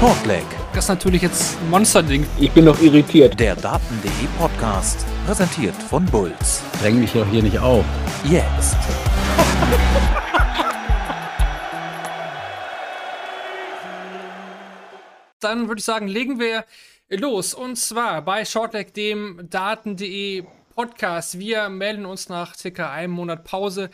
Shortleg. Das ist natürlich jetzt ein Monsterding. Ich bin noch irritiert. Der Daten.de Podcast, präsentiert von Bulls. Dräng mich doch hier nicht auf. Jetzt. Dann würde ich sagen, legen wir los. Und zwar bei Shortleg, dem Daten.de Podcast. Wir melden uns nach circa einem Monat Pause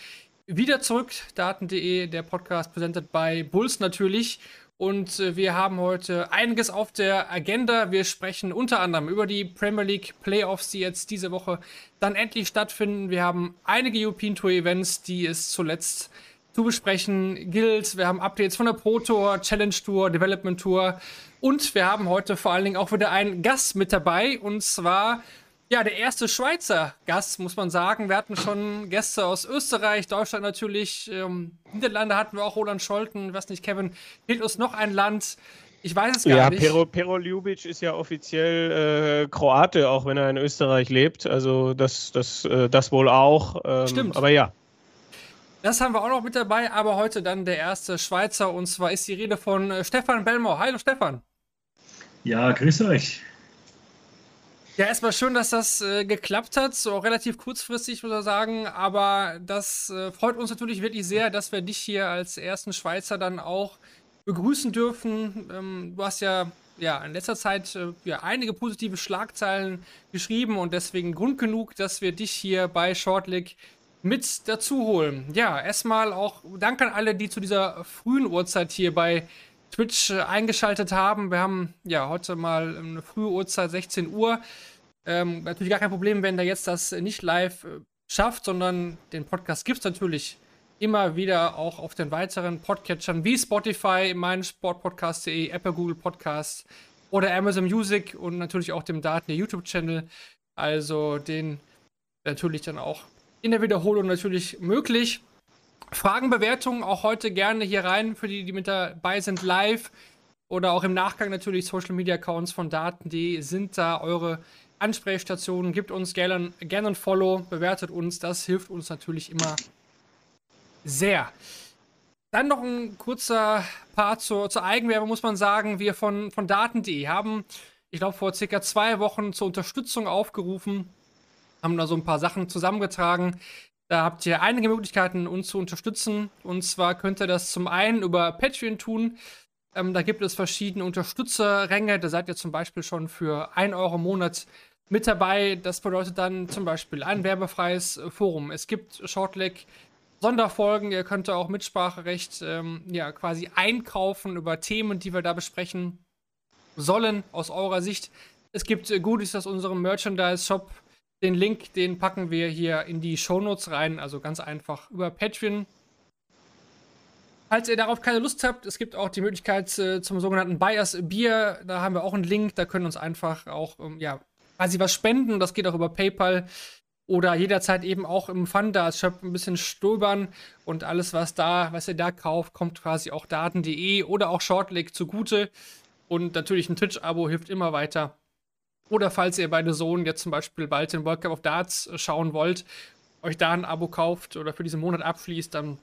wieder zurück. Daten.de, der Podcast präsentiert bei Bulls natürlich. Und äh, wir haben heute einiges auf der Agenda. Wir sprechen unter anderem über die Premier League Playoffs, die jetzt diese Woche dann endlich stattfinden. Wir haben einige European Tour Events, die es zuletzt zu besprechen gilt. Wir haben Updates von der Pro Tour, Challenge Tour, Development Tour. Und wir haben heute vor allen Dingen auch wieder einen Gast mit dabei. Und zwar ja, der erste Schweizer Gast, muss man sagen. Wir hatten schon Gäste aus Österreich, Deutschland natürlich. Ähm, Niederlande hatten wir auch, Roland Scholten. Ich weiß nicht, Kevin, fehlt uns noch ein Land? Ich weiß es gar ja, nicht. Ja, Pero, Pero Ljubic ist ja offiziell äh, Kroate, auch wenn er in Österreich lebt. Also das, das, äh, das wohl auch. Ähm, Stimmt. Aber ja. Das haben wir auch noch mit dabei, aber heute dann der erste Schweizer und zwar ist die Rede von äh, Stefan Bellmau. Hallo Stefan. Ja, grüß euch. Ja, erstmal schön, dass das äh, geklappt hat, so auch relativ kurzfristig, muss ich sagen. Aber das äh, freut uns natürlich wirklich sehr, dass wir dich hier als ersten Schweizer dann auch begrüßen dürfen. Ähm, du hast ja, ja in letzter Zeit äh, ja, einige positive Schlagzeilen geschrieben und deswegen Grund genug, dass wir dich hier bei Shortleg mit dazu holen. Ja, erstmal auch Dank an alle, die zu dieser frühen Uhrzeit hier bei Twitch äh, eingeschaltet haben. Wir haben ja heute mal eine frühe Uhrzeit, 16 Uhr. Ähm, natürlich gar kein Problem, wenn der jetzt das nicht live äh, schafft, sondern den Podcast gibt es natürlich immer wieder auch auf den weiteren Podcatchern wie Spotify, mein Sportpodcast.de, Apple, Google Podcasts oder Amazon Music und natürlich auch dem Daten der YouTube-Channel. Also den natürlich dann auch in der Wiederholung natürlich möglich. Fragen, Bewertungen auch heute gerne hier rein, für die, die mit dabei sind, live oder auch im Nachgang natürlich Social Media Accounts von Daten.de sind da eure Ansprechstationen. Gebt uns gerne, gerne ein Follow, bewertet uns, das hilft uns natürlich immer sehr. Dann noch ein kurzer Part zur, zur Eigenwerbung, muss man sagen. Wir von, von Daten.de haben, ich glaube, vor circa zwei Wochen zur Unterstützung aufgerufen, haben da so ein paar Sachen zusammengetragen. Da habt ihr einige Möglichkeiten, uns zu unterstützen. Und zwar könnt ihr das zum einen über Patreon tun. Ähm, da gibt es verschiedene Unterstützerränge. Da seid ihr zum Beispiel schon für 1 Euro im Monat mit dabei. Das bedeutet dann zum Beispiel ein werbefreies Forum. Es gibt Shortleg Sonderfolgen. Ihr könnt auch Mitspracherecht ähm, ja, quasi einkaufen über Themen, die wir da besprechen sollen aus eurer Sicht. Es gibt Goodies aus unserem Merchandise-Shop den Link, den packen wir hier in die Shownotes rein, also ganz einfach über Patreon. Falls ihr darauf keine Lust habt, es gibt auch die Möglichkeit äh, zum sogenannten Buyers Bier. Da haben wir auch einen Link, da können uns einfach auch, ähm, ja, quasi was spenden. Das geht auch über PayPal. Oder jederzeit eben auch im Funda-Shop ein bisschen stöbern. Und alles, was da, was ihr da kauft, kommt quasi auch daten.de oder auch Shortleg zugute. Und natürlich ein Twitch-Abo hilft immer weiter. Oder falls ihr bei The Zone jetzt zum Beispiel bald den World Cup of Darts äh, schauen wollt, euch da ein Abo kauft oder für diesen Monat abschließt, dann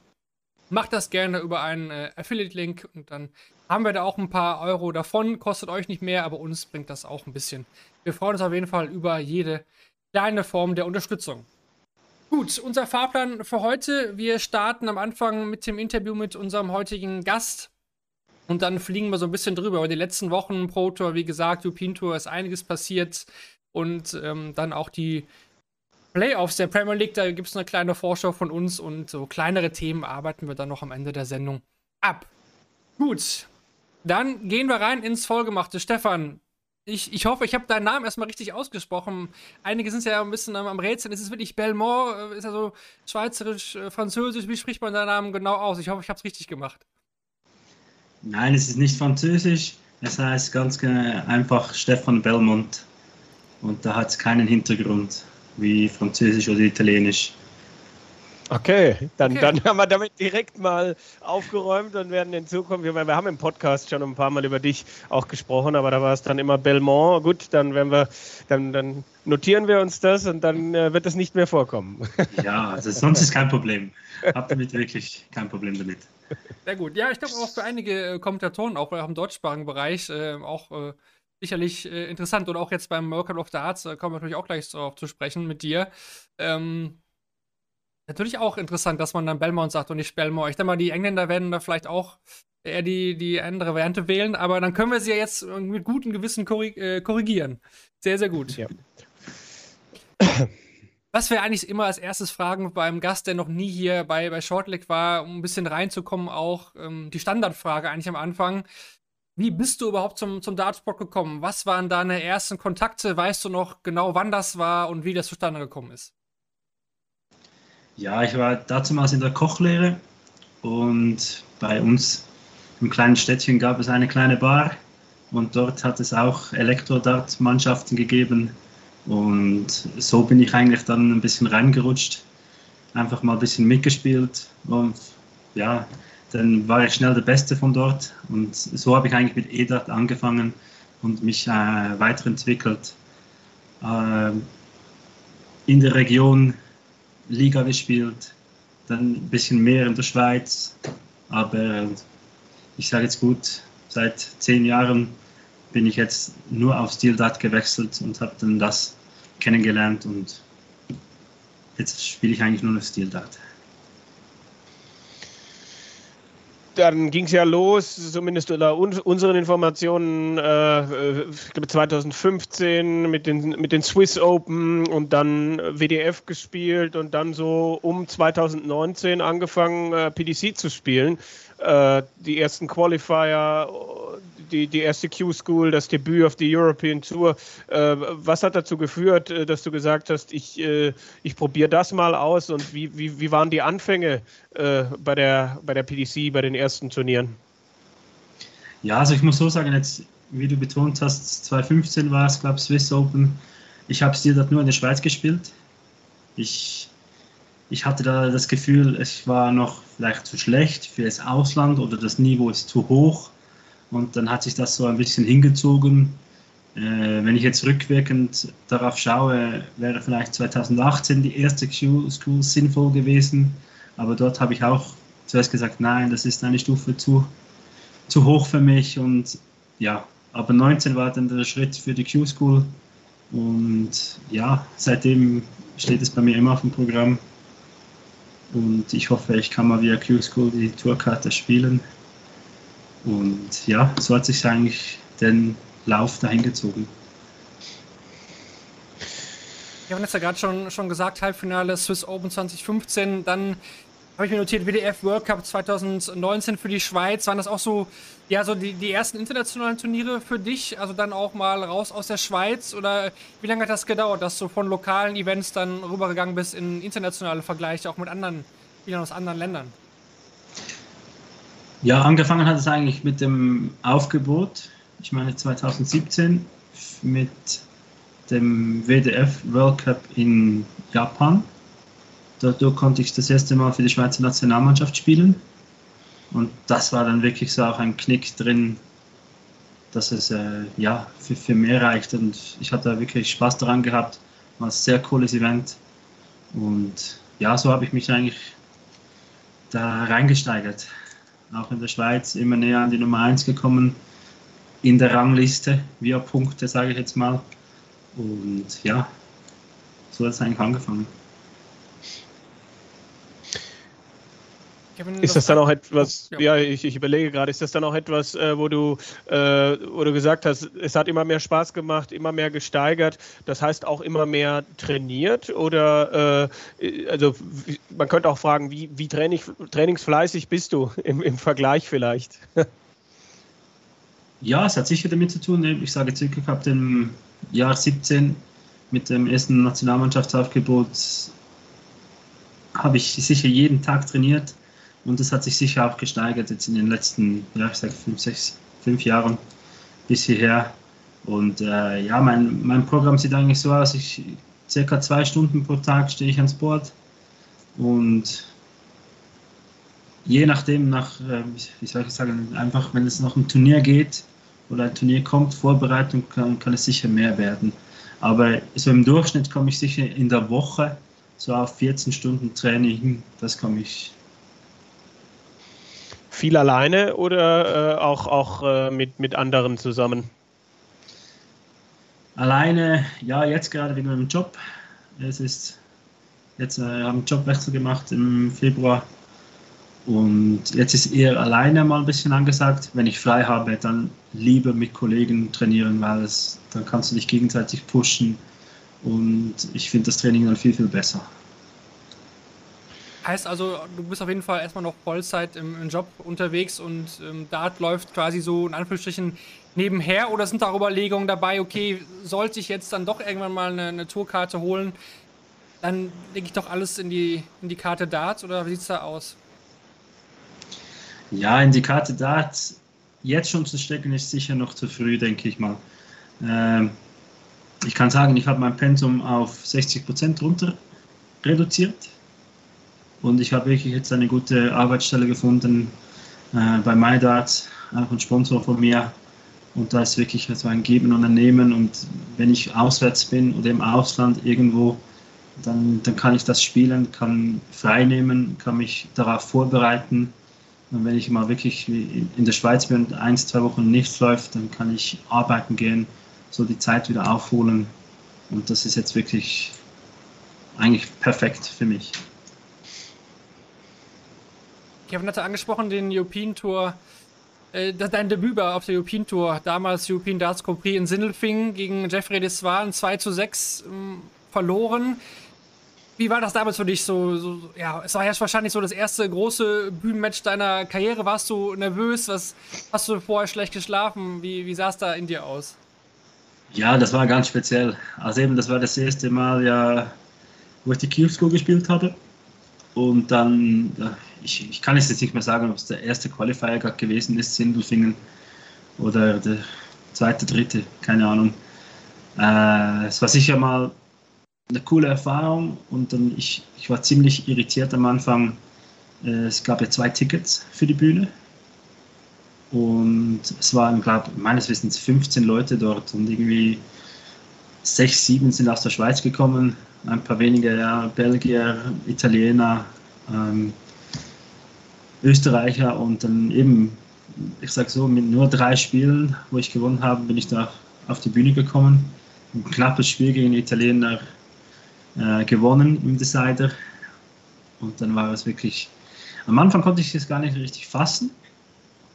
macht das gerne über einen äh, Affiliate-Link und dann haben wir da auch ein paar Euro davon. Kostet euch nicht mehr, aber uns bringt das auch ein bisschen. Wir freuen uns auf jeden Fall über jede kleine Form der Unterstützung. Gut, unser Fahrplan für heute. Wir starten am Anfang mit dem Interview mit unserem heutigen Gast. Und dann fliegen wir so ein bisschen drüber. Aber die letzten Wochen Pro Tour, wie gesagt, European Tour ist einiges passiert. Und ähm, dann auch die Playoffs der Premier League, da gibt es eine kleine Vorschau von uns und so kleinere Themen arbeiten wir dann noch am Ende der Sendung ab. Gut, dann gehen wir rein ins Vollgemachte. Stefan, ich, ich hoffe, ich habe deinen Namen erstmal richtig ausgesprochen. Einige sind ja ein bisschen am, am Rätseln. Ist es wirklich Belmont? Ist er so schweizerisch, äh, französisch? Wie spricht man deinen Namen genau aus? Ich hoffe, ich habe es richtig gemacht. Nein, es ist nicht französisch. Es heißt ganz einfach Stefan Belmont. Und da hat es keinen Hintergrund wie französisch oder italienisch. Okay, dann, Okay. dann haben wir damit direkt mal aufgeräumt und werden in Zukunft, wir, wir haben im Podcast schon ein paar Mal über dich auch gesprochen, aber da war es dann immer Belmont. Gut, dann werden wir, dann, dann notieren wir uns das und dann äh, wird es nicht mehr vorkommen. Ja, also sonst ist kein Problem. Hab damit wirklich kein Problem damit. Sehr gut. Ja, ich glaube auch für einige äh, Kommentatoren, auch im deutschsprachigen Bereich, äh, auch äh, sicherlich äh, interessant. Und auch jetzt beim World Cup of the Arts äh, kommen wir natürlich auch gleich darauf zu sprechen mit dir. Ähm, natürlich auch interessant, dass man dann Belmont sagt und nicht Belmont. Ich denke mal, die Engländer werden da vielleicht auch eher die, die andere Variante wählen, aber dann können wir sie ja jetzt mit gutem Gewissen äh, korrigieren. Sehr, sehr gut. Ja. Was wir eigentlich immer als erstes fragen beim Gast, der noch nie hier bei, bei Shortleg war, um ein bisschen reinzukommen, auch ähm, die Standardfrage eigentlich am Anfang. Wie bist du überhaupt zum, zum Dartsport gekommen? Was waren deine ersten Kontakte? Weißt du noch genau, wann das war und wie das zustande gekommen ist? Ja, ich war damals in der Kochlehre und bei uns im kleinen Städtchen gab es eine kleine Bar und dort hat es auch Elektrodart-Mannschaften gegeben und so bin ich eigentlich dann ein bisschen reingerutscht, einfach mal ein bisschen mitgespielt und ja, dann war ich schnell der Beste von dort und so habe ich eigentlich mit E-Dart angefangen und mich äh, weiterentwickelt. Äh, in der Region Liga gespielt, dann ein bisschen mehr in der Schweiz, aber ich sage jetzt gut, seit zehn Jahren bin ich jetzt nur auf Steel Dart gewechselt und habe dann das kennengelernt und jetzt spiele ich eigentlich nur noch Steel Dart. Dann ging es ja los, zumindest unter uns, unseren Informationen, äh, ich glaube 2015 mit den, mit den Swiss Open und dann WDF gespielt und dann so um 2019 angefangen, äh, PDC zu spielen. Äh, die ersten Qualifier, die, die erste Q-School, das Debüt auf die European Tour. Äh, was hat dazu geführt, äh, dass du gesagt hast, ich, äh, ich probiere das mal aus und wie, wie, wie waren die Anfänge äh, bei, der, bei der PDC, bei den ersten Turnieren? Ja, also ich muss so sagen, jetzt, wie du betont hast, 2015 war es, glaube ich, Swiss Open. Ich habe Steel Dart nur in der Schweiz gespielt. Ich, ich hatte da das Gefühl, es war noch vielleicht zu schlecht für das Ausland oder das Niveau ist zu hoch. Und dann hat sich das so ein bisschen hingezogen. Äh, wenn ich jetzt rückwirkend darauf schaue, wäre vielleicht 2018 die erste Q-School sinnvoll gewesen. Aber dort habe ich auch zuerst gesagt, nein, das ist eine Stufe zu, zu hoch für mich. Und ja, aber 19 war dann der Schritt für die Q-School. Und ja, seitdem steht es bei mir immer auf dem Programm. Und ich hoffe, ich kann mal via Q-School die Tourkarte spielen. Und ja, so hat sich eigentlich den Lauf dahin gezogen. Wir haben jetzt ja gerade schon, schon gesagt, Halbfinale Swiss Open 2015, dann habe ich mir notiert, WDF World Cup 2019 für die Schweiz. Waren das auch so, ja, so die, die ersten internationalen Turniere für dich? Also dann auch mal raus aus der Schweiz? Oder wie lange hat das gedauert, dass du von lokalen Events dann rübergegangen bist in internationale Vergleiche, auch mit anderen Spielern aus anderen Ländern? Ja, angefangen hat es eigentlich mit dem Aufgebot, ich meine 2017, mit dem WDF World Cup in Japan. Dort konnte ich das erste Mal für die Schweizer Nationalmannschaft spielen. Und das war dann wirklich so auch ein Knick drin, dass es äh, ja, für, für mehr reicht. Und ich hatte da wirklich Spaß daran gehabt. War ein sehr cooles Event. Und ja, so habe ich mich eigentlich da reingesteigert. Auch in der Schweiz immer näher an die Nummer 1 gekommen. In der Rangliste, via Punkte, sage ich jetzt mal. Und ja, so hat es eigentlich angefangen. Ist das dann auch etwas, Ja. ja, ich, ich überlege gerade, ist das dann auch etwas, äh, wo, du, äh, wo du gesagt hast, es hat immer mehr Spaß gemacht, immer mehr gesteigert, das heißt auch immer mehr trainiert? Oder, äh, also wie- man könnte auch fragen, wie, wie training, trainingsfleißig bist du im, im Vergleich vielleicht? Ja, es hat sicher damit zu tun. Ich sage circa, ich habe im Jahr 17 mit dem ersten Nationalmannschaftsaufgebot habe ich sicher jeden Tag trainiert und das hat sich sicher auch gesteigert jetzt in den letzten, ja, ich sage fünf, sechs, fünf Jahren bis hierher. Und äh, ja, mein, mein Programm sieht eigentlich so aus, ich circa zwei Stunden pro Tag stehe ich ans Board, Und je nachdem, nach, äh, wie soll ich sagen, einfach wenn es nach einem Turnier geht oder ein Turnier kommt, Vorbereitung, kann, kann es sicher mehr werden. Aber so im Durchschnitt komme ich sicher in der Woche so auf 14 Stunden Training, das komme ich. Viel alleine oder äh, auch, auch äh, mit, mit anderen zusammen? Alleine, ja, jetzt gerade wegen meinem Job. Es ist, jetzt äh, haben einen Jobwechsel gemacht im Februar und jetzt ist eher alleine mal ein bisschen angesagt. Wenn ich frei habe, dann lieber mit Kollegen trainieren, weil es, dann kannst du dich gegenseitig pushen. Und ich finde das Training dann viel, viel besser. Heißt also, du bist auf jeden Fall erstmal noch Vollzeit im, im Job unterwegs und ähm, Dart läuft quasi so in Anführungsstrichen nebenher oder sind da Überlegungen dabei, okay, sollte ich jetzt dann doch irgendwann mal eine, eine Tourkarte holen, dann lege ich doch alles in die, in die Karte Dart oder wie sieht es da aus? Ja, in die Karte Dart jetzt schon zu stecken, ist sicher noch zu früh, denke ich mal. Ähm, ich kann sagen, ich habe mein Pensum auf 60 Prozent runter reduziert und ich habe wirklich jetzt eine gute Arbeitsstelle gefunden äh, bei MyDart, auch ein Sponsor von mir. Und da ist wirklich so ein Geben und ein Nehmen. Und wenn ich auswärts bin oder im Ausland irgendwo, dann, dann kann ich das spielen, kann frei nehmen, kann mich darauf vorbereiten und wenn ich mal wirklich in der Schweiz bin und ein, zwei Wochen nichts läuft, dann kann ich arbeiten gehen, so die Zeit wieder aufholen. Und das ist jetzt wirklich eigentlich perfekt für mich. Kevin hatte angesprochen, den European Tour, äh, dein Debüt auf der European Tour, damals European Darts Grand Prix in Sindelfingen gegen Jeffrey Desval 2 zu 6 ähm, verloren. Wie war das damals für dich? So, so, ja, es war ja wahrscheinlich so das erste große Bühnenmatch deiner Karriere. Warst du nervös? Was hast du vorher schlecht geschlafen? Wie, wie sah es da in dir aus? Ja, das war ganz speziell. Also eben, das war das erste Mal, ja, wo ich die Kiew School gespielt habe. Und dann, ich, ich kann es jetzt nicht mehr sagen, ob es der erste Qualifier gerade gewesen ist, Sindelfingen oder der zweite, dritte, keine Ahnung. Äh, es war sicher mal eine coole Erfahrung und dann ich, ich war ziemlich irritiert am Anfang. Äh, es gab ja zwei Tickets für die Bühne und es waren, glaube meines Wissens 15 Leute dort und irgendwie sechs, sieben sind aus der Schweiz gekommen, ein paar wenige ja, Belgier, Italiener, ähm, Österreicher und dann eben, ich sag so, mit nur drei Spielen, wo ich gewonnen habe, bin ich da auf die Bühne gekommen. Ein knappes Spiel gegen Italiener äh, gewonnen im Decider. Und dann war es wirklich, am Anfang konnte ich es gar nicht richtig fassen,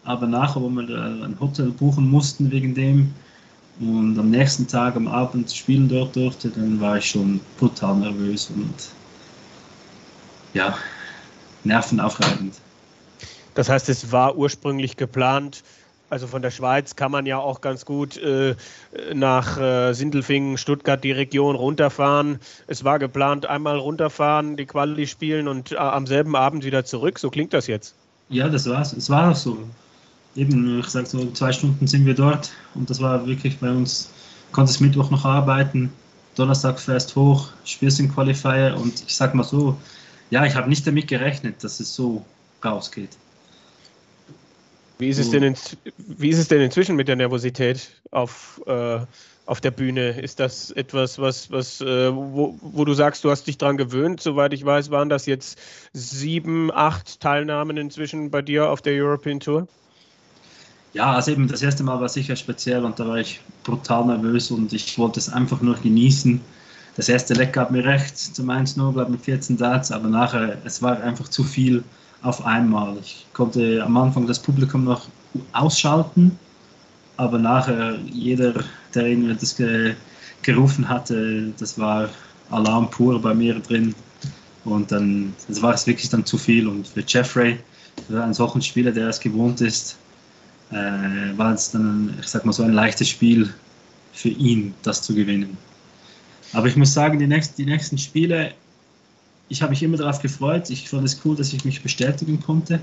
aber nachher, wo wir ein Hotel buchen mussten wegen dem und am nächsten Tag am Abend spielen dort durfte, dann war ich schon brutal nervös und ja, nervenaufreibend. Das heißt, es war ursprünglich geplant, also von der Schweiz kann man ja auch ganz gut äh, nach äh, Sindelfingen, Stuttgart, die Region runterfahren. Es war geplant, einmal runterfahren, die Quali spielen und äh, am selben Abend wieder zurück. So klingt das jetzt. Ja, das war's. Es war auch so. Eben, ich sag so, zwei Stunden sind wir dort und das war wirklich bei uns, konntest Mittwoch noch arbeiten, Donnerstag fährst hoch, spielst den Qualifier und ich sag mal so, ja, ich habe nicht damit gerechnet, dass es so rausgeht. Wie ist, es denn in, wie ist es denn inzwischen mit der Nervosität auf, äh, auf der Bühne? Ist das etwas, was, was äh, wo, wo du sagst, du hast dich daran gewöhnt? Soweit ich weiß, waren das jetzt sieben, acht Teilnahmen inzwischen bei dir auf der European Tour? Ja, also eben das erste Mal war sicher speziell und da war ich brutal nervös und ich wollte es einfach nur genießen. Das erste Leck gab mir recht zum 1-0, glaube mit 14 Darts, aber nachher, es war einfach zu viel auf einmal. Ich konnte am Anfang das Publikum noch ausschalten, aber nachher jeder, der irgendwie das ge gerufen hatte, das war Alarm pur bei mir drin. Und dann das war es wirklich dann zu viel. Und für Jeffrey, für einen solchen Spieler, der es gewohnt ist, äh, war es dann, ich sag mal so, ein leichtes Spiel für ihn, das zu gewinnen. Aber ich muss sagen, die nächsten, die nächsten Spiele, ich habe mich immer darauf gefreut. Ich fand es cool, dass ich mich bestätigen konnte,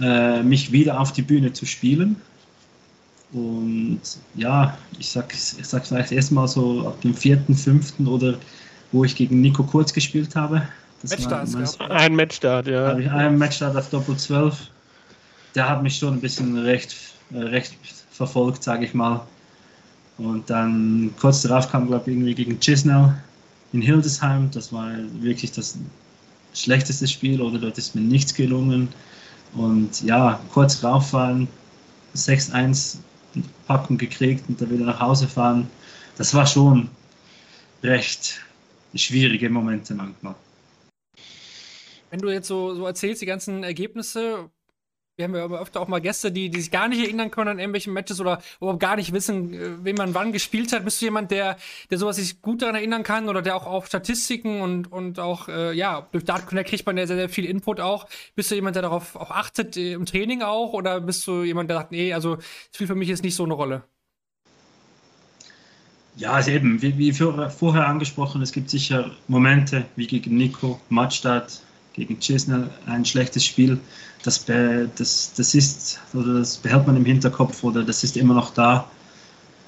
äh, mich wieder auf die Bühne zu spielen. Und ja, ich sage ich sag vielleicht erstmal so ab dem vierten, fünften oder wo ich gegen Nico Kurz gespielt habe. Das Matchstarts war- gehabt. Ein Matchstart, ja. habe ich einen Matchstart auf Doppel 12. Der hat mich schon ein bisschen recht, äh, recht verfolgt, sage ich mal. Und dann kurz darauf kam, glaube ich, irgendwie gegen Chisnell in Hildesheim. Das war wirklich das schlechteste Spiel oder dort ist mir nichts gelungen. Und ja, kurz rauffahren, 6-1 Packung gekriegt und dann wieder nach Hause fahren. Das war schon recht schwierige Momente manchmal. Wenn du jetzt so, so erzählst, die ganzen Ergebnisse, wir haben ja öfter auch mal Gäste, die, die sich gar nicht erinnern können an irgendwelche Matches oder überhaupt gar nicht wissen, äh, wen man wann gespielt hat. Bist du jemand, der, der sowas sich gut daran erinnern kann oder der auch auf Statistiken und, und auch, äh, ja, durch Dart Connect kriegt man ja sehr, sehr viel Input auch. Bist du jemand, der darauf auch achtet, äh, im Training auch? Oder bist du jemand, der sagt, nee, also Spiel für mich ist nicht so eine Rolle? Ja, also eben, wie, wie vor- vorher angesprochen, es gibt sicher Momente wie gegen Nico, Madstadt, gegen Chisnell, ein schlechtes Spiel. Das, das, das ist, oder das behält man im Hinterkopf oder das ist immer noch da.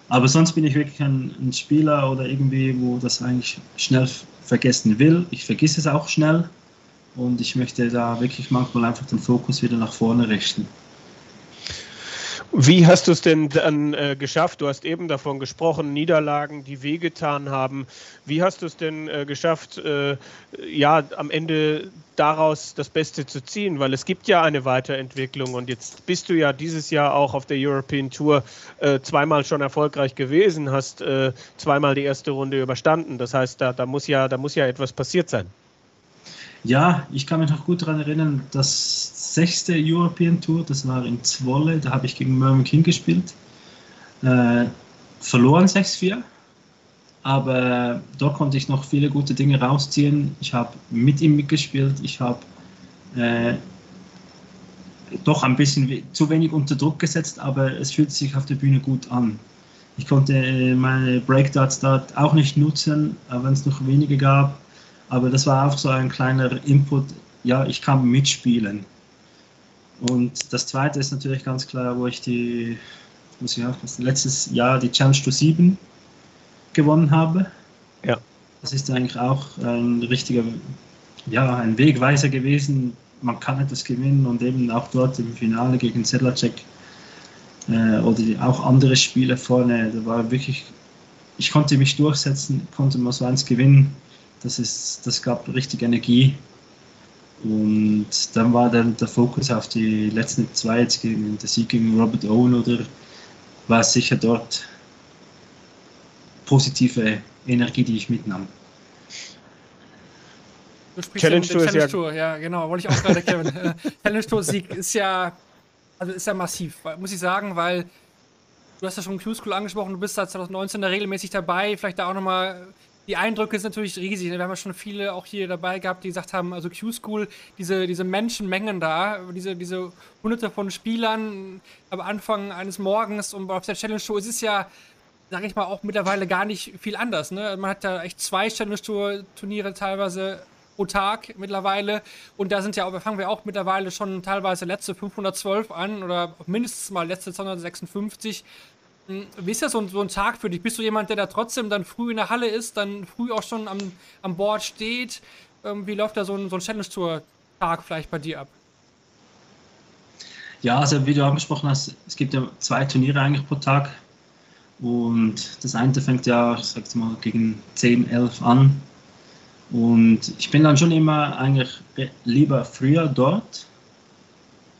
Aber sonst bin ich wirklich ein, ein Spieler oder irgendwie, wo das eigentlich schnell vergessen will. Ich vergesse es auch schnell und ich möchte da wirklich manchmal einfach den Fokus wieder nach vorne richten. Wie hast du es denn dann äh, geschafft? Du hast eben davon gesprochen, Niederlagen, die wehgetan haben. Wie hast du es denn äh, geschafft, äh, ja, am Ende daraus das Beste zu ziehen? Weil es gibt ja eine Weiterentwicklung und jetzt bist du ja dieses Jahr auch auf der European Tour äh, zweimal schon erfolgreich gewesen, hast äh, zweimal die erste Runde überstanden. Das heißt, da, da, muss ja, da muss ja etwas passiert sein. Ja, ich kann mich noch gut daran erinnern, das sechste European Tour, das war in Zwolle, da habe ich gegen Mervyn King gespielt. Äh, verloren 6-4, aber da konnte ich noch viele gute Dinge rausziehen. Ich habe mit ihm mitgespielt, ich habe äh, doch ein bisschen we zu wenig unter Druck gesetzt, aber es fühlt sich auf der Bühne gut an. Ich konnte äh, meine Breakdarts dort auch nicht nutzen, wenn es noch wenige gab. Aber das war auch so ein kleiner Input. Ja, ich kann mitspielen. Und das zweite ist natürlich ganz klar, wo ich die, muss ich aufpassen, letztes Jahr die Challenge to 7 gewonnen habe. Ja. Das ist eigentlich auch ein richtiger, ja, ein Wegweiser gewesen. Man kann etwas gewinnen und eben auch dort im Finale gegen Sedlacek äh, oder auch andere Spiele vorne, da war wirklich, ich konnte mich durchsetzen, konnte mal so eins gewinnen. Das, ist, das gab richtig Energie. Und dann war dann der Fokus auf die letzten zwei, jetzt gegen den Sieg gegen Robert Owen oder war es sicher dort positive Energie, die ich mitnahm. Du sprichst Challenge ja Tour Challenge ja- Tour, ja, genau, wollte ich auch gerade, Kevin. Äh, Challenge Tour Sieg ist ja, also ist ja massiv, muss ich sagen, weil du hast ja schon Q-School angesprochen, du bist seit 2019 da regelmäßig dabei, vielleicht da auch nochmal, die Eindrücke sind natürlich riesig, ne? wir haben ja schon viele auch hier dabei gehabt, die gesagt haben, also Q-School, diese, diese Menschenmengen da, diese, diese hunderte von Spielern am Anfang eines Morgens und auf der Challenge Tour, es ist ja, sag ich mal, auch mittlerweile gar nicht viel anders. Ne? Man hat da echt zwei Challenge Tour Turniere teilweise pro Tag mittlerweile. Und da sind ja auch, fangen wir auch mittlerweile schon teilweise letzte 512 an oder mindestens mal letzte 256. Hm, Wie ist das so ein, so ein Tag für dich? Bist du jemand, der da trotzdem dann früh in der Halle ist, dann früh auch schon am, am Board steht? Ähm, wie läuft da so ein, so ein Challenge Tour Tag vielleicht bei dir ab? Ja, also wie du angesprochen hast, es gibt ja zwei Turniere eigentlich pro Tag. Und das eine fängt ja, ich sag's mal, gegen 10, 11 an. Und ich bin dann schon immer eigentlich lieber früher dort.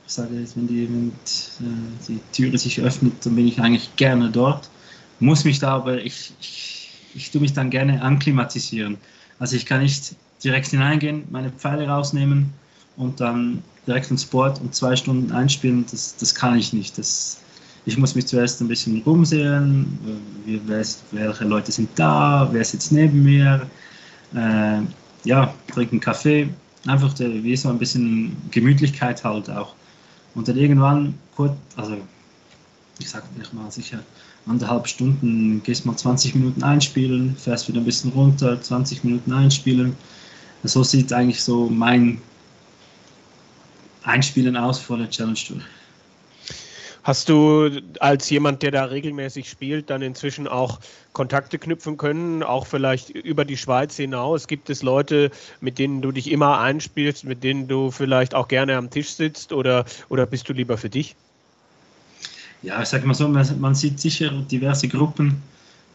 Ich sage jetzt, wenn die, wenn äh, die Türe sich öffnet, dann bin ich eigentlich gerne dort. Muss mich da aber, ich, ich, ich tue mich dann gerne anklimatisieren. Also ich kann nicht direkt hineingehen, meine Pfeile rausnehmen und dann direkt ins Board und zwei Stunden einspielen, das, das kann ich nicht. Das, ich muss mich zuerst ein bisschen rumsehen, äh, welche Leute sind da, wer sitzt neben mir, äh, ja, trinken Kaffee, einfach der, wie so ein bisschen Gemütlichkeit halt auch. Und dann irgendwann, kurz, also ich sag vielleicht mal sicher anderthalb Stunden, gehst mal 20 Minuten einspielen, fährst wieder ein bisschen runter, 20 Minuten einspielen. So sieht eigentlich so mein Einspielen aus vor der Challenge Tour. Hast du als jemand, der da regelmäßig spielt, dann inzwischen auch Kontakte knüpfen können, auch vielleicht über die Schweiz hinaus? Gibt es Leute, mit denen du dich immer einspielst, mit denen du vielleicht auch gerne am Tisch sitzt oder, oder bist du lieber für dich? Ja, ich sage mal so, man sieht sicher diverse Gruppen.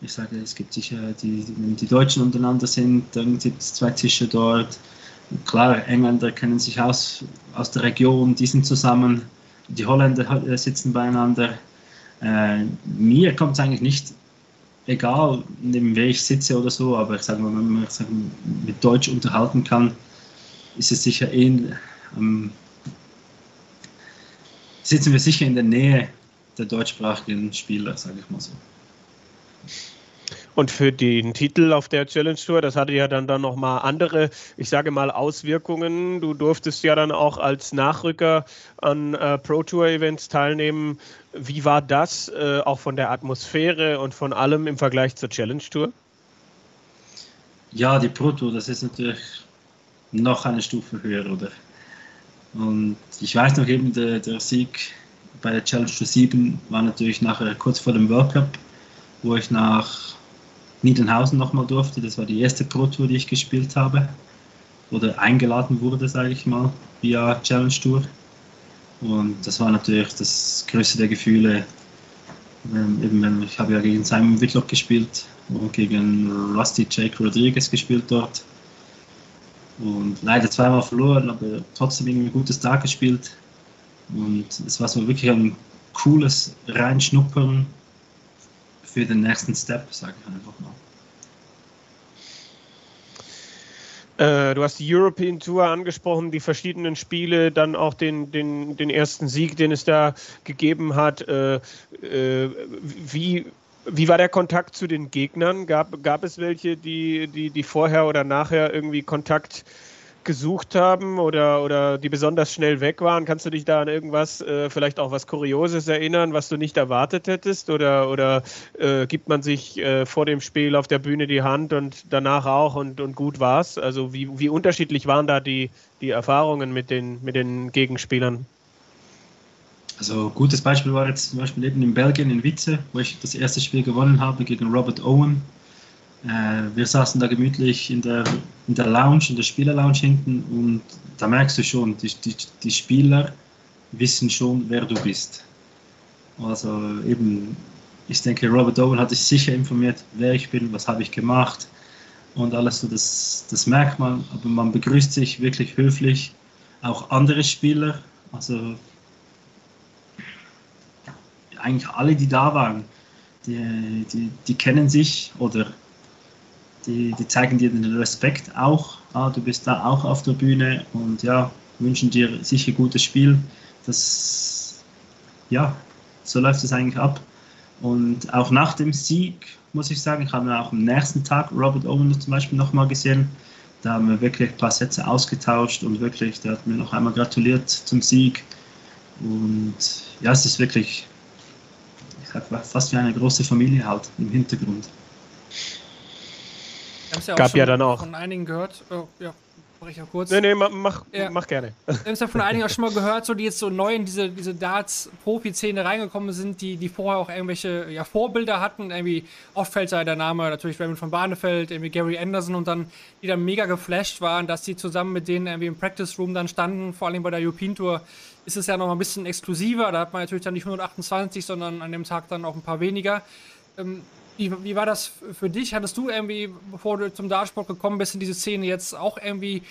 Ich sage, es gibt sicher, die, die Deutschen untereinander sind, dann gibt es zwei Tische dort. Klar, Engländer kennen sich aus, aus der Region, die sind zusammen die Holländer äh, sitzen beieinander. Äh, mir kommt es eigentlich nicht egal, neben wer ich sitze oder so, aber ich sage mal, wenn man sich mit Deutsch unterhalten kann, ist es sicher eh, ähm, sitzen wir sicher in der Nähe der deutschsprachigen Spieler, sage ich mal so. Und für den Titel auf der Challenge Tour, das hatte ja dann, dann nochmal andere, ich sage mal, Auswirkungen. Du durftest ja dann auch als Nachrücker an äh, Pro Tour Events teilnehmen. Wie war das äh, auch von der Atmosphäre und von allem im Vergleich zur Challenge Tour? Ja, die Pro Tour, das ist natürlich noch eine Stufe höher, oder? Und ich weiß noch eben, der, der Sieg bei der Challenge Tour 7 war natürlich nachher kurz vor dem World Cup, wo ich nach Niedernhausen nochmal durfte. Das war die erste Pro Tour, die ich gespielt habe. Oder eingeladen wurde, sage ich mal, via Challenge Tour. Und das war natürlich das größte der Gefühle. Ähm, eben, ich habe ja gegen Simon Whitlock gespielt und gegen Rusty Jake Rodriguez gespielt dort. Und leider zweimal verloren, aber trotzdem irgendwie ein gutes Tag gespielt. Und es war so wirklich ein cooles Reinschnuppern für den nächsten Step, sage ich einfach mal. Äh, du hast die European Tour angesprochen, die verschiedenen Spiele, dann auch den, den, den ersten Sieg, den es da gegeben hat. Äh, äh, wie, wie war der Kontakt zu den Gegnern? Gab, gab es welche, die, die, die vorher oder nachher irgendwie Kontakt gesucht haben oder, oder die besonders schnell weg waren. Kannst du dich da an irgendwas, äh, vielleicht auch was Kurioses erinnern, was du nicht erwartet hättest? Oder, oder äh, gibt man sich äh, vor dem Spiel auf der Bühne die Hand und danach auch und, und gut war's? Also wie, wie unterschiedlich waren da die, die Erfahrungen mit den, mit den Gegenspielern? Also gutes Beispiel war jetzt zum Beispiel eben in Belgien in Witze, wo ich das erste Spiel gewonnen habe gegen Robert Owen äh, wir saßen da gemütlich in der, in der Lounge, in der Spielerlounge hinten und da merkst du schon, die, die, die Spieler wissen schon, wer du bist. Also eben, ich denke, Robert Owen hat sich sicher informiert, wer ich bin, was habe ich gemacht und alles so, das, das merkt man, aber man begrüßt sich wirklich höflich, auch andere Spieler, also eigentlich alle, die da waren, die, die, die kennen sich oder die, die zeigen dir den Respekt auch. Ah, du bist da auch auf der Bühne und ja, wünschen dir sicher gutes Spiel. Das, ja, so läuft es eigentlich ab. Und auch nach dem Sieg, muss ich sagen, ich habe auch am nächsten Tag Robert Owen zum Beispiel nochmal gesehen. Da haben wir wirklich ein paar Sätze ausgetauscht und wirklich, der hat mir noch einmal gratuliert zum Sieg. Und ja, es ist wirklich, ich sag fast wie eine große Familie halt im Hintergrund. Ja Gab ja dann auch. Von einigen gehört. Oh, ja, mach ich ja kurz. Nee, nee, mach, ja. mach gerne. Wir haben es ja von einigen auch schon mal gehört, so die jetzt so neu in diese, diese Darts-Profi-Szene reingekommen sind, die, die vorher auch irgendwelche ja, Vorbilder hatten. Irgendwie oft fällt da der Name natürlich Raymond von Barnefeld, irgendwie Gary Anderson und dann, die dann mega geflasht waren, dass die zusammen mit denen irgendwie im Practice Room dann standen, vor allem bei der European Tour ist es ja noch mal ein bisschen exklusiver. Da hat man natürlich dann nicht 128, sondern an dem Tag dann auch ein paar weniger. Ähm, wie, wie war das für dich? Hattest du irgendwie, bevor du zum Dartsport gekommen bist, in diese Szene jetzt auch irgendwie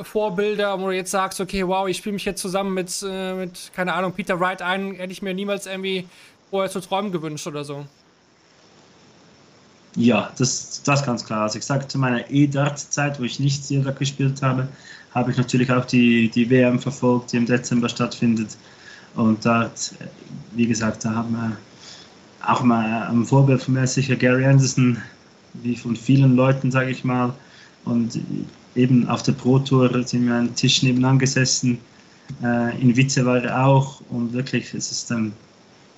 Vorbilder, wo du jetzt sagst, okay, wow, ich spiele mich jetzt zusammen mit, äh, mit, keine Ahnung, Peter Wright ein, hätte ich mir niemals irgendwie vorher zu träumen gewünscht oder so? Ja, das, das ganz klar. Also ich sage, zu meiner E-Dart-Zeit, wo ich nicht Silber gespielt habe, habe ich natürlich auch die, die WM verfolgt, die im Dezember stattfindet. Und dort, wie gesagt, da haben wir auch mal ein Vorbild von mir ist sicher Gary Anderson, wie von vielen Leuten, sage ich mal. Und eben auf der Pro Tour sind wir einen Tisch nebenan gesessen. Äh, in Witze war er auch und wirklich, es ist ein,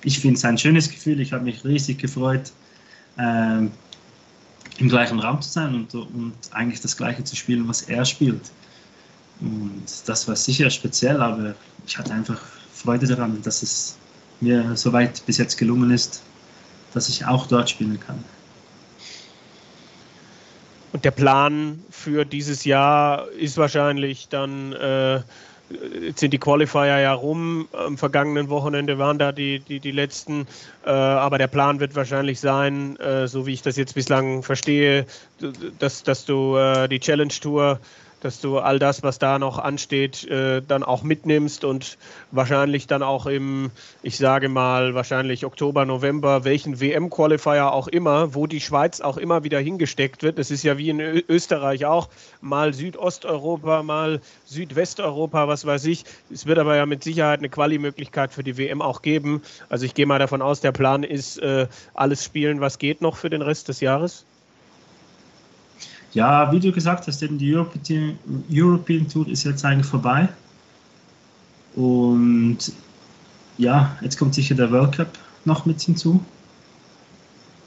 ich finde es ein schönes Gefühl. Ich habe mich riesig gefreut, äh, im gleichen Raum zu sein und, und eigentlich das Gleiche zu spielen, was er spielt. Und das war sicher speziell, aber ich hatte einfach Freude daran, dass es mir soweit bis jetzt gelungen ist, dass ich auch dort spielen kann. Und der Plan für dieses Jahr ist wahrscheinlich dann, äh, jetzt sind die Qualifier ja rum, am vergangenen Wochenende waren da die, die, die letzten, äh, aber der Plan wird wahrscheinlich sein, äh, so wie ich das jetzt bislang verstehe, dass, dass du äh, die Challenge Tour dass du all das, was da noch ansteht, äh, dann auch mitnimmst und wahrscheinlich dann auch im, ich sage mal, wahrscheinlich Oktober, November, welchen WM-Qualifier auch immer, wo die Schweiz auch immer wieder hingesteckt wird. Das ist ja wie in Ö Österreich auch, mal Südosteuropa, mal Südwesteuropa, was weiß ich. Es wird aber ja mit Sicherheit eine Quali-Möglichkeit für die WM auch geben. Also ich gehe mal davon aus, der Plan ist, äh, alles spielen, was geht noch für den Rest des Jahres. Ja, wie du gesagt hast, eben die European, European Tour ist jetzt eigentlich vorbei. Und ja, jetzt kommt sicher der World Cup noch mit hinzu.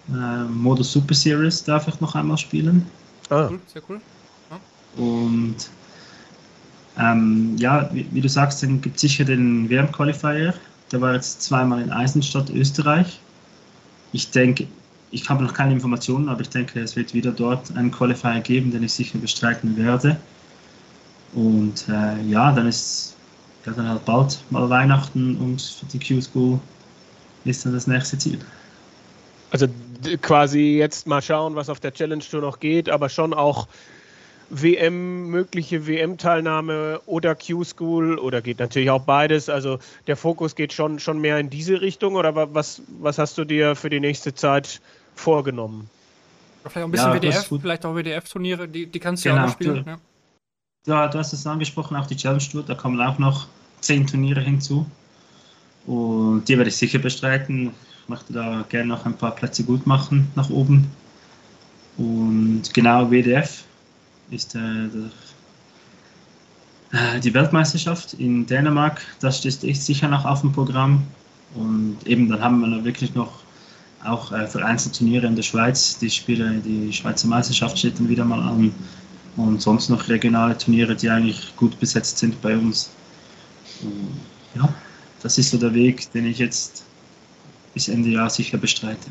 Äh, Modus Super Series darf ich noch einmal spielen. Ah. Cool, sehr cool. Ja. Und ähm, ja, wie, wie, du sagst, dann gibt es sicher den WM-Qualifier. Der war jetzt zweimal in Eisenstadt, Österreich. Ich denke, ich habe noch keine Informationen, aber ich denke, es wird wieder dort einen Qualifier geben, den ich sicher bestreiten werde. Und äh, ja, dann ist ja, dann halt bald mal Weihnachten und für die Q-School ist dann das nächste Ziel. Also quasi jetzt mal schauen, was auf der Challenge Tour noch geht, aber schon auch WM, mögliche WM-Teilnahme oder Q-School oder geht natürlich auch beides. Also der Fokus geht schon, schon mehr in diese Richtung oder was, was hast du dir für die nächste Zeit vorgenommen? Vielleicht auch ein bisschen ja, WDF, vielleicht auch WDF-Turniere, die, die kannst du genau, ja auch spielen. Du, ja. ja, du hast es angesprochen, auch die Challenge Tour, da kommen auch noch zehn Turniere hinzu. Und die werde ich sicher bestreiten. Ich möchte da gerne noch ein paar Plätze gut machen nach oben. Und genau WDF ist äh, der, äh, die Weltmeisterschaft in Dänemark. Das steht sicher noch auf dem Programm. Und eben dann haben wir wirklich noch auch äh, vereinzelte Turniere in der Schweiz. Die Spiele, die Schweizer Meisterschaft steht dann wieder mal an. Und sonst noch regionale Turniere, die eigentlich gut besetzt sind bei uns. Und ja, das ist so der Weg, den ich jetzt bis Ende Jahr sicher bestreite.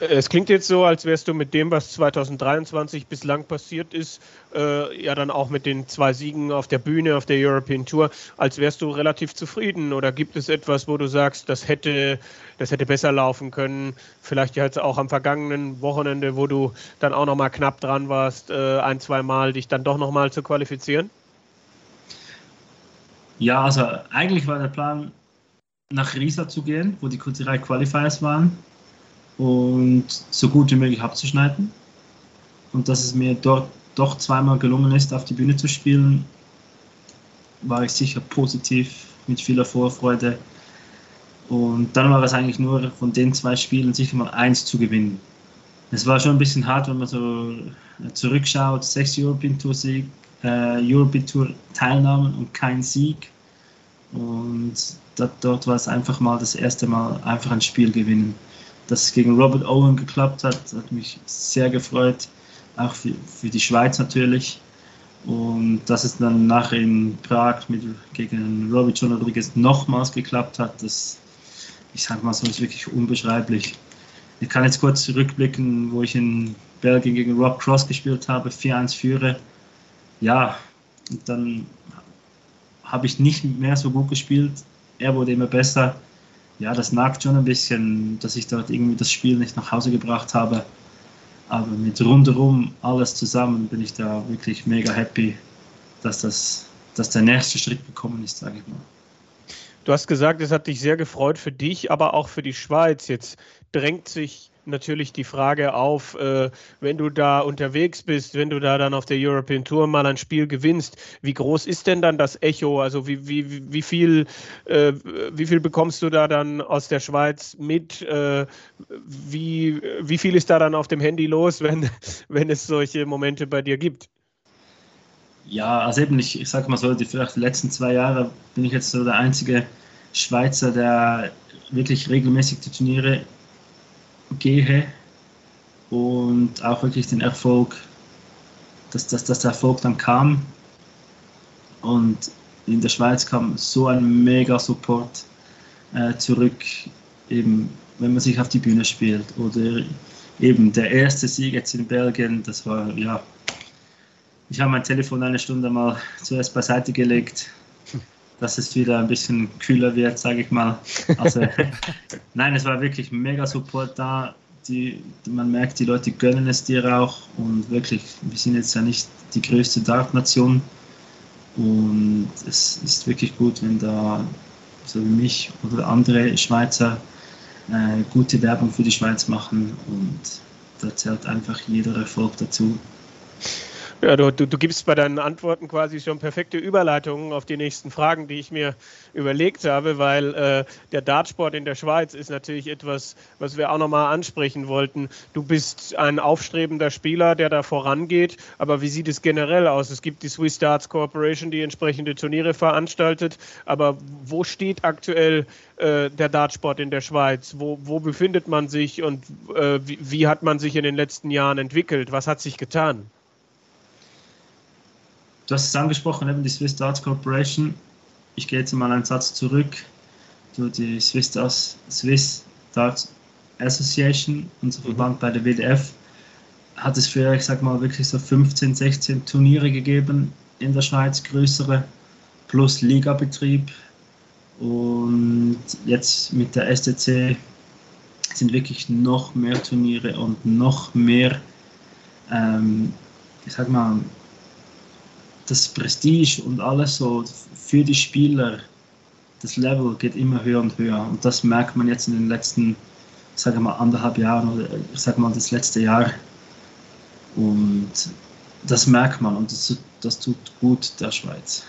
Es klingt jetzt so, als wärst du mit dem, was 2023 bislang passiert ist, äh, ja dann auch mit den zwei Siegen auf der Bühne, auf der European Tour, als wärst du relativ zufrieden. Oder gibt es etwas, wo du sagst, das hätte, das hätte besser laufen können? Vielleicht jetzt auch am vergangenen Wochenende, wo du dann auch nochmal knapp dran warst, äh, ein, zwei Mal dich dann doch nochmal zu qualifizieren? Ja, also eigentlich war der Plan, nach Riesa zu gehen, wo die drei Qualifiers waren und so gut wie möglich abzuschneiden. Und dass es mir dort doch zweimal gelungen ist, auf die Bühne zu spielen, war ich sicher positiv, mit vieler Vorfreude. Und dann war es eigentlich nur von den zwei Spielen sicher mal eins zu gewinnen. Es war schon ein bisschen hart, wenn man so zurückschaut, sechs European Tour Sieg, äh, European Tour Teilnahmen und kein Sieg. Und dort, dort war es einfach mal das erste Mal einfach ein Spiel gewinnen dass es gegen Robert Owen geklappt hat, hat mich sehr gefreut, auch für, für die Schweiz natürlich. Und dass es dann nachher in Prag mit, gegen Robbie John Rodriguez nochmals geklappt hat, das, ich sage mal so, ist wirklich unbeschreiblich. Ich kann jetzt kurz zurückblicken, wo ich in Belgien gegen Rob Cross gespielt habe, 4-1 führe. Ja, und dann habe ich nicht mehr so gut gespielt. Er wurde immer besser ja, das nagt schon ein bisschen, dass ich dort irgendwie das Spiel nicht nach Hause gebracht habe. Aber mit rundherum alles zusammen bin ich da wirklich mega happy, dass, das, dass der nächste Schritt gekommen ist, sage ich mal. Du hast gesagt, es hat dich sehr gefreut für dich, aber auch für die Schweiz. Jetzt drängt sich natürlich die Frage auf, äh, wenn du da unterwegs bist, wenn du da dann auf der European Tour mal ein Spiel gewinnst, wie groß ist denn dann das Echo? Also wie, wie, wie, viel, äh, wie viel bekommst du da dann aus der Schweiz mit? Äh, wie, wie viel ist da dann auf dem Handy los, wenn, wenn es solche Momente bei dir gibt? Ja, also eben, ich, ich sage mal so, die, vielleicht die letzten zwei Jahre bin ich jetzt so der einzige Schweizer, der wirklich regelmäßig die Turniere gehe und auch wirklich den Erfolg, dass, dass, dass der Erfolg dann kam. Und in der Schweiz kam so ein mega Support. äh, zurück, eben wenn man sich auf die Bühne spielt. Oder eben der erste Sieg jetzt in Belgien, das war ja. Ich habe mein Telefon eine Stunde mal zuerst beiseite gelegt, dass es wieder ein bisschen kühler wird, sage ich mal. Also, nein, es war wirklich mega Support da. Die, man merkt, die Leute gönnen es dir auch und wirklich, wir sind jetzt ja nicht die größte Dart-Nation und es ist wirklich gut, wenn da so wie mich oder andere Schweizer äh, gute Werbung für die Schweiz machen und da zählt einfach jeder Erfolg dazu. Ja, du, du, du, gibst bei deinen Antworten quasi schon perfekte Überleitungen auf die nächsten Fragen, die ich mir überlegt habe, weil äh, der Dartsport in der Schweiz ist natürlich etwas, was wir auch nochmal ansprechen wollten. Du bist ein aufstrebender Spieler, der da vorangeht, aber wie sieht es generell aus? Es gibt die Swiss Darts Corporation, die entsprechende Turniere veranstaltet, aber wo steht aktuell äh, der Dartsport in der Schweiz? Wo, wo befindet man sich und äh, wie, wie hat man sich in den letzten Jahren entwickelt? Was hat sich getan? Du hast es angesprochen, eben die Swiss Darts Corporation. Ich gehe jetzt mal einen Satz zurück. Die Swiss Darts, Swiss Darts Association, unser mhm. Verband mhm. bei der WDF, hat es für, ich sag mal, wirklich so 15, 16 Turniere gegeben in der Schweiz, größere, plus Ligabetrieb. Und jetzt mit der STC sind wirklich noch mehr Turniere und noch mehr, ähm, ich sag mal, das Prestige und alles so für die Spieler, das Level geht immer höher und höher. Und das merkt man jetzt in den letzten, sage mal, anderthalb Jahren oder ich sage mal das letzte Jahr. Und das merkt man und das, das tut gut der Schweiz.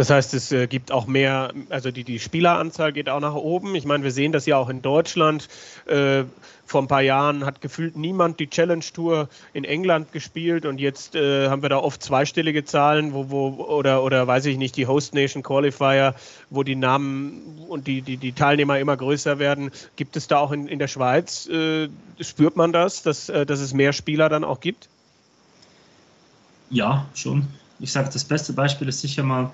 Das heißt, es äh, gibt auch mehr, also die, die Spieleranzahl geht auch nach oben. Ich meine, wir sehen das ja auch in Deutschland. Äh, vor ein paar Jahren hat gefühlt niemand die Challenge Tour in England gespielt und jetzt äh, haben wir da oft zweistellige Zahlen, wo, wo, oder, oder weiß ich nicht, die Host Nation Qualifier, wo die Namen und die, die, die Teilnehmer immer größer werden. Gibt es da auch in, in der Schweiz, äh, spürt man das, dass, äh, dass es mehr Spieler dann auch gibt? Ja, schon. Ich sage, das beste Beispiel ist sicher mal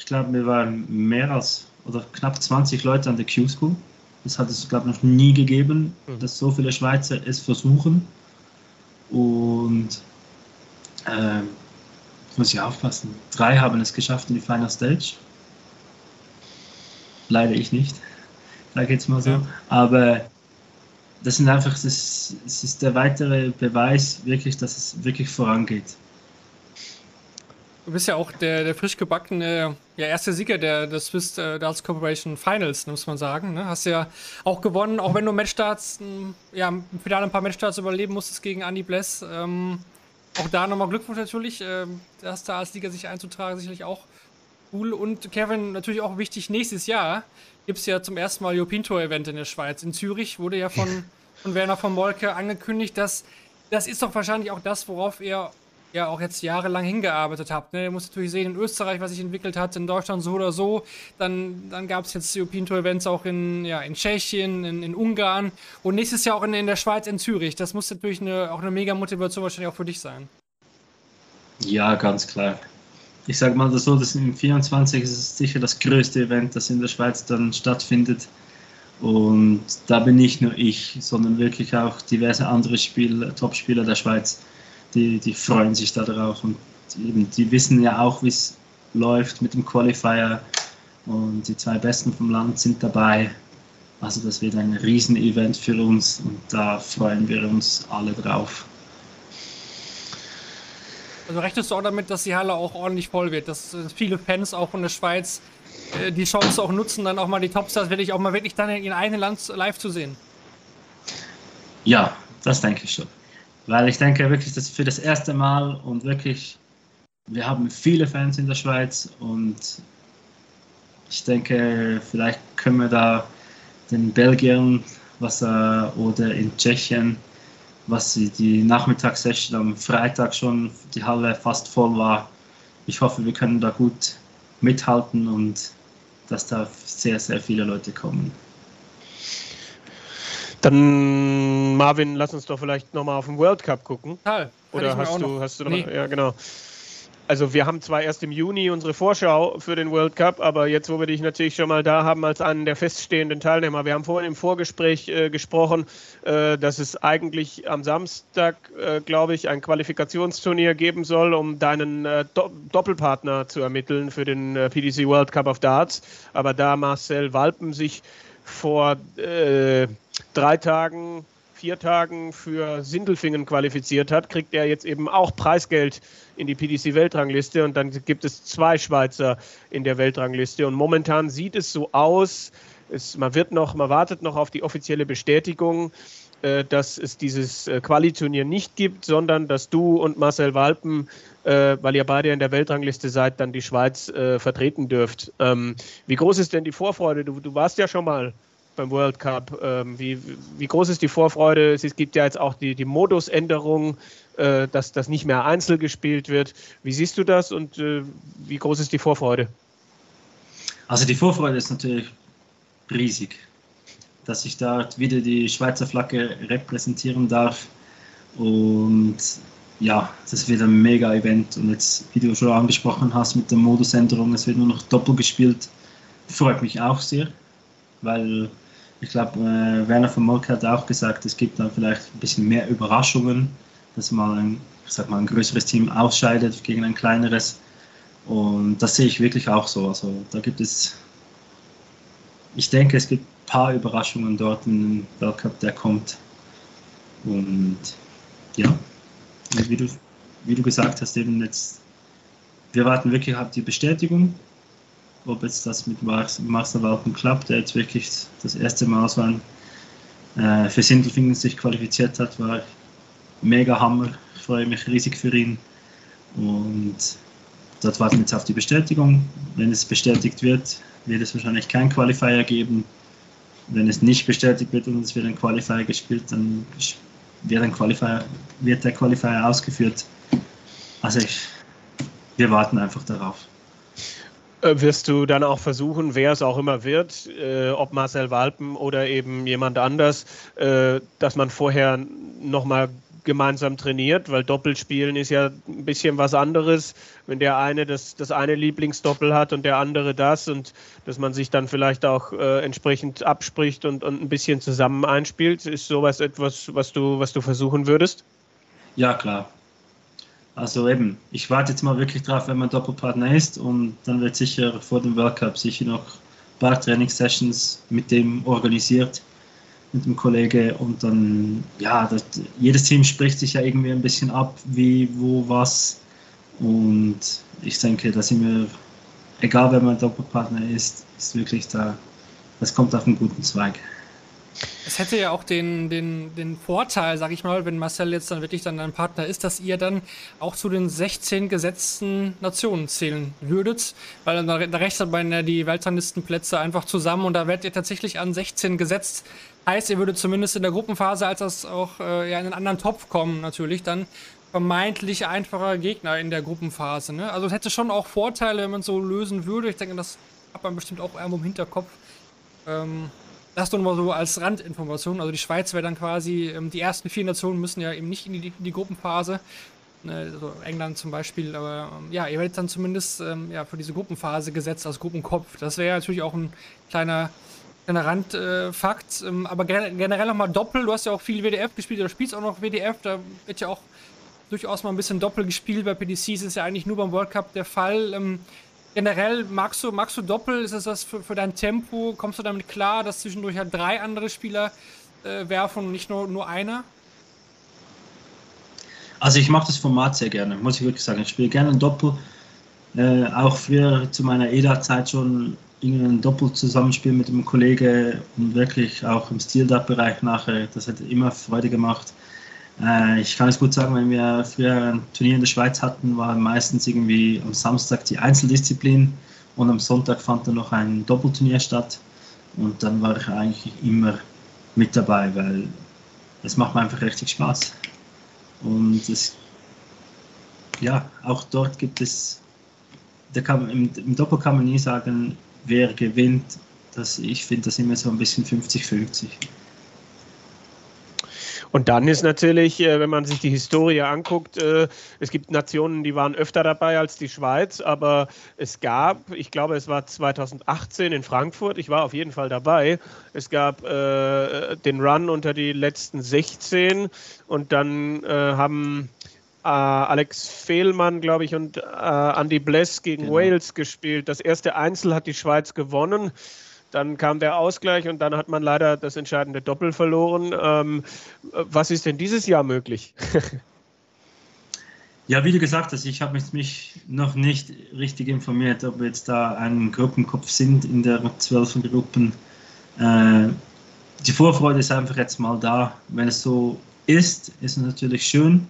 ich glaube, wir waren mehr als oder knapp 20 Leute an der Q-School. Das hat es, glaube ich, noch nie gegeben, mhm. dass so viele Schweizer es versuchen. Und äh, muss ich aufpassen. Drei haben es geschafft in die Final Stage. Leider ich nicht. Da geht es mal so. Ja. Aber das sind einfach, das, das ist der weitere Beweis wirklich, dass es wirklich vorangeht. Du bist ja auch der, der frisch gebackene ja, erste Sieger der, der Swiss äh, Darts Corporation Finals, muss man sagen. Ne? Hast ja auch gewonnen, auch wenn du Matchstarts, ja, im Finale ein paar Matchstarts überleben musstest gegen Andy Bless. Ähm, auch da nochmal Glückwunsch natürlich. Ähm, das da als Sieger sich einzutragen, sicherlich auch cool. Und Kevin, natürlich auch wichtig, nächstes Jahr gibt es ja zum ersten Mal European Tour Event in der Schweiz. In Zürich wurde ja von, von Werner von Molke angekündigt, dass das ist doch wahrscheinlich auch das, worauf er ja auch jetzt jahrelang hingearbeitet habt. Ne? Ihr müsst natürlich sehen, in Österreich, was sich entwickelt hat, in Deutschland so oder so. Dann, dann gab es jetzt European Tour Events auch in, ja, in Tschechien, in, in Ungarn und nächstes Jahr auch in, in der Schweiz, in Zürich. Das muss natürlich eine, auch eine mega Motivation wahrscheinlich auch für dich sein. Ja, ganz klar. Ich sage mal so, dass im 24 ist es sicher das größte Event, das in der Schweiz dann stattfindet. Und da bin nicht nur ich, sondern wirklich auch diverse andere Spiel, Topspieler der Schweiz die, die freuen sich darauf und eben, die wissen ja auch, wie es läuft mit dem Qualifier und die zwei Besten vom Land sind dabei. Also das wird ein Riesenevent für uns und da freuen wir uns alle drauf. Also rechnest du auch damit, dass die Halle auch ordentlich voll wird, dass viele Fans auch von der Schweiz äh, die Chance auch nutzen, dann auch mal die Topstars wirklich auch mal wirklich dann in ihrem eigenen Land live zu sehen? Ja, das denke ich schon. Weil ich denke wirklich, dass für das erste Mal und wirklich, wir haben viele Fans in der Schweiz und ich denke, vielleicht können wir da den Belgiern was, äh, oder in Tschechien, was die Nachmittagssession am Freitag schon die Halle fast voll war. Ich hoffe, wir können da gut mithalten und dass da sehr, sehr viele Leute kommen. Dann, Marvin, lass uns doch vielleicht nochmal auf den World Cup gucken. Total. Oder hast du, hast du noch, nee. ja genau. also wir haben zwar erst im Juni unsere Vorschau für den World Cup, aber jetzt, wo wir dich natürlich schon mal da haben als einen der feststehenden Teilnehmer, wir haben vorhin im Vorgespräch äh, gesprochen, äh, dass es eigentlich am Samstag, äh, glaube ich, ein Qualifikationsturnier geben soll, um deinen äh, Do Doppelpartner zu ermitteln für den äh, PDC World Cup of Darts. Aber da Marcel Walpen sich vor äh, drei Tagen vier Tagen für Sindelfingen qualifiziert hat, kriegt er jetzt eben auch Preisgeld in die PDC-Weltrangliste und dann gibt es zwei Schweizer in der Weltrangliste. Und momentan sieht es so aus, es, man wird noch, man wartet noch auf die offizielle Bestätigung, äh, dass es dieses äh, Qualiturnier nicht gibt, sondern dass du und Marcel Walpen, äh, weil ihr beide in der Weltrangliste seid, dann die Schweiz äh, vertreten dürft. Ähm, wie groß ist denn die Vorfreude? Du, du warst ja schon mal beim World Cup. Ähm, wie, wie groß ist die Vorfreude? Es gibt ja jetzt auch die, die Modusänderung, äh, dass das nicht mehr einzeln gespielt wird. Wie siehst du das und äh, wie groß ist die Vorfreude? Also die Vorfreude ist natürlich riesig, dass ich da wieder die Schweizer Flagge repräsentieren darf. Und ja, das wird ein mega Event. Und jetzt, wie du schon angesprochen hast, mit der Modusänderung, es wird nur noch doppelt gespielt. Freut mich auch sehr, weil ich glaube, äh, Werner von Molk hat auch gesagt, es gibt dann vielleicht ein bisschen mehr Überraschungen, dass mal ein, ich sag mal, ein größeres Team ausscheidet gegen ein kleineres. Und das sehe ich wirklich auch so. Also da gibt es, ich denke, es gibt paar Überraschungen dort im Weltcup, der kommt. Und ja, wie du, wie du gesagt hast, eben jetzt, wir warten wirklich auf die Bestätigung ob jetzt das mit Marcel Walken klappt, der jetzt wirklich das erste Mal so ein, äh, für Sindelfingen sich qualifiziert hat, war mega Hammer. Ich freue mich riesig für ihn. Und dort warten wir jetzt auf die Bestätigung. Wenn es bestätigt wird, wird es wahrscheinlich kein Qualifier geben. Wenn es nicht bestätigt wird und es wird ein Qualifier gespielt, dann wird, ein Qualifier, wird der Qualifier ausgeführt. Also ich, wir warten einfach darauf. Äh, wirst du dann auch versuchen, wer es auch immer wird, äh, ob Marcel Walpen oder eben jemand anders, äh, dass man vorher nochmal gemeinsam trainiert, weil Doppelspielen ist ja ein bisschen was anderes, wenn der eine das, das eine Lieblingsdoppel hat und der andere das und dass man sich dann vielleicht auch äh, entsprechend abspricht und, und ein bisschen zusammen einspielt. Ist sowas etwas, was du, was du versuchen würdest? Ja, klar. Also eben, ich warte jetzt mal wirklich drauf, wenn man Doppelpartner ist und dann wird sicher vor dem World Cup sicher noch ein paar Trainingssessions mit dem organisiert, mit dem Kollege und dann, ja, das, jedes Team spricht sich ja irgendwie ein bisschen ab, wie, wo, was und ich denke, da sind wir, egal wer man Doppelpartner ist, ist wirklich da, das kommt auf einen guten Zweig. Es hätte ja auch den, den, den Vorteil, sag ich mal, wenn Marcel jetzt dann wirklich dann dein Partner ist, dass ihr dann auch zu den 16 gesetzten Nationen zählen würdet, weil dann da, da rechnet man ja die Weltranglistenplätze einfach zusammen und da werdet ihr tatsächlich an 16 gesetzt. Heißt, ihr würdet zumindest in der Gruppenphase, als das auch äh, ja, in einen anderen Topf kommen, natürlich dann vermeintlich einfacher Gegner in der Gruppenphase. Ne? Also es hätte schon auch Vorteile, wenn man so lösen würde. Ich denke, das hat man bestimmt auch irgendwo im Hinterkopf. Ähm, das nur mal so als Randinformation. Also die Schweiz wäre dann quasi, ähm, die ersten vier Nationen müssen ja eben nicht in die, in die Gruppenphase. Ne, also England zum Beispiel, aber ähm, ja, ihr werdet dann zumindest ähm, ja, für diese Gruppenphase gesetzt als Gruppenkopf. Das wäre natürlich auch ein kleiner, kleiner Randfakt. Äh, ähm, aber generell nochmal Doppel, du hast ja auch viel WDF gespielt, oder spielst auch noch WDF, da wird ja auch durchaus mal ein bisschen Doppel gespielt. Bei PDCs ist ja eigentlich nur beim World Cup der Fall. Ähm, Generell magst du, magst du Doppel? Ist das was für, für dein Tempo? Kommst du damit klar, dass zwischendurch halt drei andere Spieler äh, werfen und nicht nur, nur einer? Also ich mache das Format sehr gerne, muss ich wirklich sagen. Ich spiele gerne Doppel. Äh, auch früher zu meiner EDA-Zeit schon ein Doppel-Zusammenspiel mit einem Kollegen und wirklich auch im Stil-Bereich nachher. Das hat immer Freude gemacht. Äh, ich kann es gut sagen, wenn wir früher ein Turnier in der Schweiz hatten, war meistens irgendwie am Samstag die Einzeldisziplin und am Sonntag fand dann noch ein Doppelturnier statt. Und dann war ich eigentlich immer mit dabei, weil es macht mir einfach richtig Spaß. Und es, ja, auch dort gibt es, da kann, im, im Doppel kann man nie sagen, wer gewinnt. Das, ich finde das immer so ein bisschen 50-50. Und dann ist natürlich, äh, wenn man sich die Historie anguckt, äh, es gibt Nationen, die waren öfter dabei als die Schweiz, aber es gab, ich glaube, es war 2018 in Frankfurt, ich war auf jeden Fall dabei, es gab äh, den Run unter die letzten 16 und dann haben äh, Alex Fehlmann, glaube ich, und äh, Andy Bless gegen genau. Wales gespielt. Das erste Einzel hat die Schweiz gewonnen. Dann kam der Ausgleich und dann hat man leider das entscheidende Doppel verloren. Ähm, was ist denn dieses Jahr möglich? ja, wie du gesagt hast, ich habe mich noch nicht richtig informiert, ob wir jetzt da ein Gruppenkopf sind in der zwölf Gruppen. Äh, die Vorfreude ist einfach jetzt mal da. Wenn es so ist, ist es natürlich schön,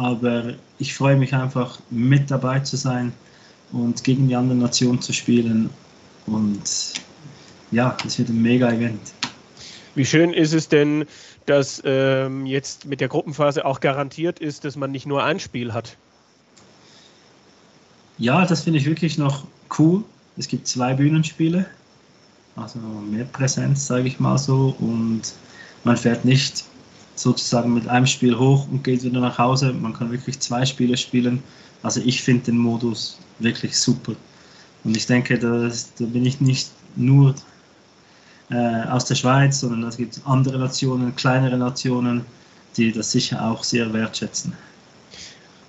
aber ich freue mich einfach mit dabei zu sein und gegen die anderen Nationen zu spielen und ja, das wird ein mega Event. Wie schön ist es denn, dass ähm, jetzt mit der Gruppenphase auch garantiert ist, dass man nicht nur ein Spiel hat? Ja, das finde ich wirklich noch cool. Es gibt zwei Bühnenspiele, also mehr Präsenz, sage ich mal so, und man fährt nicht sozusagen mit einem Spiel hoch und geht wieder nach Hause. Man kann wirklich zwei Spiele spielen. Also ich finde den Modus wirklich super. Und ich denke, dass, da bin ich nicht nur äh, aus der Schweiz, sondern es gibt andere Nationen, kleinere Nationen, die das sicher auch sehr wertschätzen.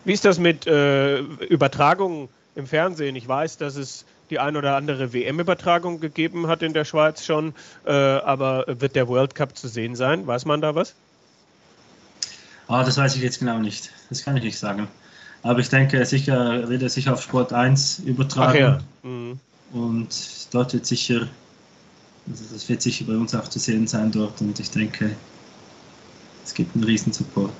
Wie ist das mit äh, Übertragungen im Fernsehen? Ich weiß, dass es die ein oder andere WM-Übertragung gegeben hat in der Schweiz schon, äh, aber wird der World Cup zu sehen sein? Weiß man da was? Ah, das weiß ich jetzt genau nicht. Das kann ich nicht sagen. Aber ich denke, sicher wird er sich auf Sport 1 übertragen. Ja. Mhm. Und dort wird sicher also das wird sicher bei uns auch zu sehen sein dort und ich denke, es gibt einen riesen Support.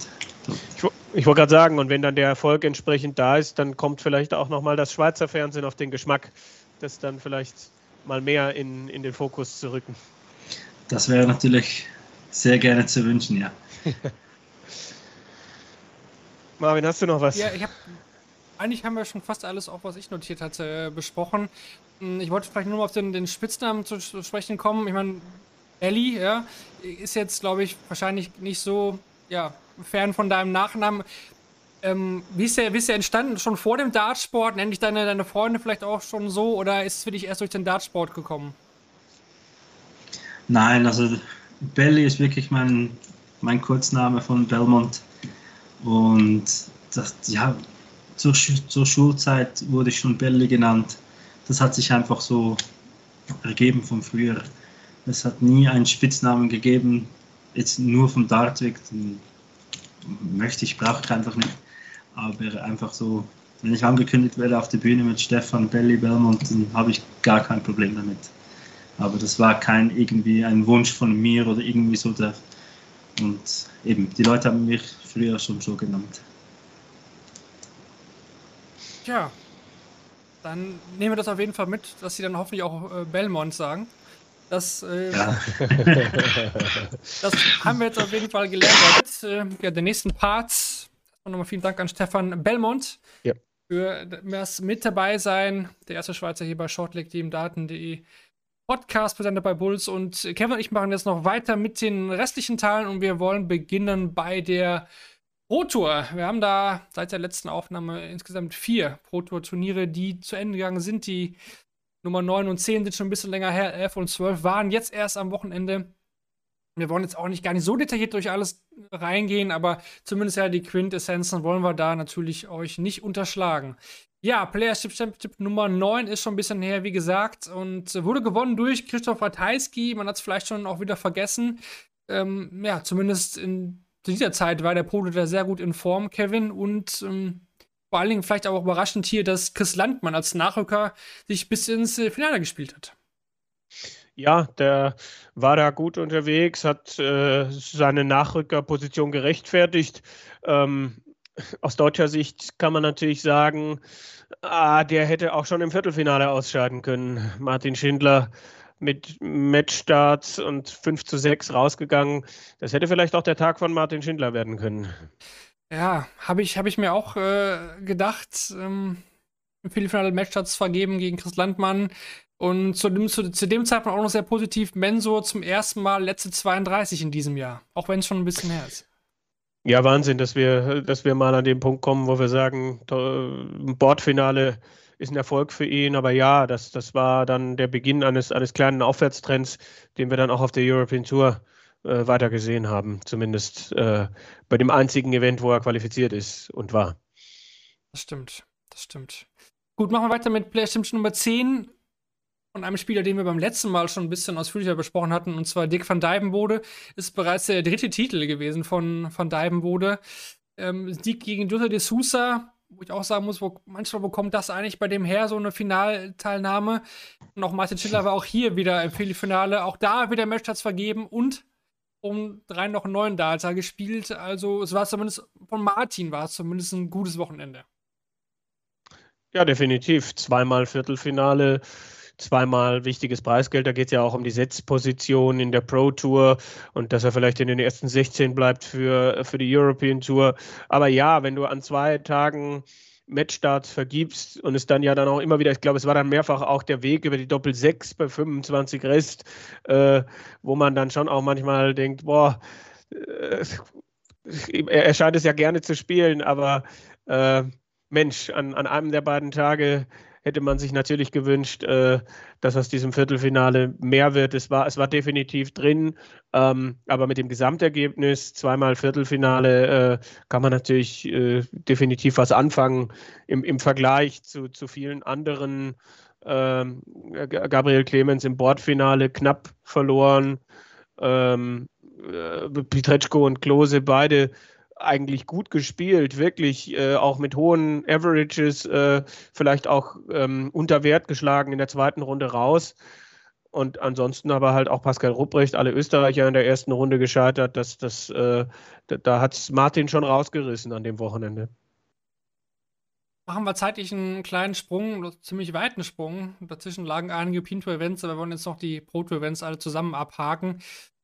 Ich, ich wollte gerade sagen, und wenn dann der Erfolg entsprechend da ist, dann kommt vielleicht auch nochmal das Schweizer Fernsehen auf den Geschmack, das dann vielleicht mal mehr in, in den Fokus zu rücken. Das wäre natürlich sehr gerne zu wünschen, ja. Marvin, hast du noch was? Ja, ich habe eigentlich haben wir schon fast alles, auch was ich notiert hatte, besprochen. Hm, ich wollte vielleicht nur mal auf den, den Spitznamen zu sprechen kommen. Ich meine, Ellie, ja, ist jetzt, glaube ich, wahrscheinlich nicht so, ja, fern von deinem Nachnamen. Ähm, wie, ist der, wie ist der entstanden? Schon vor dem Dartsport? Nenn dich deine, deine Freunde vielleicht auch schon so? Oder ist es für dich erst durch den Dartsport gekommen? Nein, also Belly ist wirklich mein, mein Kurzname von Belmont. Und das, ja, zur, zur Schulzeit wurde ich schon Belly genannt das hat sich einfach so ergeben von früher. Es hat nie einen Spitznamen gegeben, jetzt nur vom Dartweg. Möchte ich, brauche ich einfach nicht. Aber einfach so, wenn ich angekündigt werde auf der Bühne mit Stefan Belli Belmont, dann habe ich gar kein Problem damit. Aber das war kein irgendwie ein Wunsch von mir oder irgendwie so der. Und eben, die Leute haben mich früher schon so genannt. Ja, dann nehmen wir das auf jeden Fall mit, dass sie dann hoffentlich auch äh, Belmont sagen. Das, äh, ja. das haben wir jetzt auf jeden Fall gelernt. Jetzt, äh, ja, den nächsten Part. Nochmal vielen Dank an Stefan Belmont ja. für das mit dabei sein. Der erste Schweizer hier bei shortlegteamdaten.de Podcast präsentiert bei Bulls. Und Kevin und ich machen jetzt noch weiter mit den restlichen Teilen und wir wollen beginnen bei der Pro Tour. Wir haben da seit der letzten Aufnahme insgesamt vier Pro Tour Turniere, die zu Ende gegangen sind. Die Nummer 9 und 10 sind schon ein bisschen länger her. 11 und 12 waren jetzt erst am Wochenende. Wir wollen jetzt auch nicht gar nicht so detailliert durch alles reingehen, aber zumindest ja die Quintessenzen wollen wir da natürlich euch nicht unterschlagen. Ja, Playership Championship Nummer 9 ist schon ein bisschen her, wie gesagt, und wurde gewonnen durch Christoph Ratajski. Man hat es vielleicht schon auch wieder vergessen. Ähm, ja, zumindest in dieser Zeit war der Prototyp sehr gut in Form, Kevin, und ähm, vor allen Dingen vielleicht auch überraschend hier, dass Chris Landmann als Nachrücker sich bis ins äh, Finale gespielt hat. Ja, der war da gut unterwegs, hat äh, seine Nachrückerposition gerechtfertigt. Ähm, aus deutscher Sicht kann man natürlich sagen, ah, der hätte auch schon im Viertelfinale ausscheiden können. Martin Schindler mit Matchstarts und 5 zu 6 rausgegangen. Das hätte vielleicht auch der Tag von Martin Schindler werden können. Ja, habe ich, hab ich mir auch äh, gedacht. Ähm, Viertelfinale Matchstarts vergeben gegen Chris Landmann. Und zu dem, zu, zu dem Zeitpunkt auch noch sehr positiv, Mensur zum ersten Mal letzte 32 in diesem Jahr. Auch wenn es schon ein bisschen her ist. Ja, Wahnsinn, dass wir, dass wir mal an den Punkt kommen, wo wir sagen, ein Bordfinale ist ein Erfolg für ihn. Aber ja, das, das war dann der Beginn eines, eines kleinen Aufwärtstrends, den wir dann auch auf der European Tour äh, weiter gesehen haben. Zumindest äh, bei dem einzigen Event, wo er qualifiziert ist und war. Das stimmt, das stimmt. Gut, machen wir weiter mit Player Nummer 10 von einem Spieler, den wir beim letzten Mal schon ein bisschen ausführlicher besprochen hatten, und zwar Dick van Dijvenbode, ist bereits der dritte Titel gewesen von van Dijvenbode. Ähm, Sieg gegen Jutta de Sousa, wo ich auch sagen muss, wo, manchmal bekommt das eigentlich bei dem her so eine Finalteilnahme. Und auch Martin Schindler war auch hier wieder im Finale, auch da wieder Matchstarts vergeben und um drei noch einen neuen Data gespielt. Also es war zumindest von Martin war es zumindest ein gutes Wochenende. Ja, definitiv. Zweimal Viertelfinale zweimal wichtiges Preisgeld. Da geht es ja auch um die Setzposition in der Pro Tour und dass er vielleicht in den ersten 16 bleibt für, für die European Tour. Aber ja, wenn du an zwei Tagen Matchstarts vergibst und es dann ja dann auch immer wieder, ich glaube, es war dann mehrfach auch der Weg über die Doppel 6 bei 25 Rest, äh, wo man dann schon auch manchmal denkt, boah, äh, er scheint es ja gerne zu spielen, aber äh, Mensch, an, an einem der beiden Tage hätte man sich natürlich gewünscht, äh, dass aus diesem Viertelfinale mehr wird. Es war, es war definitiv drin, ähm, aber mit dem Gesamtergebnis, zweimal Viertelfinale, äh, kann man natürlich äh, definitiv was anfangen im, im Vergleich zu, zu vielen anderen. Ähm, Gabriel Clemens im Bordfinale knapp verloren. Ähm, äh, Pietreczko und Klose beide eigentlich gut gespielt, wirklich äh, auch mit hohen Averages, äh, vielleicht auch ähm, unter Wert geschlagen in der zweiten Runde raus. Und ansonsten aber halt auch Pascal Rupprecht, alle Österreicher in der ersten Runde gescheitert. Das, das, äh, da, hat es Martin schon rausgerissen an dem Wochenende. Machen wir zeitlich einen kleinen Sprung, ziemlich weiten Sprung. Dazwischen lagen einige Pinto-Events, aber wir wollen jetzt noch die Proto-Events alle zusammen abhaken.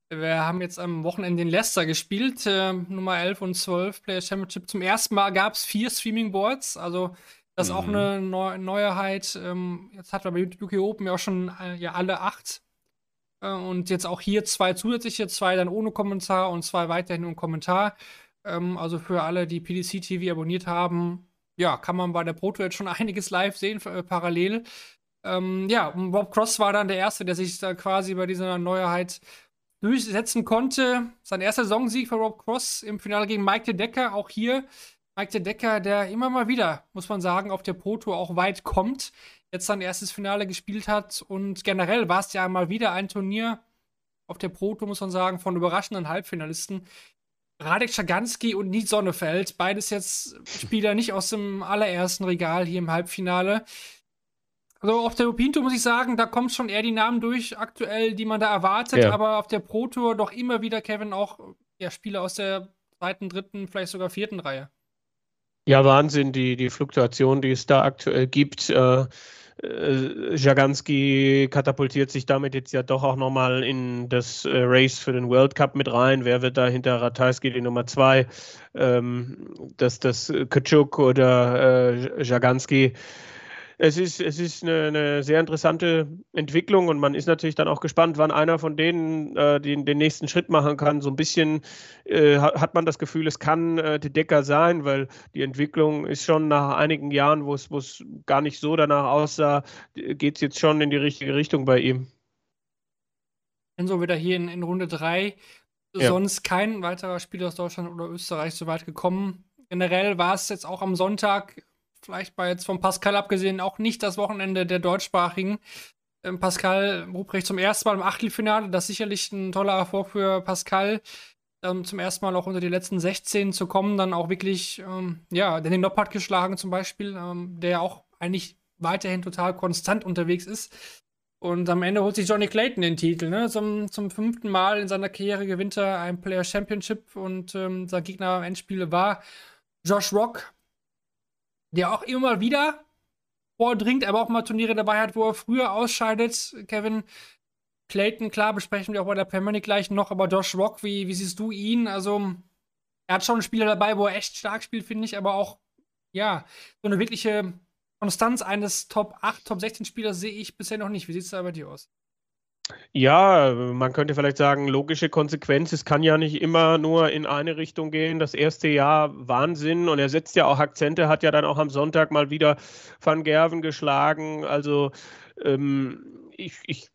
Wir haben jetzt am Wochenende in Leicester gespielt, äh, Nummer 11 und 12 Player Championship. Zum ersten Mal gab es vier Streaming-Boards, also das ist mhm. auch eine Neu Neuheit. Ähm, jetzt hat man bei UK Open ja auch schon äh, ja, alle acht. Äh, und jetzt auch hier zwei zusätzliche, zwei dann ohne Kommentar und zwei weiterhin ohne Kommentar. Ähm, also für alle, die PDC TV abonniert haben, ja, kann man bei der Proto jetzt schon einiges live sehen, äh, parallel. Ähm, ja, Bob Cross war dann der Erste, der sich da quasi bei dieser Neuheit durchsetzen konnte. Sein erster Saisonsieg für Rob Cross im Finale gegen Mike de Decker. Auch hier Mike de Decker, der immer mal wieder, muss man sagen, auf der Pro Tour auch weit kommt. Jetzt sein erstes Finale gespielt hat. Und generell war es ja mal wieder ein Turnier auf der Pro Tour, muss man sagen, von überraschenden Halbfinalisten. Radek Schaganski und Nied Sonnefeld, beides jetzt Spieler nicht aus dem allerersten Regal hier im Halbfinale. Also auf der Pinto muss ich sagen, da kommt schon eher die Namen durch aktuell, die man da erwartet, ja. aber auf der Pro Tour doch immer wieder, Kevin, auch ja, Spieler aus der zweiten, dritten, vielleicht sogar vierten Reihe. Ja, Wahnsinn, die, die Fluktuation, die es da aktuell gibt. Äh, äh, Jaganski katapultiert sich damit jetzt ja doch auch nochmal in das äh, Race für den World Cup mit rein. Wer wird da hinter Ratajski die Nummer zwei? Ähm, dass das Kaczuk oder äh, Jaganski es ist, es ist eine, eine, sehr interessante Entwicklung und man ist natürlich dann auch gespannt, wann einer von denen äh, den, den, nächsten Schritt machen kann. So ein bisschen äh, hat man das Gefühl, es kann äh, die Decker sein, weil die Entwicklung ist schon nach einigen Jahren, wo es gar nicht so danach aussah, geht es jetzt schon in die richtige Richtung bei ihm. Enso wieder hier in, in Runde 3. Ja. Sonst kein weiterer Spieler aus Deutschland oder Österreich so weit gekommen. Generell war es jetzt auch am Sonntag vielleicht bei jetzt von Pascal abgesehen, auch nicht das Wochenende der deutschsprachigen. Ähm, Pascal Ruprecht zum ersten Mal im Achtelfinale, das ist sicherlich ein toller Erfolg für Pascal. Ähm, zum ersten Mal auch unter die letzten 16 zu kommen, dann auch wirklich, ähm, ja, den Noppert geschlagen zum Beispiel, ähm, der ja auch eigentlich weiterhin total konstant unterwegs ist. Und am Ende holt sich Johnny Clayton den Titel. Ne? Zum, zum fünften Mal in seiner Karriere gewinnt er ein Player Championship und ähm, sein Gegner im Endspiel war Josh Rock, der auch immer mal wieder vordringt, aber auch mal Turniere dabei hat, wo er früher ausscheidet. Kevin Clayton, klar, besprechen wir auch bei der Premier gleich noch, aber Josh Rock, wie, wie siehst du ihn? Also, er hat schon Spieler dabei, wo er echt stark spielt, finde ich, aber auch, ja, so eine wirkliche Konstanz eines Top 8, Top 16 Spielers sehe ich bisher noch nicht. Wie sieht es da bei dir aus? Ja, man könnte vielleicht sagen, logische Konsequenz. Es kann ja nicht immer nur in eine Richtung gehen. Das erste Jahr Wahnsinn und er setzt ja auch Akzente, hat ja dann auch am Sonntag mal wieder Van Gerven geschlagen. Also ähm, ich, ich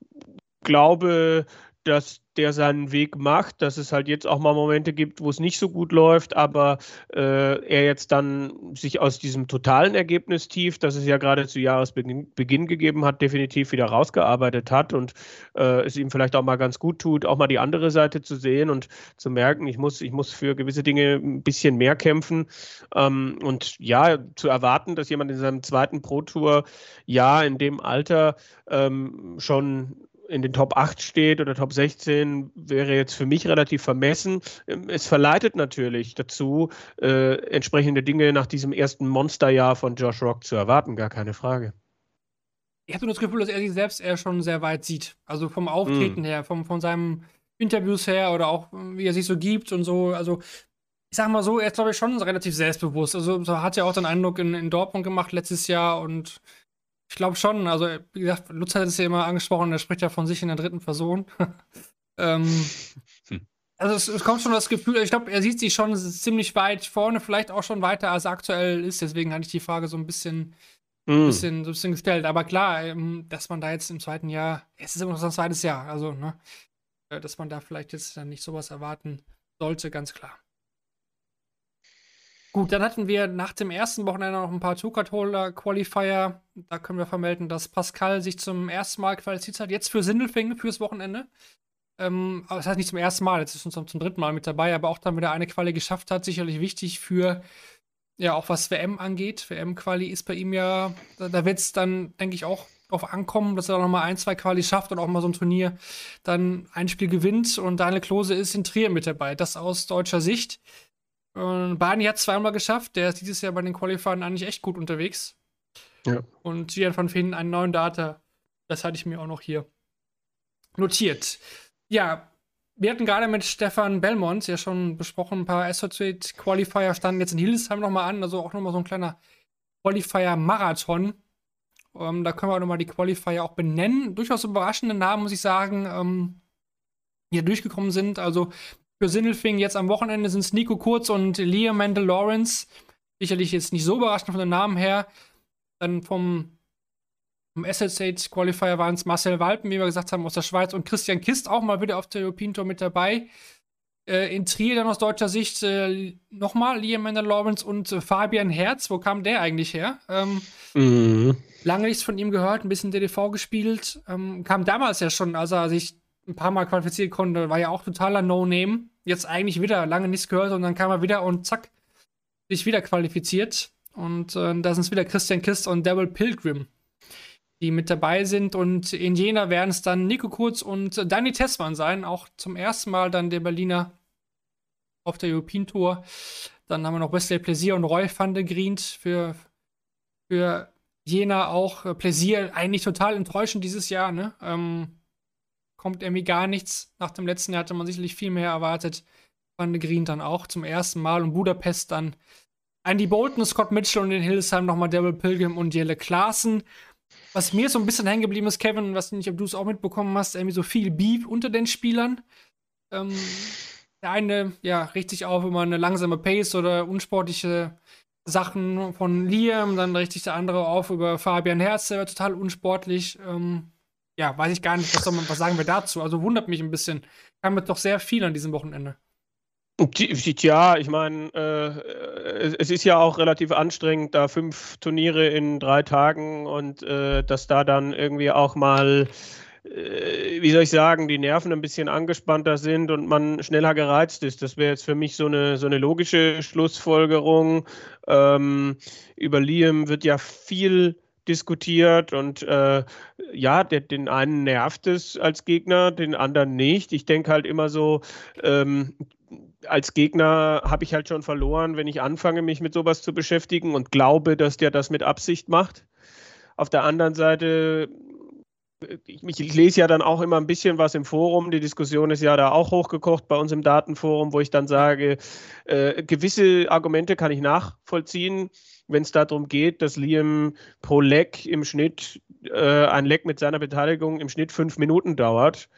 glaube, dass der seinen Weg macht, dass es halt jetzt auch mal Momente gibt, wo es nicht so gut läuft, aber äh, er jetzt dann sich aus diesem totalen Ergebnistief, das es ja gerade zu Jahresbeginn Beginn gegeben hat, definitiv wieder rausgearbeitet hat und äh, es ihm vielleicht auch mal ganz gut tut, auch mal die andere Seite zu sehen und zu merken, ich muss, ich muss für gewisse Dinge ein bisschen mehr kämpfen. Ähm, und ja, zu erwarten, dass jemand in seinem zweiten Pro-Tour ja in dem Alter ähm, schon in den Top 8 steht oder Top 16, wäre jetzt für mich relativ vermessen. Ähm, es verleitet natürlich dazu, äh, entsprechende Dinge nach diesem ersten Monsterjahr von Josh Rock zu erwarten, gar keine Frage. Ich habe nur das Gefühl, dass er sich selbst eher schon sehr weit sieht. Also vom Auftreten mm. her, vom, von seinen Interviews her oder auch wie er sich so gibt und so. Also ich sag mal so, er ist glaube ich schon relativ selbstbewusst. Also so hat er auch den Eindruck in, in Dortmund gemacht letztes Jahr und ich glaube schon. Also, wie gesagt, Lutz hat es ja immer angesprochen, er spricht ja von sich in der dritten Person. ähm, hm. Also, es, es, kommt schon das Gefühl, ich glaube, er sieht sich schon ziemlich weit vorne, vielleicht auch schon weiter, als er aktuell ist. Deswegen hatte ich die Frage so ein bisschen, mm. bisschen, so ein bisschen gestellt. Aber klar, ähm, dass man da jetzt im zweiten Jahr, es ist immer noch sein zweites Jahr, also, ne, äh, dass man da vielleicht jetzt dann nicht sowas erwarten sollte, ganz klar. Gut, dann hatten wir nach dem ersten Wochenende noch ein paar Two-Card-Holder-Qualifier. Da können wir vermelden, dass Pascal sich zum ersten Mal qualifiziert hat. Jetzt für Sindelfingen fürs Wochenende. Ähm, aber das heißt nicht zum ersten Mal, jetzt ist uns zum, zum dritten Mal mit dabei, aber auch dann wieder eine Quali geschafft hat. Sicherlich wichtig für, ja, auch was WM angeht. WM-Quali ist bei ihm ja, da, da wird es dann, denke ich, auch drauf ankommen, dass er noch mal ein, zwei Quali schafft und auch mal so ein Turnier dann ein Spiel gewinnt. Und Daniel Klose ist in Trier mit dabei. Das aus deutscher Sicht. Und Barney hat es zweimal geschafft. Der ist dieses Jahr bei den Qualifiern eigentlich echt gut unterwegs. Ja. Und Gian van Feen einen neuen Data. Das hatte ich mir auch noch hier notiert. Ja, wir hatten gerade mit Stefan Belmont ja schon besprochen, ein paar Associate Qualifier standen jetzt in Hildesheim nochmal an, also auch nochmal so ein kleiner Qualifier-Marathon. Ähm, da können wir auch nochmal die Qualifier auch benennen. Durchaus überraschende Namen, muss ich sagen, ähm, die hier durchgekommen sind. Also für Sindelfing jetzt am Wochenende sind es Nico Kurz und Liam Mendel Lawrence. Sicherlich jetzt nicht so überraschend von den Namen her. Dann vom, vom SSH Qualifier waren es Marcel Walpen, wie wir gesagt haben, aus der Schweiz und Christian Kist auch mal wieder auf der European Tour mit dabei. Äh, in Trier dann aus deutscher Sicht äh, nochmal Liam Mendel Lawrence und äh, Fabian Herz. Wo kam der eigentlich her? Ähm, mhm. Lange nichts von ihm gehört, ein bisschen DDV gespielt. Ähm, kam damals ja schon, als er sich ein paar Mal qualifizieren konnte, war ja auch totaler No-Name jetzt eigentlich wieder lange nichts gehört und dann kam er wieder und zack, sich wieder qualifiziert. Und äh, da sind es wieder Christian Kist und Daryl Pilgrim, die mit dabei sind. Und in Jena werden es dann Nico Kurz und Danny Tessmann sein. Auch zum ersten Mal dann der Berliner auf der European Tour. Dann haben wir noch Wesley Plaisir und Roy van de Grient für, für Jena auch. Äh, Plaisir eigentlich total enttäuschend dieses Jahr, ne? Ähm, kommt irgendwie gar nichts. Nach dem letzten Jahr hatte man sicherlich viel mehr erwartet. Van de Green dann auch zum ersten Mal und Budapest dann Andy Bolton, Scott Mitchell und in Hildesheim nochmal Devil Pilgrim und Jelle Klaassen. Was mir so ein bisschen hängen geblieben ist, Kevin, was nicht, ob du es auch mitbekommen hast, irgendwie so viel Beef unter den Spielern. Ähm, der eine, ja, richtig auf immer eine langsame Pace oder unsportliche Sachen von Liam, dann richtig der andere auf über Fabian Herz, der war total unsportlich. Ähm, ja, weiß ich gar nicht, was, man, was sagen wir dazu? Also wundert mich ein bisschen. Kam mit doch sehr viel an diesem Wochenende. Tja, ich meine, äh, es ist ja auch relativ anstrengend, da fünf Turniere in drei Tagen und äh, dass da dann irgendwie auch mal, äh, wie soll ich sagen, die Nerven ein bisschen angespannter sind und man schneller gereizt ist. Das wäre jetzt für mich so eine, so eine logische Schlussfolgerung. Ähm, über Liam wird ja viel diskutiert und äh, ja, der, den einen nervt es als Gegner, den anderen nicht. Ich denke halt immer so, ähm, als Gegner habe ich halt schon verloren, wenn ich anfange, mich mit sowas zu beschäftigen und glaube, dass der das mit Absicht macht. Auf der anderen Seite ich, ich, lese ja dann auch immer ein bisschen was im Forum. Die Diskussion ist ja da auch hochgekocht bei uns im Datenforum, wo ich dann sage, äh, gewisse Argumente kann ich nachvollziehen, wenn es darum geht, dass Liam pro Leck im Schnitt, äh, ein Leck mit seiner Beteiligung im Schnitt fünf Minuten dauert.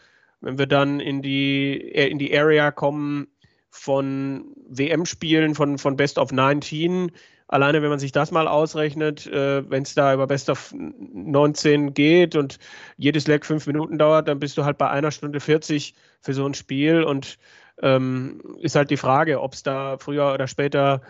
Wenn wir dann in die, äh, in die Area kommen von WM-Spielen, von, von Best of 19, alleine wenn man sich das mal ausrechnet, äh, wenn es da über Best of 19 geht und jedes Leg fünf Minuten dauert, dann bist du halt bei einer Stunde 40 für so ein Spiel und ähm, ist halt die Frage, ob es da früher oder später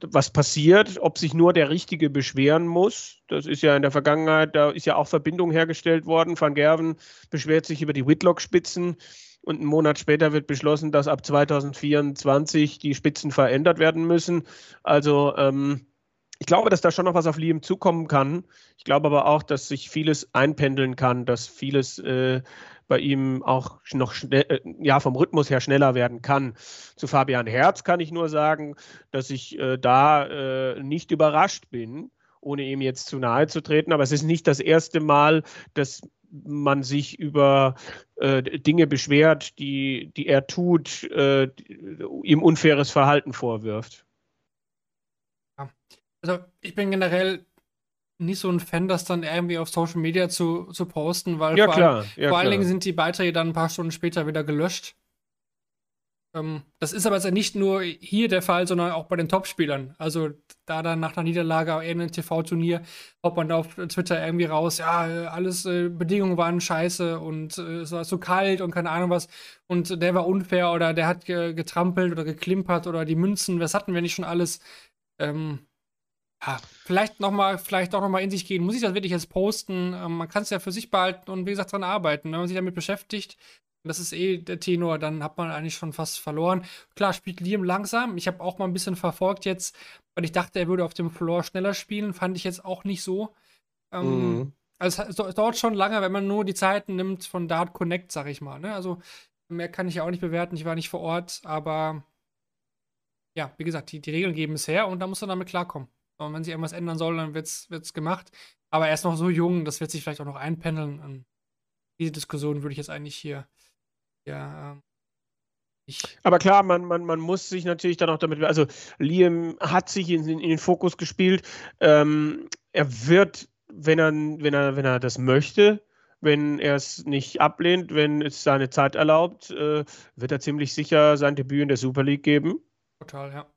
was passiert, ob sich nur der Richtige beschweren muss. Das ist ja in der Vergangenheit, da ist ja auch Verbindung hergestellt worden. Van Gerven beschwert sich über die Whitlock-Spitzen und einen Monat später wird beschlossen, dass ab 2024 die Spitzen verändert werden müssen. Also ähm, ich glaube, dass da schon noch was auf Liam zukommen kann. Ich glaube aber auch, dass sich vieles einpendeln kann, dass vieles äh, bei ihm auch noch schnell, äh, ja, vom Rhythmus her schneller werden kann. Zu Fabian Herz kann ich nur sagen, dass ich äh, da äh, nicht überrascht bin, ohne ihm jetzt zu nahe zu treten. Aber es ist nicht das erste Mal, dass man sich über äh, Dinge beschwert, die, die er tut, äh, ihm unfaires Verhalten vorwirft. Also ich bin generell nicht so ein Fan, das dann irgendwie auf Social Media zu, zu posten, weil ja, vor, klar, ja, vor allen. Dingen sind die Beiträge dann ein paar Stunden später wieder gelöscht. Ähm, das ist aber jetzt nicht nur hier der Fall, sondern auch bei den Topspielern. Also da dann nach einer Niederlage in einem TV-Turnier haut man da auf Twitter irgendwie raus, ja, alles äh, Bedingungen waren scheiße und äh, es war so kalt und keine Ahnung was und der war unfair oder der hat ge getrampelt oder geklimpert oder die Münzen, was hatten wir nicht schon alles? Ähm, ja, vielleicht noch mal, vielleicht auch noch mal in sich gehen. Muss ich das wirklich jetzt posten? Ähm, man kann es ja für sich behalten und wie gesagt dran arbeiten. Wenn man sich damit beschäftigt, das ist eh der Tenor, dann hat man eigentlich schon fast verloren. Klar, spielt Liam langsam. Ich habe auch mal ein bisschen verfolgt jetzt, weil ich dachte, er würde auf dem Floor schneller spielen. Fand ich jetzt auch nicht so. Ähm, Mhm. Also es es dauert schon lange, wenn man nur die Zeiten nimmt von Dart Connect, sag ich mal. Ne? Also mehr kann ich ja auch nicht bewerten. Ich war nicht vor Ort, aber ja, wie gesagt, die, die Regeln geben es her und da muss man damit klarkommen. Und wenn sich irgendwas ändern soll, dann wird es gemacht. Aber er ist noch so jung, das wird sich vielleicht auch noch einpendeln. Und diese Diskussion würde ich jetzt eigentlich hier, ja, ähm, nicht. Aber klar, man, man, man muss sich natürlich dann auch damit, also Liam hat sich in, in den Fokus gespielt. Ähm, er wird, wenn er, wenn er, wenn er das möchte, wenn er es nicht ablehnt, wenn es seine Zeit erlaubt, äh, wird er ziemlich sicher sein Debüt in der Super League geben. Total, ja.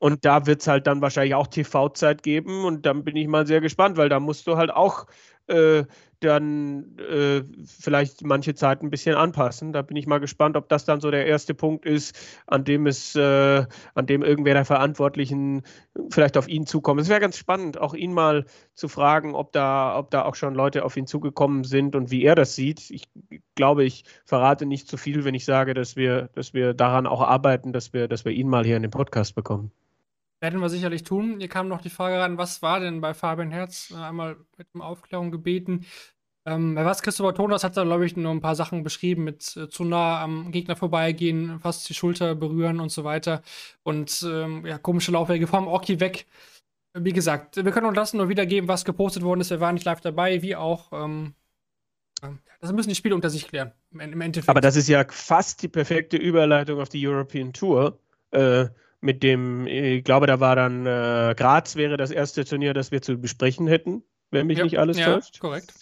Und da wird es halt dann wahrscheinlich auch TV-Zeit geben und dann bin ich mal sehr gespannt, weil da musst du halt auch äh, dann äh, vielleicht manche Zeit ein bisschen anpassen. Da bin ich mal gespannt, ob das dann so der erste Punkt ist, an dem es, äh, an dem irgendwer der Verantwortlichen vielleicht auf ihn zukommt. Es wäre ganz spannend, auch ihn mal zu fragen, ob da, ob da auch schon Leute auf ihn zugekommen sind und wie er das sieht. Ich glaube, ich verrate nicht zu viel, wenn ich sage, dass wir, dass wir daran auch arbeiten, dass wir, dass wir ihn mal hier in den Podcast bekommen. Werden wir sicherlich tun. Hier kam noch die Frage ran, was war denn bei Fabian Herz? Äh, Einmal mit um Aufklärung gebeten. Ähm, was, Christopher Thomas hat da, glaube ich, nur ein paar Sachen beschrieben mit äh, zu nah am Gegner vorbeigehen, fast die Schulter berühren und so weiter. Und ähm, ja, komische Laufwege vom Oki weg. Wie gesagt, wir können uns das nur wiedergeben, was gepostet worden ist. Wir waren nicht live dabei, wie auch. Ähm, das müssen die Spiele unter sich klären, im Endeffekt. Aber das ist ja fast die perfekte Überleitung auf die European Tour. Äh, mit dem, ich glaube, da war dann äh, Graz wäre das erste Turnier, das wir zu besprechen hätten, wenn mich ja, nicht alles ja, täuscht. korrekt.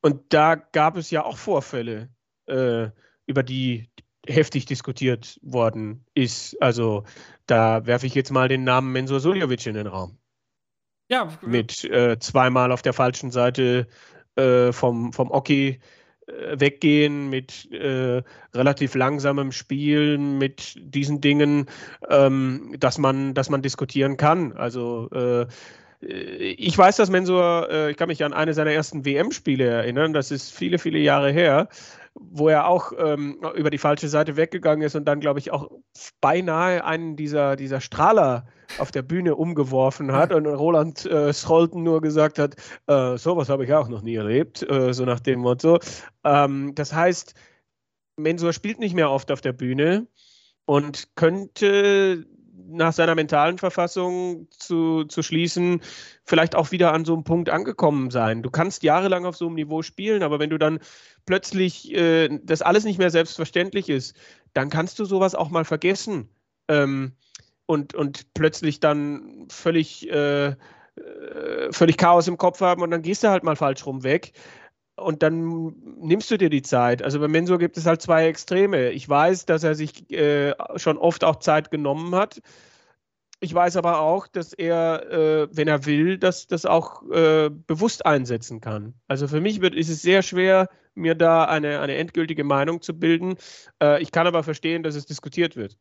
Und da gab es ja auch Vorfälle, äh, über die heftig diskutiert worden ist. Also da werfe ich jetzt mal den Namen Mensur Suljovic in den Raum. Ja, Mit äh, zweimal auf der falschen Seite äh, vom, vom Oki weggehen, mit äh, relativ langsamem Spielen, mit diesen Dingen, ähm, dass, man, dass man diskutieren kann. Also äh, ich weiß, dass Mensur, äh, ich kann mich an eine seiner ersten WM-Spiele erinnern, das ist viele, viele Jahre her, wo er auch ähm, über die falsche Seite weggegangen ist und dann, glaube ich, auch beinahe einen dieser, dieser Strahler auf der Bühne umgeworfen hat und Roland äh, Scholten nur gesagt hat, äh, sowas habe ich auch noch nie erlebt, äh, so nach dem Motto. Ähm, das heißt, Mensur spielt nicht mehr oft auf der Bühne und könnte nach seiner mentalen Verfassung zu, zu schließen, vielleicht auch wieder an so einem Punkt angekommen sein. Du kannst jahrelang auf so einem Niveau spielen, aber wenn du dann plötzlich äh, das alles nicht mehr selbstverständlich ist, dann kannst du sowas auch mal vergessen ähm, und, und plötzlich dann völlig, äh, äh völlig Chaos im Kopf haben und dann gehst du halt mal falsch rum weg und dann nimmst du dir die Zeit. Also bei Mensur gibt es halt zwei Extreme. Ich weiß, dass er sich äh, schon oft auch Zeit genommen hat. Ich weiß aber auch, dass er, äh, wenn er will, das, das auch äh, bewusst einsetzen kann. Also für mich wird, ist es sehr schwer, mir da eine, eine endgültige Meinung zu bilden. Äh, ich kann aber verstehen, dass es diskutiert wird.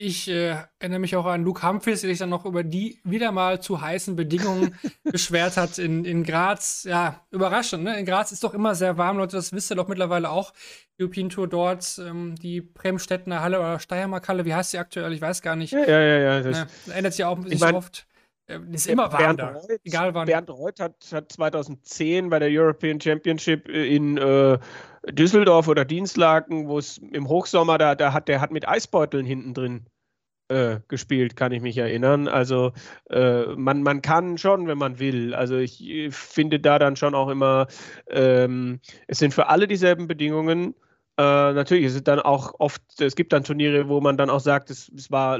Ich äh, erinnere mich auch an Luke Humphries, der sich dann noch über die wieder mal zu heißen Bedingungen beschwert hat in, in Graz. Ja, überraschend, ne? In Graz ist doch immer sehr warm, Leute, das wisst ihr doch mittlerweile auch. Die European Tour dort, ähm, die Bremstettener Halle oder Steiermark-Halle, wie heißt sie aktuell? Ich weiß gar nicht. Ja, ja, ja. ja das ja, ändert sich auch nicht so oft. Äh, ist immer warm Bernd da, Reuth, egal wann. Bernd Reuth hat, hat 2010 bei der European Championship in äh, Düsseldorf oder Dienstlaken, wo es im Hochsommer, da, da hat der hat mit Eisbeuteln hinten drin äh, gespielt, kann ich mich erinnern. Also äh, man, man kann schon, wenn man will. Also ich äh, finde da dann schon auch immer, ähm, es sind für alle dieselben Bedingungen. Äh, natürlich ist es dann auch oft, es gibt dann Turniere, wo man dann auch sagt, es, es war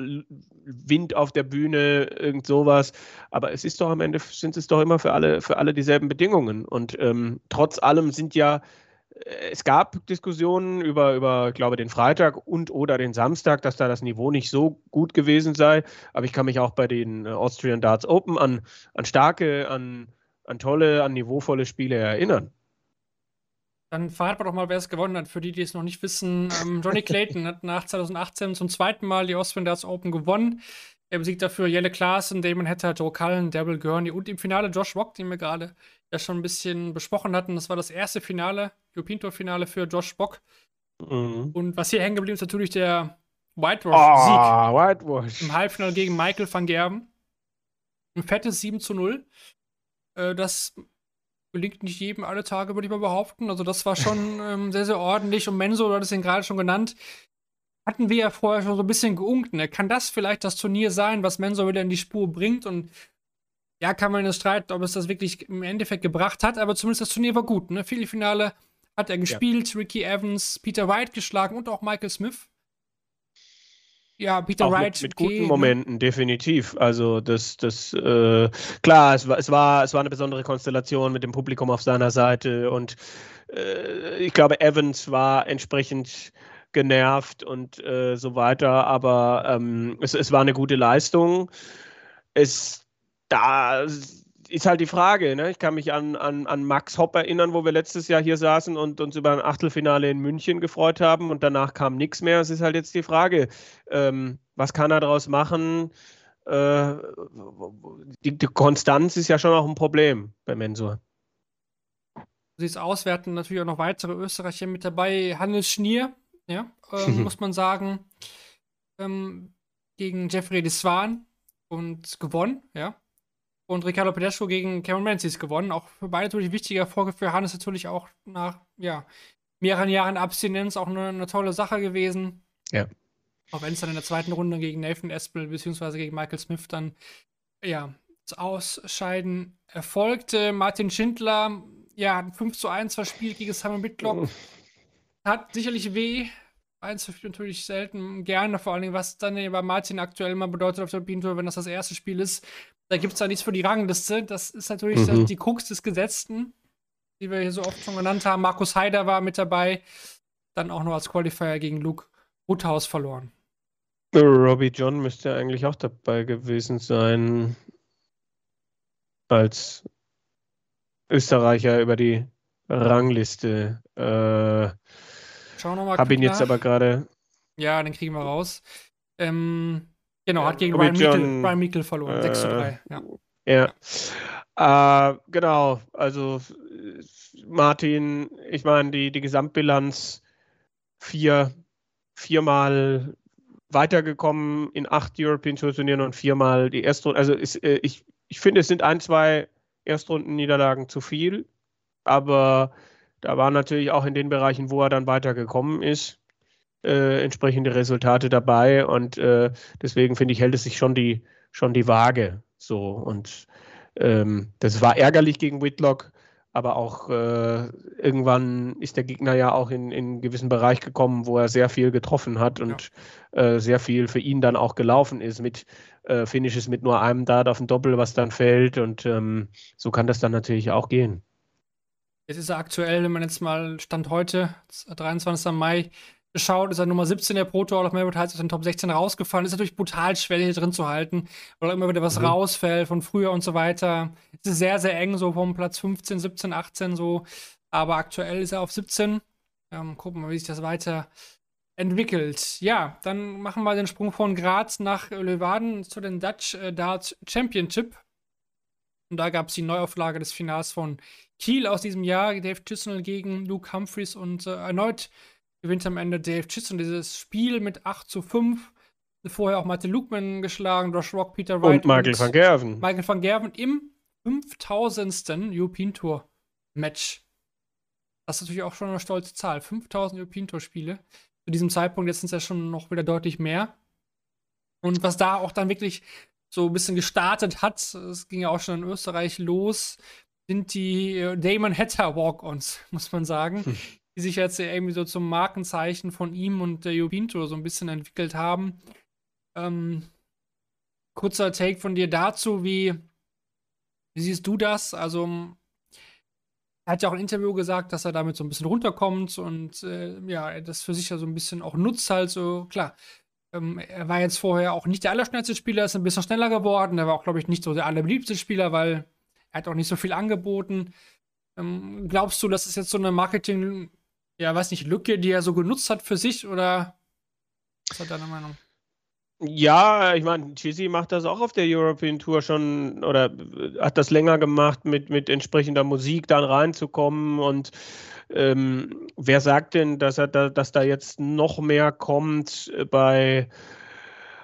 Wind auf der Bühne, irgend sowas. Aber es ist doch am Ende, sind es doch immer für alle, für alle dieselben Bedingungen. Und ähm, trotz allem sind ja es gab Diskussionen über, über, glaube den Freitag und oder den Samstag, dass da das Niveau nicht so gut gewesen sei. Aber ich kann mich auch bei den äh, Austrian Darts Open an, an starke, an, an tolle, an niveauvolle Spiele erinnern. Dann verraten wir doch mal, wer es gewonnen hat. Für die, die es noch nicht wissen, ähm, Johnny Clayton hat nach 2018 zum zweiten Mal die Austrian Darts Open gewonnen. Er besiegt dafür Jelle Klaassen, Damon Hatter, Joe Cullen, Daryl Gurney und im Finale Josh Rock, den wir gerade ja schon ein bisschen besprochen hatten. Das war das erste Finale, European Tour Finale für Josh Bock. Mhm. Und was hier hängen geblieben ist, natürlich der Whitewash-Sieg. Ah, Whitewash. Im Halbfinale gegen Michael van Gerben. Ein fettes 7 zu 0. Äh, das gelingt nicht jedem alle Tage, würde ich mal behaupten. Also, das war schon ähm, sehr, sehr ordentlich. Und Menso, du hattest ihn gerade schon genannt, hatten wir ja vorher schon so ein bisschen geunkt. Ne? Kann das vielleicht das Turnier sein, was Menso wieder in die Spur bringt? Und ja, kann man streiten, ob es das wirklich im Endeffekt gebracht hat, aber zumindest das Turnier war gut. Ne? Viertelfinale hat er gespielt, ja. Ricky Evans, Peter Wright geschlagen und auch Michael Smith. Ja, Peter auch Wright. Mit, mit guten? Momenten, definitiv. Also das, das, äh, klar, es war, es war, es war eine besondere Konstellation mit dem Publikum auf seiner Seite und äh, ich glaube, Evans war entsprechend genervt und äh, so weiter, aber ähm, es, es war eine gute Leistung. Es da ist halt die Frage. Ne? Ich kann mich an, an, an Max Hopp erinnern, wo wir letztes Jahr hier saßen und uns über ein Achtelfinale in München gefreut haben und danach kam nichts mehr. Es ist halt jetzt die Frage, ähm, was kann er daraus machen? Äh, die, die, Konstanz ist ja schon auch ein Problem bei Mensur. Sie ist auswerten natürlich auch noch weitere Österreicher mit dabei. Hannes Schnier, ja, ähm, muss man sagen, ähm, gegen Jeffrey de Swan und gewonnen, ja und Ricardo Pedesco gegen Cameron Menzies gewonnen. Auch für beide natürlich wichtige Erfolge. Für Hannes natürlich auch nach ja, mehreren Jahren Abstinenz auch eine, eine tolle Sache gewesen. Ja. Auch wenn es dann in der zweiten Runde gegen Nathan Espel bzw. gegen Michael Smith dann ja, das Ausscheiden erfolgte. Martin Schindler, ja, 5 zu 1 verspielt gegen Simon Bitlock. Hat sicherlich weh. Eins zu viel natürlich selten gerne, vor allen Dingen, was dann bei Martin aktuell mal bedeutet auf der Tour, wenn das das erste Spiel ist. Da gibt es da nichts für die Rangliste. Das ist natürlich mhm. die Krux des Gesetzten, die wir hier so oft schon genannt haben. Markus Heider war mit dabei. Dann auch noch als Qualifier gegen Luke Ruthaus verloren. Robbie John müsste eigentlich auch dabei gewesen sein. Als Österreicher über die Rangliste. Äh, Schauen wir mal. Hab ihn jetzt aber gerade. Ja, den kriegen wir raus. Ähm, Genau, hat gegen Ryan Meikle, Ryan Meikle verloren. Äh, 6 zu 3. Ja. ja. Äh, genau, also Martin, ich meine, die, die Gesamtbilanz vier, viermal weitergekommen in acht European Tour Turnieren und viermal die Erstrunde. Also ist, äh, ich, ich finde, es sind ein, zwei Erstrunden-Niederlagen zu viel, aber da war natürlich auch in den Bereichen, wo er dann weitergekommen ist, äh, entsprechende Resultate dabei und äh, deswegen finde ich, hält es sich schon die, schon die Waage. So und ähm, das war ärgerlich gegen Whitlock, aber auch äh, irgendwann ist der Gegner ja auch in, in einen gewissen Bereich gekommen, wo er sehr viel getroffen hat und ja. äh, sehr viel für ihn dann auch gelaufen ist mit äh, Finishes mit nur einem Dart auf dem Doppel, was dann fällt und ähm, so kann das dann natürlich auch gehen. Jetzt ist aktuell, wenn man jetzt mal Stand heute, 23. Mai, geschaut, ist er Nummer 17 der Pro Tour, auch Melbourne Heights aus den Top 16 rausgefallen. Ist natürlich brutal schwer, hier drin zu halten, weil immer wieder was mhm. rausfällt von früher und so weiter. Es ist sehr, sehr eng, so vom Platz 15, 17, 18 so. Aber aktuell ist er auf 17. Ähm, gucken wir wie sich das weiter entwickelt. Ja, dann machen wir den Sprung von Graz nach Leeuwarden zu den Dutch äh, Dart Championship. Und da gab es die Neuauflage des Finals von Kiel aus diesem Jahr. Dave Chisnell gegen Luke Humphreys und äh, erneut gewinnt am Ende Dave Chisholm dieses Spiel mit 8 zu 5. Vorher auch Martin Lukman geschlagen, Josh Rock, Peter Wright. Und Michael und van Gerven. Michael van Gerven im 5000. European Tour Match. Das ist natürlich auch schon eine stolze Zahl. 5000 European Tour Spiele. Zu diesem Zeitpunkt, jetzt sind es ja schon noch wieder deutlich mehr. Und was da auch dann wirklich so ein bisschen gestartet hat, es ging ja auch schon in Österreich los, sind die äh, Damon Hatter Walk-Ons, muss man sagen. Hm die sich jetzt irgendwie so zum Markenzeichen von ihm und der Jubinto so ein bisschen entwickelt haben. Ähm, kurzer Take von dir dazu, wie, wie siehst du das? Also, er hat ja auch im Interview gesagt, dass er damit so ein bisschen runterkommt und äh, ja, das für sich ja so ein bisschen auch nutzt, halt so, klar. Ähm, er war jetzt vorher auch nicht der allerschnellste Spieler, ist ein bisschen schneller geworden. Er war auch, glaube ich, nicht so der allerbeliebteste Spieler, weil er hat auch nicht so viel angeboten. Ähm, glaubst du, das ist jetzt so eine Marketing- ja, weiß nicht, Lücke, die er so genutzt hat für sich oder was ist deine Meinung? Ja, ich meine, Chizzy macht das auch auf der European Tour schon oder hat das länger gemacht, mit, mit entsprechender Musik dann reinzukommen. Und ähm, wer sagt denn, dass er da, dass da jetzt noch mehr kommt bei,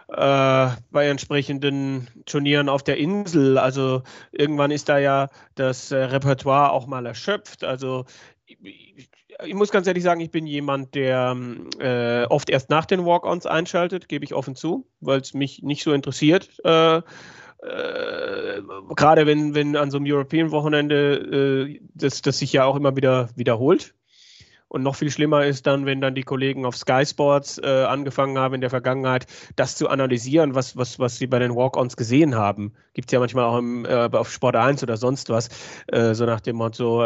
äh, bei entsprechenden Turnieren auf der Insel? Also irgendwann ist da ja das äh, Repertoire auch mal erschöpft. Also ich muss ganz ehrlich sagen, ich bin jemand, der äh, oft erst nach den Walk-Ons einschaltet, gebe ich offen zu, weil es mich nicht so interessiert. Äh, äh, Gerade wenn, wenn an so einem European-Wochenende äh, das, das sich ja auch immer wieder wiederholt. Und noch viel schlimmer ist dann, wenn dann die Kollegen auf Sky Sports äh, angefangen haben in der Vergangenheit, das zu analysieren, was, was, was sie bei den Walk-Ons gesehen haben. Gibt es ja manchmal auch im, äh, auf Sport 1 oder sonst was, so nach dem Motto,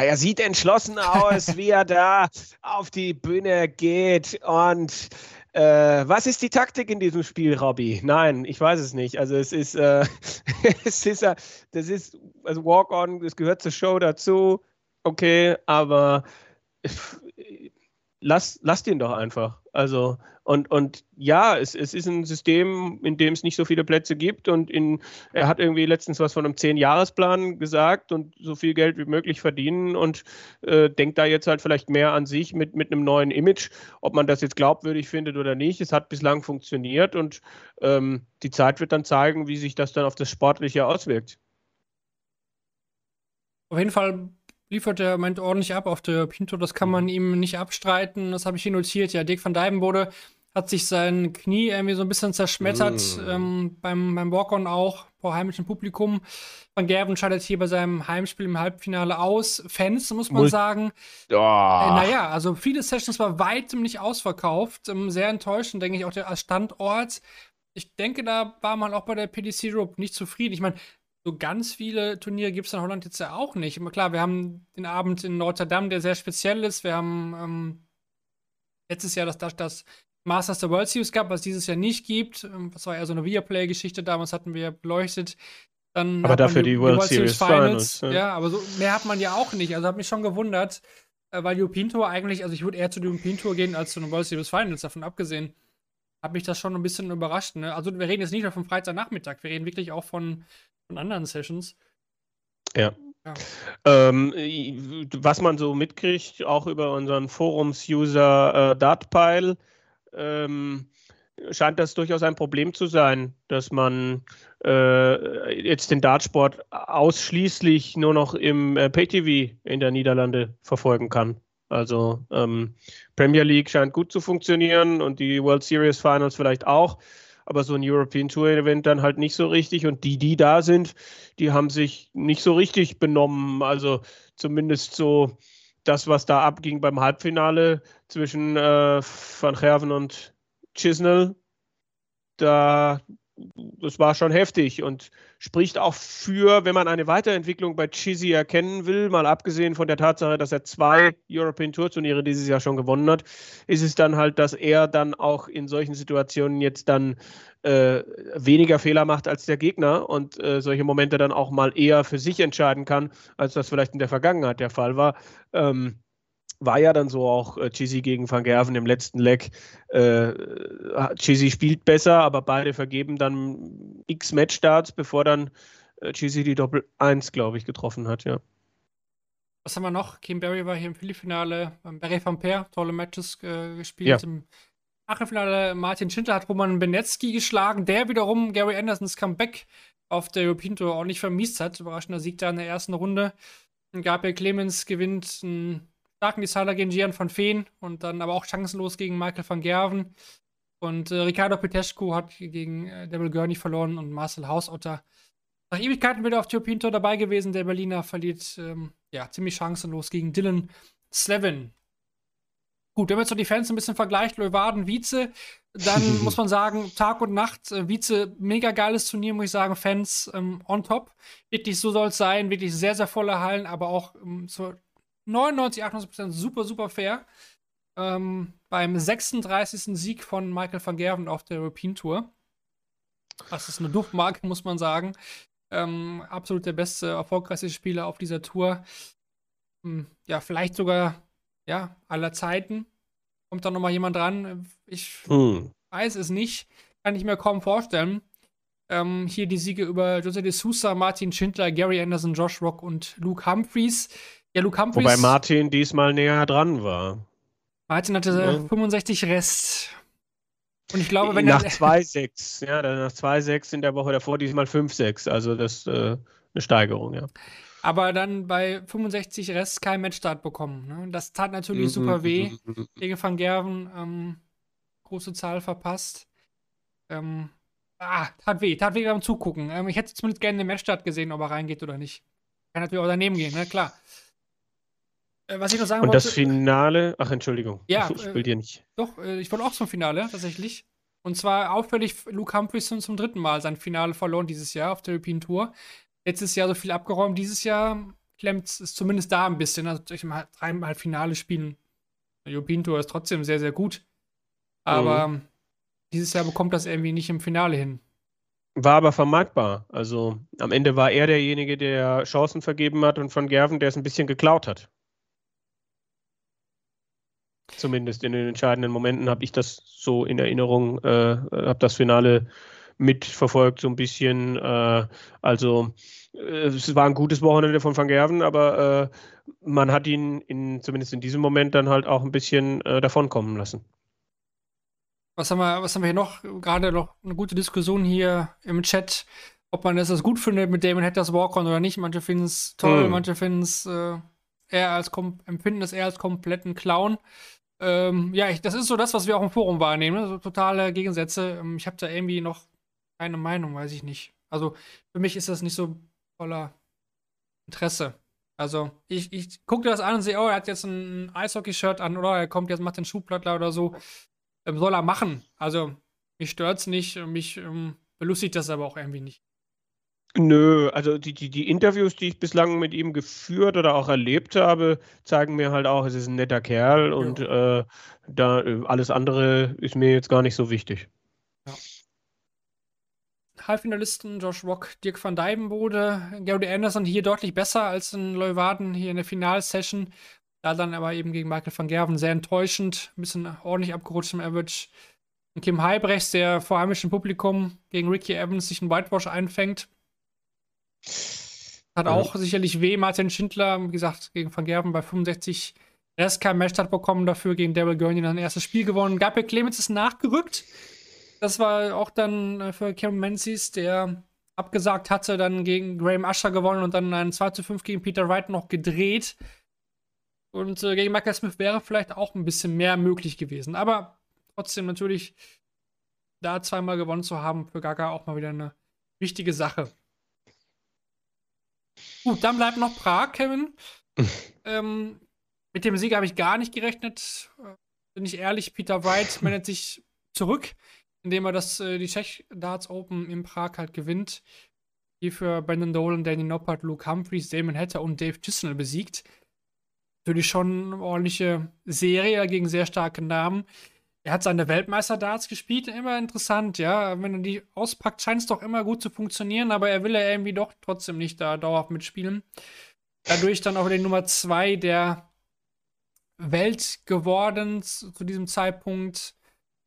er sieht entschlossen aus, wie er da auf die Bühne geht. Und äh, was ist die Taktik in diesem Spiel, Robby? Nein, ich weiß es nicht. Also es ist, äh, es ist, äh, das ist, also Walk-on, es gehört zur Show dazu. Okay, aber lass, lass den doch einfach. Also, und, und ja, es, es ist ein System, in dem es nicht so viele Plätze gibt. Und in, er hat irgendwie letztens was von einem Zehn-Jahres-Plan gesagt und so viel Geld wie möglich verdienen und äh, denkt da jetzt halt vielleicht mehr an sich mit, mit einem neuen Image. Ob man das jetzt glaubwürdig findet oder nicht, es hat bislang funktioniert und ähm, die Zeit wird dann zeigen, wie sich das dann auf das Sportliche auswirkt. Auf jeden Fall liefert er im Moment ordentlich ab auf der Pinto. Das kann man mhm. ihm nicht abstreiten. Das habe ich hier notiert. Ja, Dick van Dijvenbode hat sich sein Knie irgendwie so ein bisschen zerschmettert mm. ähm, beim, beim Walk-On auch vor heimischem Publikum. Van Gerven scheidet hier bei seinem Heimspiel im Halbfinale aus. Fans, muss man Mul sagen. Oh. Äh, naja, also viele Sessions war weitem nicht ausverkauft. Ähm, sehr enttäuschend, denke ich, auch der Standort. Ich denke, da war man auch bei der PDC Europe nicht zufrieden. Ich meine, so ganz viele Turniere gibt es in Holland jetzt ja auch nicht. Klar, wir haben den Abend in Notre Dame, der sehr speziell ist. Wir haben ähm, letztes Jahr das, das, das Masters der World Series Cup, was dieses Jahr nicht gibt. Ähm, das war eher so eine Viaplay-Geschichte, damals hatten wir beleuchtet. Dann aber dafür die, die, World, World Series, Series Finals. Finals ja. ja. aber so mehr hat man ja auch nicht. Also hat mich schon gewundert, äh, weil die European Tour eigentlich, also ich würde eher zu der European Tour gehen als zu den World Series Finals, davon abgesehen. Hat mich das schon ein bisschen überrascht. Ne? Also wir reden jetzt nicht nur vom Freitagnachmittag, wir reden wirklich auch von von anderen Sessions. Ja. ja. Ähm, was man so mitkriegt, auch über unseren Forums-User äh, Dartpile, ähm, scheint das durchaus ein Problem zu sein, dass man äh, jetzt den Dartsport ausschließlich nur noch im äh, Pay-TV in der Niederlande verfolgen kann. Also ähm, Premier League scheint gut zu funktionieren und die World Series Finals vielleicht auch, aber so ein European Tour Event dann halt nicht so richtig. Und die, die da sind, die haben sich nicht so richtig benommen. Also zumindest so das, was da abging beim Halbfinale zwischen äh, Van Gerven und Chisnell, da das war schon heftig und spricht auch für, wenn man eine Weiterentwicklung bei Chizzy erkennen will, mal abgesehen von der Tatsache, dass er zwei European Tour Turniere dieses Jahr schon gewonnen hat, ist es dann halt, dass er dann auch in solchen Situationen jetzt dann äh, weniger Fehler macht als der Gegner und äh, solche Momente dann auch mal eher für sich entscheiden kann, als das vielleicht in der Vergangenheit der Fall war. Ähm, war ja dann so auch äh, Chizzy gegen Van Gerven im letzten Leg. Äh, Chizzy spielt besser, aber beide vergeben dann x Matchstarts, bevor dann äh, Chizzy die Doppel 1, glaube ich, getroffen hat, ja. Was haben wir noch? Kim Berry war hier im Viertelfinale, ähm, Barry Van Per, tolle Matches äh, gespielt. Ja. Im Achtelfinale Martin Schindler hat Roman Benetski geschlagen, der wiederum Gary Andersons Comeback auf der European Tour ordentlich vermiest hat. Überraschender Sieg da in der ersten Runde. Gabriel Clemens gewinnt einen starken Decider gegen Gian van Veen und dann aber auch chancenlos gegen Michael van Gerven. Und äh, Ricardo Petescu hat gegen äh, Devil Gurney verloren und Marcel Hausotter nach Ewigkeiten wieder auf European Tour dabei gewesen. Der Berliner verliert ähm, ja ziemlich chancenlos gegen Dylan Slevin. Gut, wenn man jetzt so die Fans ein bisschen vergleicht, Leuwarden, Vize, dann muss man sagen, Tag und Nacht, äh, Vize, mega geiles Turnier, muss ich sagen, Fans ähm, on top. Wirklich, so soll es sein, wirklich sehr, sehr volle Hallen, aber auch ähm, so 99, 98 super, super fair. Ähm, beim 36. Sieg von Michael van Gerven auf der European Tour. Das ist eine Duftmarke, muss man sagen. Ähm, absolut der beste, erfolgreichste Spieler auf dieser Tour. Hm, ja, vielleicht sogar ja, aller Zeiten. Kommt da nochmal jemand dran? Ich hm. weiß es nicht. Kann ich mir kaum vorstellen. Ähm, hier die Siege über Jose de Sousa, Martin Schindler, Gary Anderson, Josh Rock und Luke Humphreys. Ja, Luke Humphreys. Wobei Martin diesmal näher dran war. Martin hatte ja. 65 Rest. Und ich glaube, wenn nach 2,6, ja, nach 2,6 in der Woche davor diesmal 5,6. Also das ist äh, eine Steigerung, ja. Aber dann bei 65 Rest kein Matchstart bekommen. Ne? Das tat natürlich mhm. super weh. Gegen Van Gerven ähm, große Zahl verpasst. Ähm, ah, tat weh, tat weh beim Zugucken. Ähm, ich hätte zumindest gerne den Matchstart gesehen, ob er reingeht oder nicht. Kann natürlich auch daneben gehen, ne? Klar. Äh, was ich noch sagen Und wollte, das Finale, ach Entschuldigung, ja, ich will dir nicht. Doch, äh, ich wollte auch zum Finale, tatsächlich. Und zwar auffällig, Luke Humphries zum dritten Mal sein Finale verloren dieses Jahr auf der European Tour. Letztes Jahr so viel abgeräumt, dieses Jahr klemmt es zumindest da ein bisschen. Also dreimal Finale spielen. Die European Tour ist trotzdem sehr, sehr gut. Aber mhm. dieses Jahr bekommt das irgendwie nicht im Finale hin. War aber vermarktbar. Also am Ende war er derjenige, der Chancen vergeben hat und von Gerven, der es ein bisschen geklaut hat. Zumindest in den entscheidenden Momenten habe ich das so in Erinnerung, äh, habe das Finale mitverfolgt, so ein bisschen. Äh, also äh, es war ein gutes Wochenende von Van Gerven, aber äh, man hat ihn in, zumindest in diesem Moment dann halt auch ein bisschen äh, davonkommen lassen. Was haben, wir, was haben wir hier noch? Gerade noch eine gute Diskussion hier im Chat, ob man das gut findet mit Damon Hatters Walk-On oder nicht. Manche finden es toll, hm. manche finden es äh, eher als empfinden es eher als kompletten Clown. Ähm, ja, ich, das ist so das, was wir auch im Forum wahrnehmen. Ne? So totale Gegensätze. Ähm, ich habe da irgendwie noch keine Meinung, weiß ich nicht. Also für mich ist das nicht so voller Interesse. Also ich, ich gucke das an und sehe, oh, er hat jetzt ein Eishockey-Shirt an oder er kommt jetzt, macht den Schuhplattler oder so. Ähm, soll er machen. Also mich stört es nicht, mich ähm, belustigt das aber auch irgendwie nicht. Nö, also die, die, die Interviews, die ich bislang mit ihm geführt oder auch erlebt habe, zeigen mir halt auch, es ist ein netter Kerl und äh, da alles andere ist mir jetzt gar nicht so wichtig. Ja. Halbfinalisten Josh Rock, Dirk van Dijvenbode, Gary Anderson hier deutlich besser als in Leuwarden hier in der Finalsession. Da dann aber eben gegen Michael van Gerven sehr enttäuschend, ein bisschen ordentlich abgerutscht im Average. Und Kim Heibrechts, der vor heimischem Publikum gegen Ricky Evans sich einen Whitewash einfängt. Hat ja. auch sicherlich weh. Martin Schindler, wie gesagt, gegen Van Gerven bei 65 Rest kein Matchstart bekommen, dafür gegen Daryl Gurney dann ein erstes Spiel gewonnen. Gabriel Clemens ist nachgerückt. Das war auch dann äh, für Cameron Menzies, der abgesagt hatte, dann gegen Graham Usher gewonnen und dann ein 2 zu 5 gegen Peter Wright noch gedreht. Und äh, gegen Michael Smith wäre vielleicht auch ein bisschen mehr möglich gewesen. Aber trotzdem natürlich, da zweimal gewonnen zu haben, für Gaga auch mal wieder eine wichtige Sache. Gut, dann bleibt noch Prag, Kevin. ähm, mit dem Sieg habe ich gar nicht gerechnet. Äh, bin ich ehrlich, Peter Wright meldet sich zurück, indem er das, äh, die Czech Darts Open in Prag halt gewinnt. Hier für Brandon Dolan, Danny Noppert, Luke Humphreys, Damon Hatter und Dave Chisnell besiegt. Natürlich schon eine ordentliche Serie gegen sehr starke Namen. Er hat seine Weltmeister-Darts gespielt, immer interessant, ja. Wenn er die auspackt, scheint es doch immer gut zu funktionieren, aber er will ja irgendwie doch trotzdem nicht da dauerhaft mitspielen. Dadurch dann auch die Nummer 2 der Welt geworden zu diesem Zeitpunkt.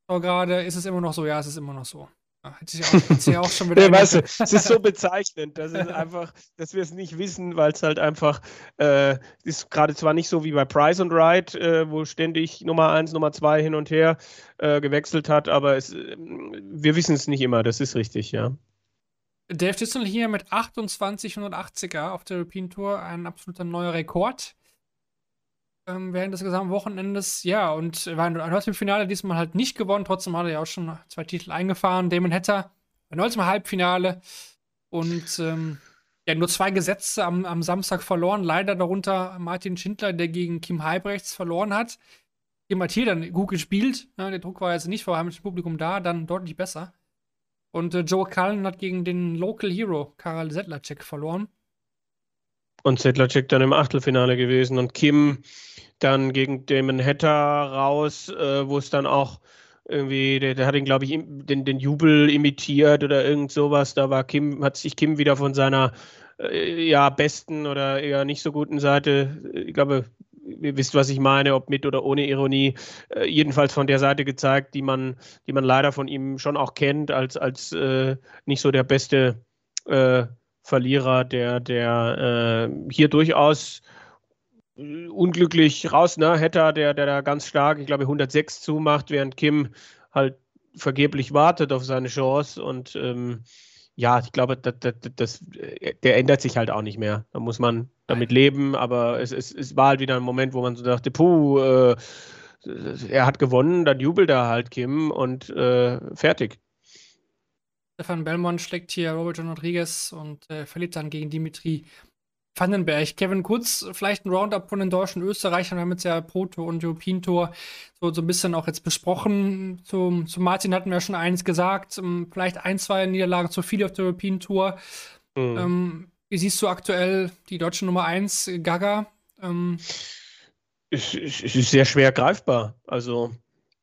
Aber gerade ist es immer noch so, ja, es ist immer noch so. Hat sich auch, hat sich auch schon wieder. ja, weißt du, es ist so bezeichnend, dass es einfach, dass wir es nicht wissen, weil es halt einfach äh, ist gerade zwar nicht so wie bei Price und Wright, äh, wo ständig Nummer 1, Nummer 2 hin und her äh, gewechselt hat, aber es, äh, wir wissen es nicht immer, das ist richtig, ja. Dave Distel hier mit 28 180er auf der European Tour, ein absoluter neuer Rekord ähm, während des gesamten Wochenendes. Ja, und war im Finale diesmal halt nicht gewonnen. Trotzdem hat er ja auch schon zwei Titel eingefahren. Damon Hatter erneut im Halbfinale. Und ähm, ja, nur zwei Gesetze am, am Samstag verloren. Leider darunter Martin Schindler, der gegen Kim Heibrechts verloren hat. Kim hat hier dann gut gespielt. Ja, der Druck war jetzt nicht vor heimischem Publikum da, dann deutlich besser. Und äh, Joe Cullen hat gegen den Local Hero Karel Sedlacek verloren. Und Sedlacek dann im Achtelfinale gewesen. Und Kim dann gegen Damon Hatter raus, äh, wo es dann auch irgendwie, der, der hat ihn, glaube ich, den, den Jubel imitiert oder irgend sowas. Da war Kim, hat sich Kim wieder von seiner äh, ja, besten oder eher nicht so guten Seite, ich glaube, ihr wisst, was ich meine, ob mit oder ohne Ironie, äh, jedenfalls von der Seite gezeigt, die man, die man leider von ihm schon auch kennt, als, als äh, nicht so der beste äh, Verlierer, der, der äh, hier durchaus unglücklich raus, ne? Hatter, der, der da ganz stark, ich glaube, 106 zumacht, während Kim halt vergeblich wartet auf seine Chance und ähm, ja, ich glaube, das, das, das, der ändert sich halt auch nicht mehr. Da muss man damit leben, aber es, es, es war halt wieder ein Moment, wo man so dachte, puh, äh, er hat gewonnen, dann jubelt er halt Kim und äh, fertig. Stefan Belmont schlägt hier Robert John Rodriguez und äh, verliert dann gegen Dimitri Vandenberg. Kevin Kurz, vielleicht ein Roundup von den deutschen Österreichern. Wir haben jetzt ja Proto und European Tour so, so ein bisschen auch jetzt besprochen. Zu, zu Martin hatten wir ja schon eins gesagt. Ähm, vielleicht ein, zwei Niederlagen zu viel auf der European Tour. Mhm. Ähm, wie siehst du aktuell die deutsche Nummer 1, Gaga? Ähm, es, es ist sehr schwer greifbar. Also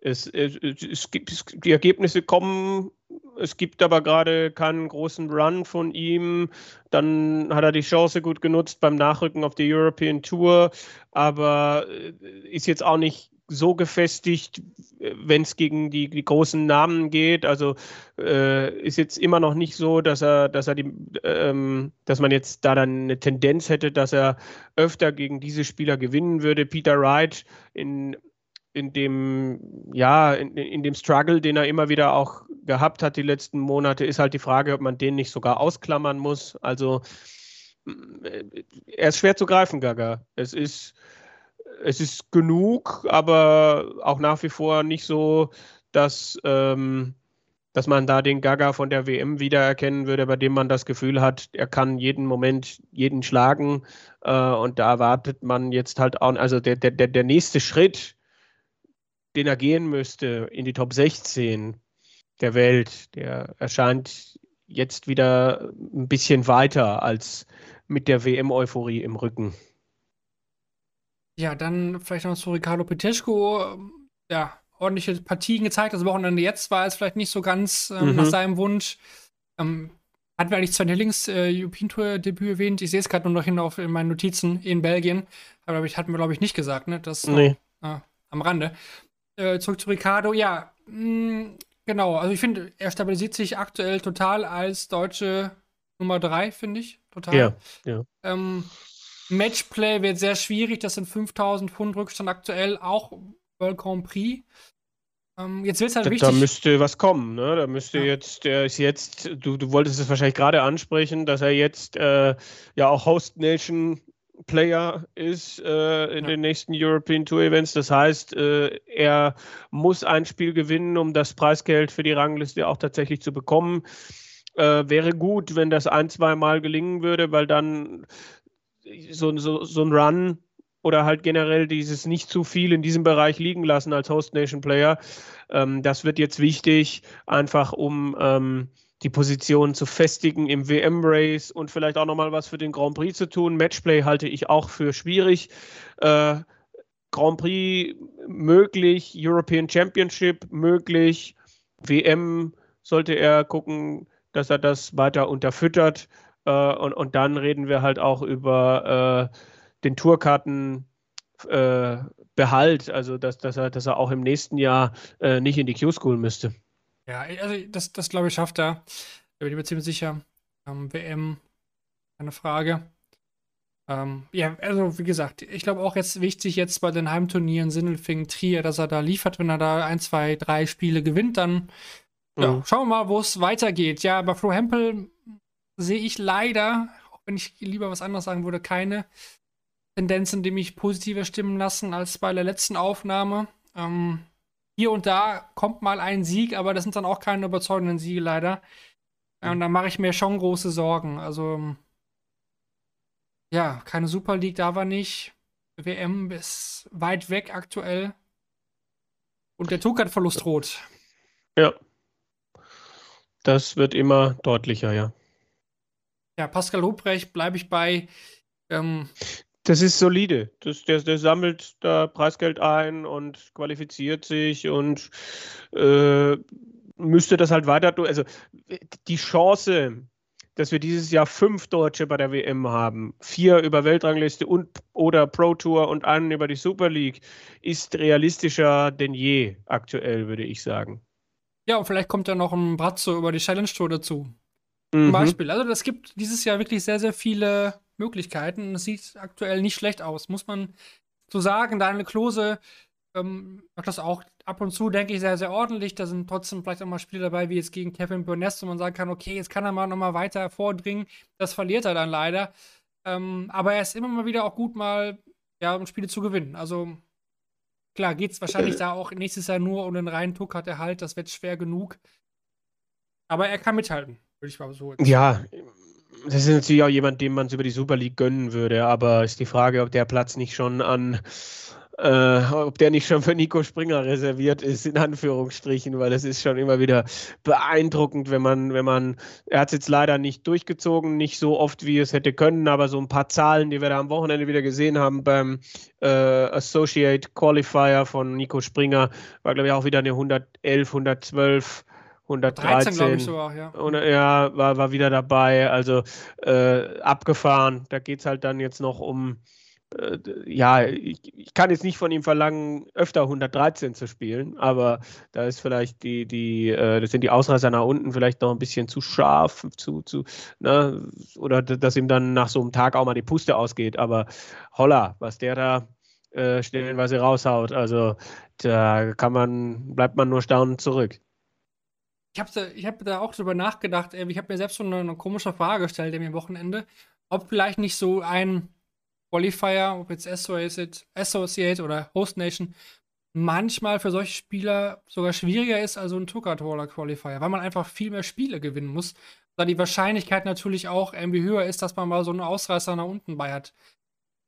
es, es, es gibt, die Ergebnisse kommen es gibt aber gerade keinen großen Run von ihm. Dann hat er die Chance gut genutzt beim Nachrücken auf die European Tour, aber äh, ist jetzt auch nicht so gefestigt, wenn es gegen die, die, großen Namen geht. Also äh, ist jetzt immer noch nicht so, dass er, dass er die, ähm, dass man jetzt da dann eine Tendenz hätte, dass er öfter gegen diese Spieler gewinnen würde. Peter Wright in in dem, ja, in, in, dem Struggle, den er immer wieder auch gehabt hat die letzten Monate, ist halt die Frage, ob man den nicht sogar ausklammern muss. Also er ist schwer zu greifen, Gaga. Es ist, es ist genug, aber auch nach wie vor nicht so, dass, ähm, dass man da den Gaga von der WM wiedererkennen würde, bei dem man das Gefühl hat, er kann jeden Moment jeden schlagen. Äh, und da erwartet man jetzt halt auch, also der, der, der nächste Schritt, den er gehen müsste in die Top 16 der Welt, der erscheint jetzt wieder ein bisschen weiter als mit der WM-Euphorie im Rücken. Ja, dann vielleicht noch zu Ricardo Peteschko. Ja, ordentliche Partien gezeigt. Das Wochenende jetzt war es vielleicht nicht so ganz ähm, mhm. nach seinem Wunsch. Ähm, hatten wir eigentlich Sven Hillings äh, European Tour Debüt erwähnt? Ich sehe es gerade nur noch hin auf in meinen Notizen in Belgien. Aber ich hatten wir, glaube ich, nicht gesagt, ne? Das nee. Äh, am Rande. Äh, zurück zu Ricardo. Ja, mh, mm, genau. Also ich finde, er stabilisiert sich aktuell total als deutsche Nummer 3, finde ich. Total. Ja, ja. Ähm, Matchplay wird sehr schwierig. Das sind 5000 Pfund Rückstand aktuell, auch World Grand Prix. Ähm, jetzt wird halt da, wichtig. Da müsste was kommen, ne? Da müsste ja. jetzt, der ist jetzt, du, du wolltest es wahrscheinlich gerade ansprechen, dass er jetzt äh, ja auch Host Nation Player ist äh, in Ja. den nächsten European Tour Events. Das heißt, äh, er muss ein Spiel gewinnen, um das Preisgeld für die Rangliste auch tatsächlich zu bekommen. Äh, wäre gut, wenn das ein, zwei Mal gelingen würde, weil dann so, so, so ein Run oder halt generell dieses nicht zu viel in diesem Bereich liegen lassen als Host Nation Player, ähm, das wird jetzt wichtig, einfach um ähm, die Position zu festigen im WM-Race und vielleicht auch nochmal was für den Grand Prix zu tun. Matchplay halte ich auch für schwierig. Äh, Grand Prix möglich, European Championship möglich, WM sollte er gucken, dass er das weiter unterfüttert. Äh, und, und dann reden wir halt auch über äh, den Tourkarten. Äh, Behalt, also dass, dass, er, dass er auch im nächsten Jahr äh, nicht in die Q-School müsste. Ja, also das, das glaube ich, schafft er. Da bin ich mir ziemlich sicher. Ähm, WM, keine Frage. Ähm, ja, also wie gesagt, ich glaube auch jetzt wichtig jetzt bei den Heimturnieren Sindelfingen, Trier, dass er da liefert, wenn er da ein, zwei, drei Spiele gewinnt, dann ja, Mhm. schauen wir mal, wo es weitergeht. Ja, bei Flo Hempel sehe ich leider, auch wenn ich lieber was anderes sagen würde, keine Tendenzen, die mich positiver stimmen lassen als bei der letzten Aufnahme. Ähm, hier und da kommt mal ein Sieg, aber das sind dann auch keine überzeugenden Siege leider. Ja, und da mache ich mir schon große Sorgen. Also, ja, keine Super League da war nicht. WM ist weit weg aktuell. Und der Tukat-Verlust droht. Ja. Das wird immer deutlicher, ja. Ja, Pascal Hubrecht bleibe ich bei. Ähm, Das ist solide. Das, der, der sammelt da Preisgeld ein und qualifiziert sich und äh, müsste das halt weiter tun. Also die Chance, dass wir dieses Jahr fünf Deutsche bei der WM haben, vier über Weltrangliste und oder Pro Tour und einen über die Super League, ist realistischer denn je aktuell, würde ich sagen. ja, und vielleicht kommt ja noch ein Bratzo über die Challenge Tour dazu. Mhm. Zum Beispiel. Also, das gibt dieses Jahr wirklich sehr, sehr viele Möglichkeiten. Es sieht aktuell nicht schlecht aus, muss man so sagen. Daniel Klose ähm, macht das auch ab und zu, denke ich, sehr, sehr ordentlich. Da sind trotzdem vielleicht auch mal Spiele dabei, wie jetzt gegen Kevin Burness, wo man sagen kann, okay, jetzt kann er mal nochmal weiter vordringen. Das verliert er dann leider. Ähm, aber er ist immer mal wieder auch gut, mal ja, um Spiele zu gewinnen. Also klar, geht es wahrscheinlich da auch nächstes Jahr nur um den reinen Tuck-Erhalt. Das wird schwer genug. Aber er kann mithalten, würde ich mal so. Ja, das ist natürlich auch jemand, dem man es über die Super League gönnen würde, aber ist die Frage, ob der Platz nicht schon an, äh, ob der nicht schon für Nico Springer reserviert ist, in Anführungsstrichen, weil es ist schon immer wieder beeindruckend, wenn man, wenn man, er hat es jetzt leider nicht durchgezogen, nicht so oft, wie es hätte können, aber so ein paar Zahlen, die wir da am Wochenende wieder gesehen haben beim äh, Associate Qualifier von Nico Springer, war glaube ich auch wieder eine 111, 112, 113. 13, glaube ich sogar, ja. Und, ja, war, war wieder dabei. Also äh, abgefahren. Da geht es halt dann jetzt noch um. Äh, ja, ich, ich kann jetzt nicht von ihm verlangen, öfter 113 zu spielen, aber da ist vielleicht die, die, äh, das sind die Ausreißer nach unten vielleicht noch ein bisschen zu scharf, zu, zu, ne, oder dass ihm dann nach so einem Tag auch mal die Puste ausgeht. Aber holla, was der da äh, stellenweise raushaut, also da kann man, bleibt man nur staunend zurück. Ich habe da, ich hab da auch drüber nachgedacht. ey, Ich habe mir selbst schon eine, eine komische Frage gestellt am Wochenende, ob vielleicht nicht so ein Qualifier, ob jetzt Associate, Associate oder Host Nation, manchmal für solche Spieler sogar schwieriger ist als so ein Tucker-Taller Qualifier, weil man einfach viel mehr Spiele gewinnen muss. Da die Wahrscheinlichkeit natürlich auch irgendwie höher ist, dass man mal so einen Ausreißer nach unten bei hat.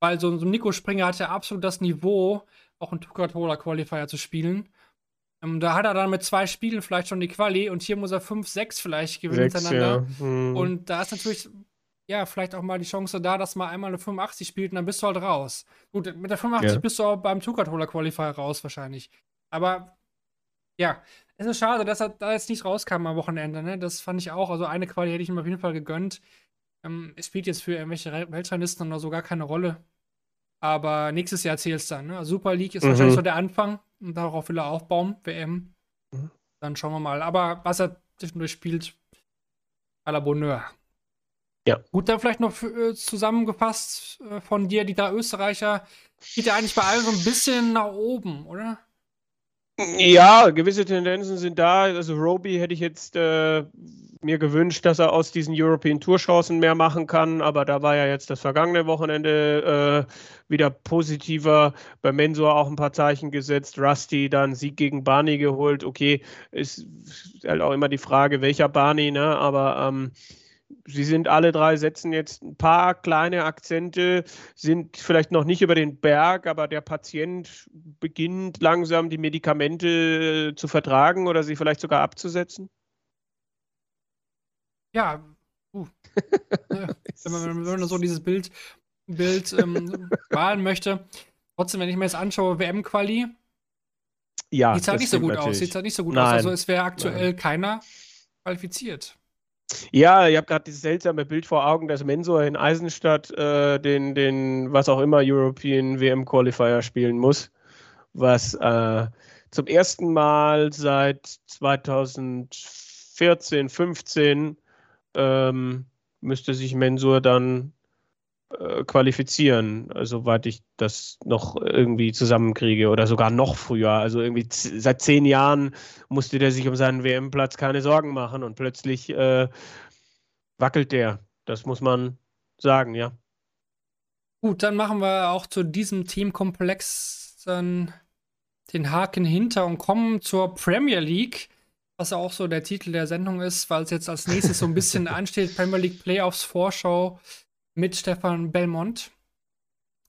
Weil so, so ein Nico Springer hat ja absolut das Niveau, auch einen Tucker-Taller Qualifier zu spielen. Ähm, da hat er dann mit zwei Spielen vielleicht schon die Quali und hier muss er 5, 6 vielleicht gewinnen Sechs, hintereinander. ja. Hm. Und da ist natürlich, ja, vielleicht auch mal die Chance da, dass man einmal eine 85 spielt und dann bist du halt raus. Gut, mit der 85 Ja. bist du auch beim Tukat-Holer Qualifier raus wahrscheinlich. Aber ja, es ist schade, dass er da jetzt nicht rauskam am Wochenende, ne? Das fand ich auch. Also eine Quali hätte ich ihm auf jeden Fall gegönnt. Ähm, es spielt jetzt für irgendwelche Weltranglisten oder so gar keine Rolle. Aber nächstes Jahr zählt es dann. Ne? Super League ist Mhm. wahrscheinlich so der Anfang und darauf will er aufbauen, WM. Mhm. Dann schauen wir mal. Aber was er zwischendurch spielt, à la Bonheur. Ja. Gut, dann vielleicht noch für, äh, zusammengefasst äh, von dir, die drei Österreicher, geht ja eigentlich bei allen so ein bisschen nach oben, oder? Ja, gewisse Tendenzen sind da. Also Roby hätte ich jetzt, äh, mir gewünscht, dass er aus diesen European Tour Chancen mehr machen kann, aber da war ja jetzt das vergangene Wochenende äh, wieder positiver. Bei Mensur auch ein paar Zeichen gesetzt. Rusty dann Sieg gegen Barney geholt. Okay, ist halt auch immer die Frage, welcher Barney, ne? Aber ähm, Sie sind alle drei, setzen jetzt ein paar kleine Akzente, sind vielleicht noch nicht über den Berg, aber der Patient beginnt langsam die Medikamente zu vertragen oder sie vielleicht sogar abzusetzen? Ja, uh. wenn, man, wenn, man, so dieses Bild, Bild ähm, malen möchte. Trotzdem, wenn ich mir jetzt anschaue, WM-Quali, ja, sieht halt nicht so gut natürlich. aus. Sieht halt nicht so gut Nein. aus. Also es wäre aktuell Nein. keiner qualifiziert. Ja, ich habe gerade dieses seltsame Bild vor Augen, dass Mensur in Eisenstadt äh, den, den, was auch immer, European WM Qualifier spielen muss, was äh, zum ersten Mal seit 2014, 15 ähm, müsste sich Mensur dann äh, qualifizieren, soweit ich das noch irgendwie zusammenkriege oder sogar noch früher. Also irgendwie seit zehn Jahren musste der sich um seinen WM-Platz keine Sorgen machen und plötzlich äh, wackelt der. Das muss man sagen, ja. Gut, dann machen wir auch zu diesem Teamkomplex dann den Haken hinter und kommen zur Premier League was auch so der Titel der Sendung ist, weil es jetzt als nächstes so ein bisschen ansteht, Premier League Playoffs Vorschau mit Stefan Belmont.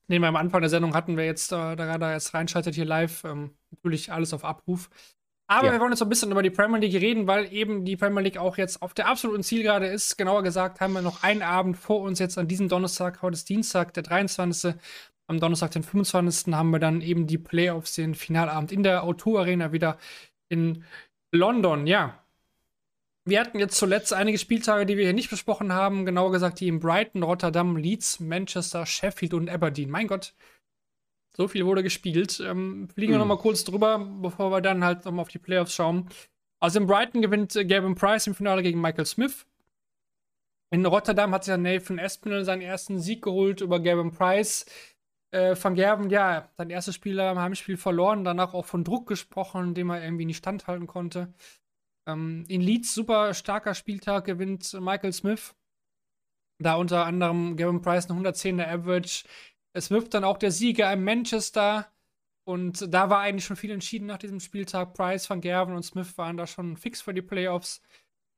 Den wir am Anfang der Sendung hatten, wer jetzt äh, da gerade jetzt reinschaltet hier live, ähm, natürlich alles auf Abruf. Aber ja. wir wollen jetzt so ein bisschen über die Premier League reden, weil eben die Premier League auch jetzt auf der absoluten Zielgerade ist. Genauer gesagt haben wir noch einen Abend vor uns jetzt an diesem Donnerstag. Heute ist Dienstag, der 23. Am Donnerstag, den 25. haben wir dann eben die Playoffs, den Finalabend in der O2 Arena wieder in London, ja. Wir hatten jetzt zuletzt einige Spieltage, die wir hier nicht besprochen haben. Genauer gesagt, die in Brighton, Rotterdam, Leeds, Manchester, Sheffield und Aberdeen. Mein Gott, so viel wurde gespielt. Ähm, fliegen wir mhm. nochmal kurz drüber, bevor wir dann halt nochmal auf die Playoffs schauen. Also in Brighton gewinnt äh, Gavin Price im Finale gegen Michael Smith. In Rotterdam hat sich ja Nathan Espinel seinen ersten Sieg geholt über Gavin Price. Äh, Van Gerven, ja, sein erstes Spiel im Heimspiel verloren, danach auch von Druck gesprochen, dem er irgendwie nicht standhalten konnte. Ähm, in Leeds super starker Spieltag gewinnt Michael Smith. Da unter anderem Gavin Price eine 110er Average. Es wirft dann auch der Sieger in Manchester. Und da war eigentlich schon viel entschieden nach diesem Spieltag. Price, Van Gerven und Smith waren da schon fix für die Playoffs.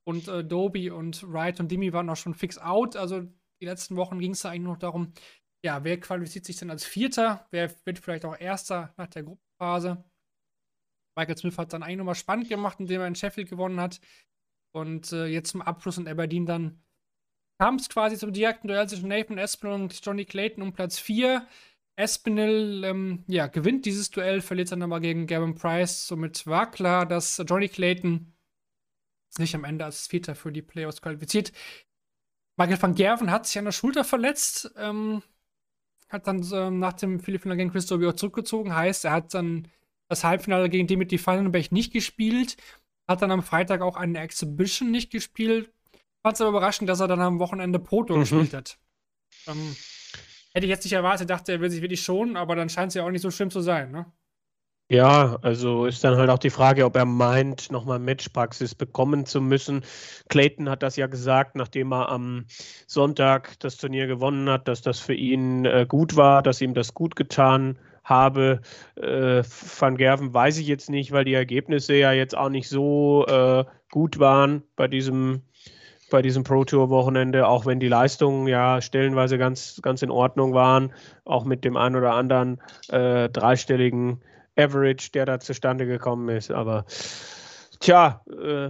Und äh, Doby und Wright und Dimi waren auch schon fix out. Also die letzten Wochen ging es da eigentlich noch darum, ja, wer qualifiziert sich denn als Vierter? Wer wird vielleicht auch Erster nach der Gruppenphase? Michael Smith hat dann eigentlich nochmal spannend gemacht, indem er in Sheffield gewonnen hat. Und äh, jetzt zum Abschluss in Aberdeen dann kam es quasi zum direkten Duell zwischen Nathan Espinel und Johnny Clayton um Platz 4. Espinel ähm, ja, gewinnt dieses Duell, verliert dann aber gegen Gavin Price. Somit war klar, dass Johnny Clayton sich am Ende als Vierter für die Playoffs qualifiziert. Michael van Gerven hat sich an der Schulter verletzt. Ähm, hat dann äh, nach dem Philippfinale gegen Chris Dobio zurückgezogen. Heißt, er hat dann das Halbfinale gegen Dimitri Vandenberg nicht gespielt. Hat dann am Freitag auch eine Exhibition nicht gespielt. Fand es aber überraschend, dass er dann am Wochenende Proto mhm. gespielt hat. Ähm, hätte ich jetzt nicht erwartet, dachte er will sich wirklich schon, aber dann scheint es ja auch nicht so schlimm zu sein, ne? Ja, also ist dann halt auch die Frage, ob er meint, nochmal Matchpraxis bekommen zu müssen. Clayton hat das ja gesagt, nachdem er am Sonntag das Turnier gewonnen hat, dass das für ihn äh, gut war, dass ihm das gut getan habe. Äh, Van Gerven weiß ich jetzt nicht, weil die Ergebnisse ja jetzt auch nicht so äh, gut waren bei diesem bei diesem Pro Tour Wochenende, auch wenn die Leistungen ja stellenweise ganz, ganz in Ordnung waren, auch mit dem einen oder anderen äh, dreistelligen Average, der da zustande gekommen ist. Aber tja, äh,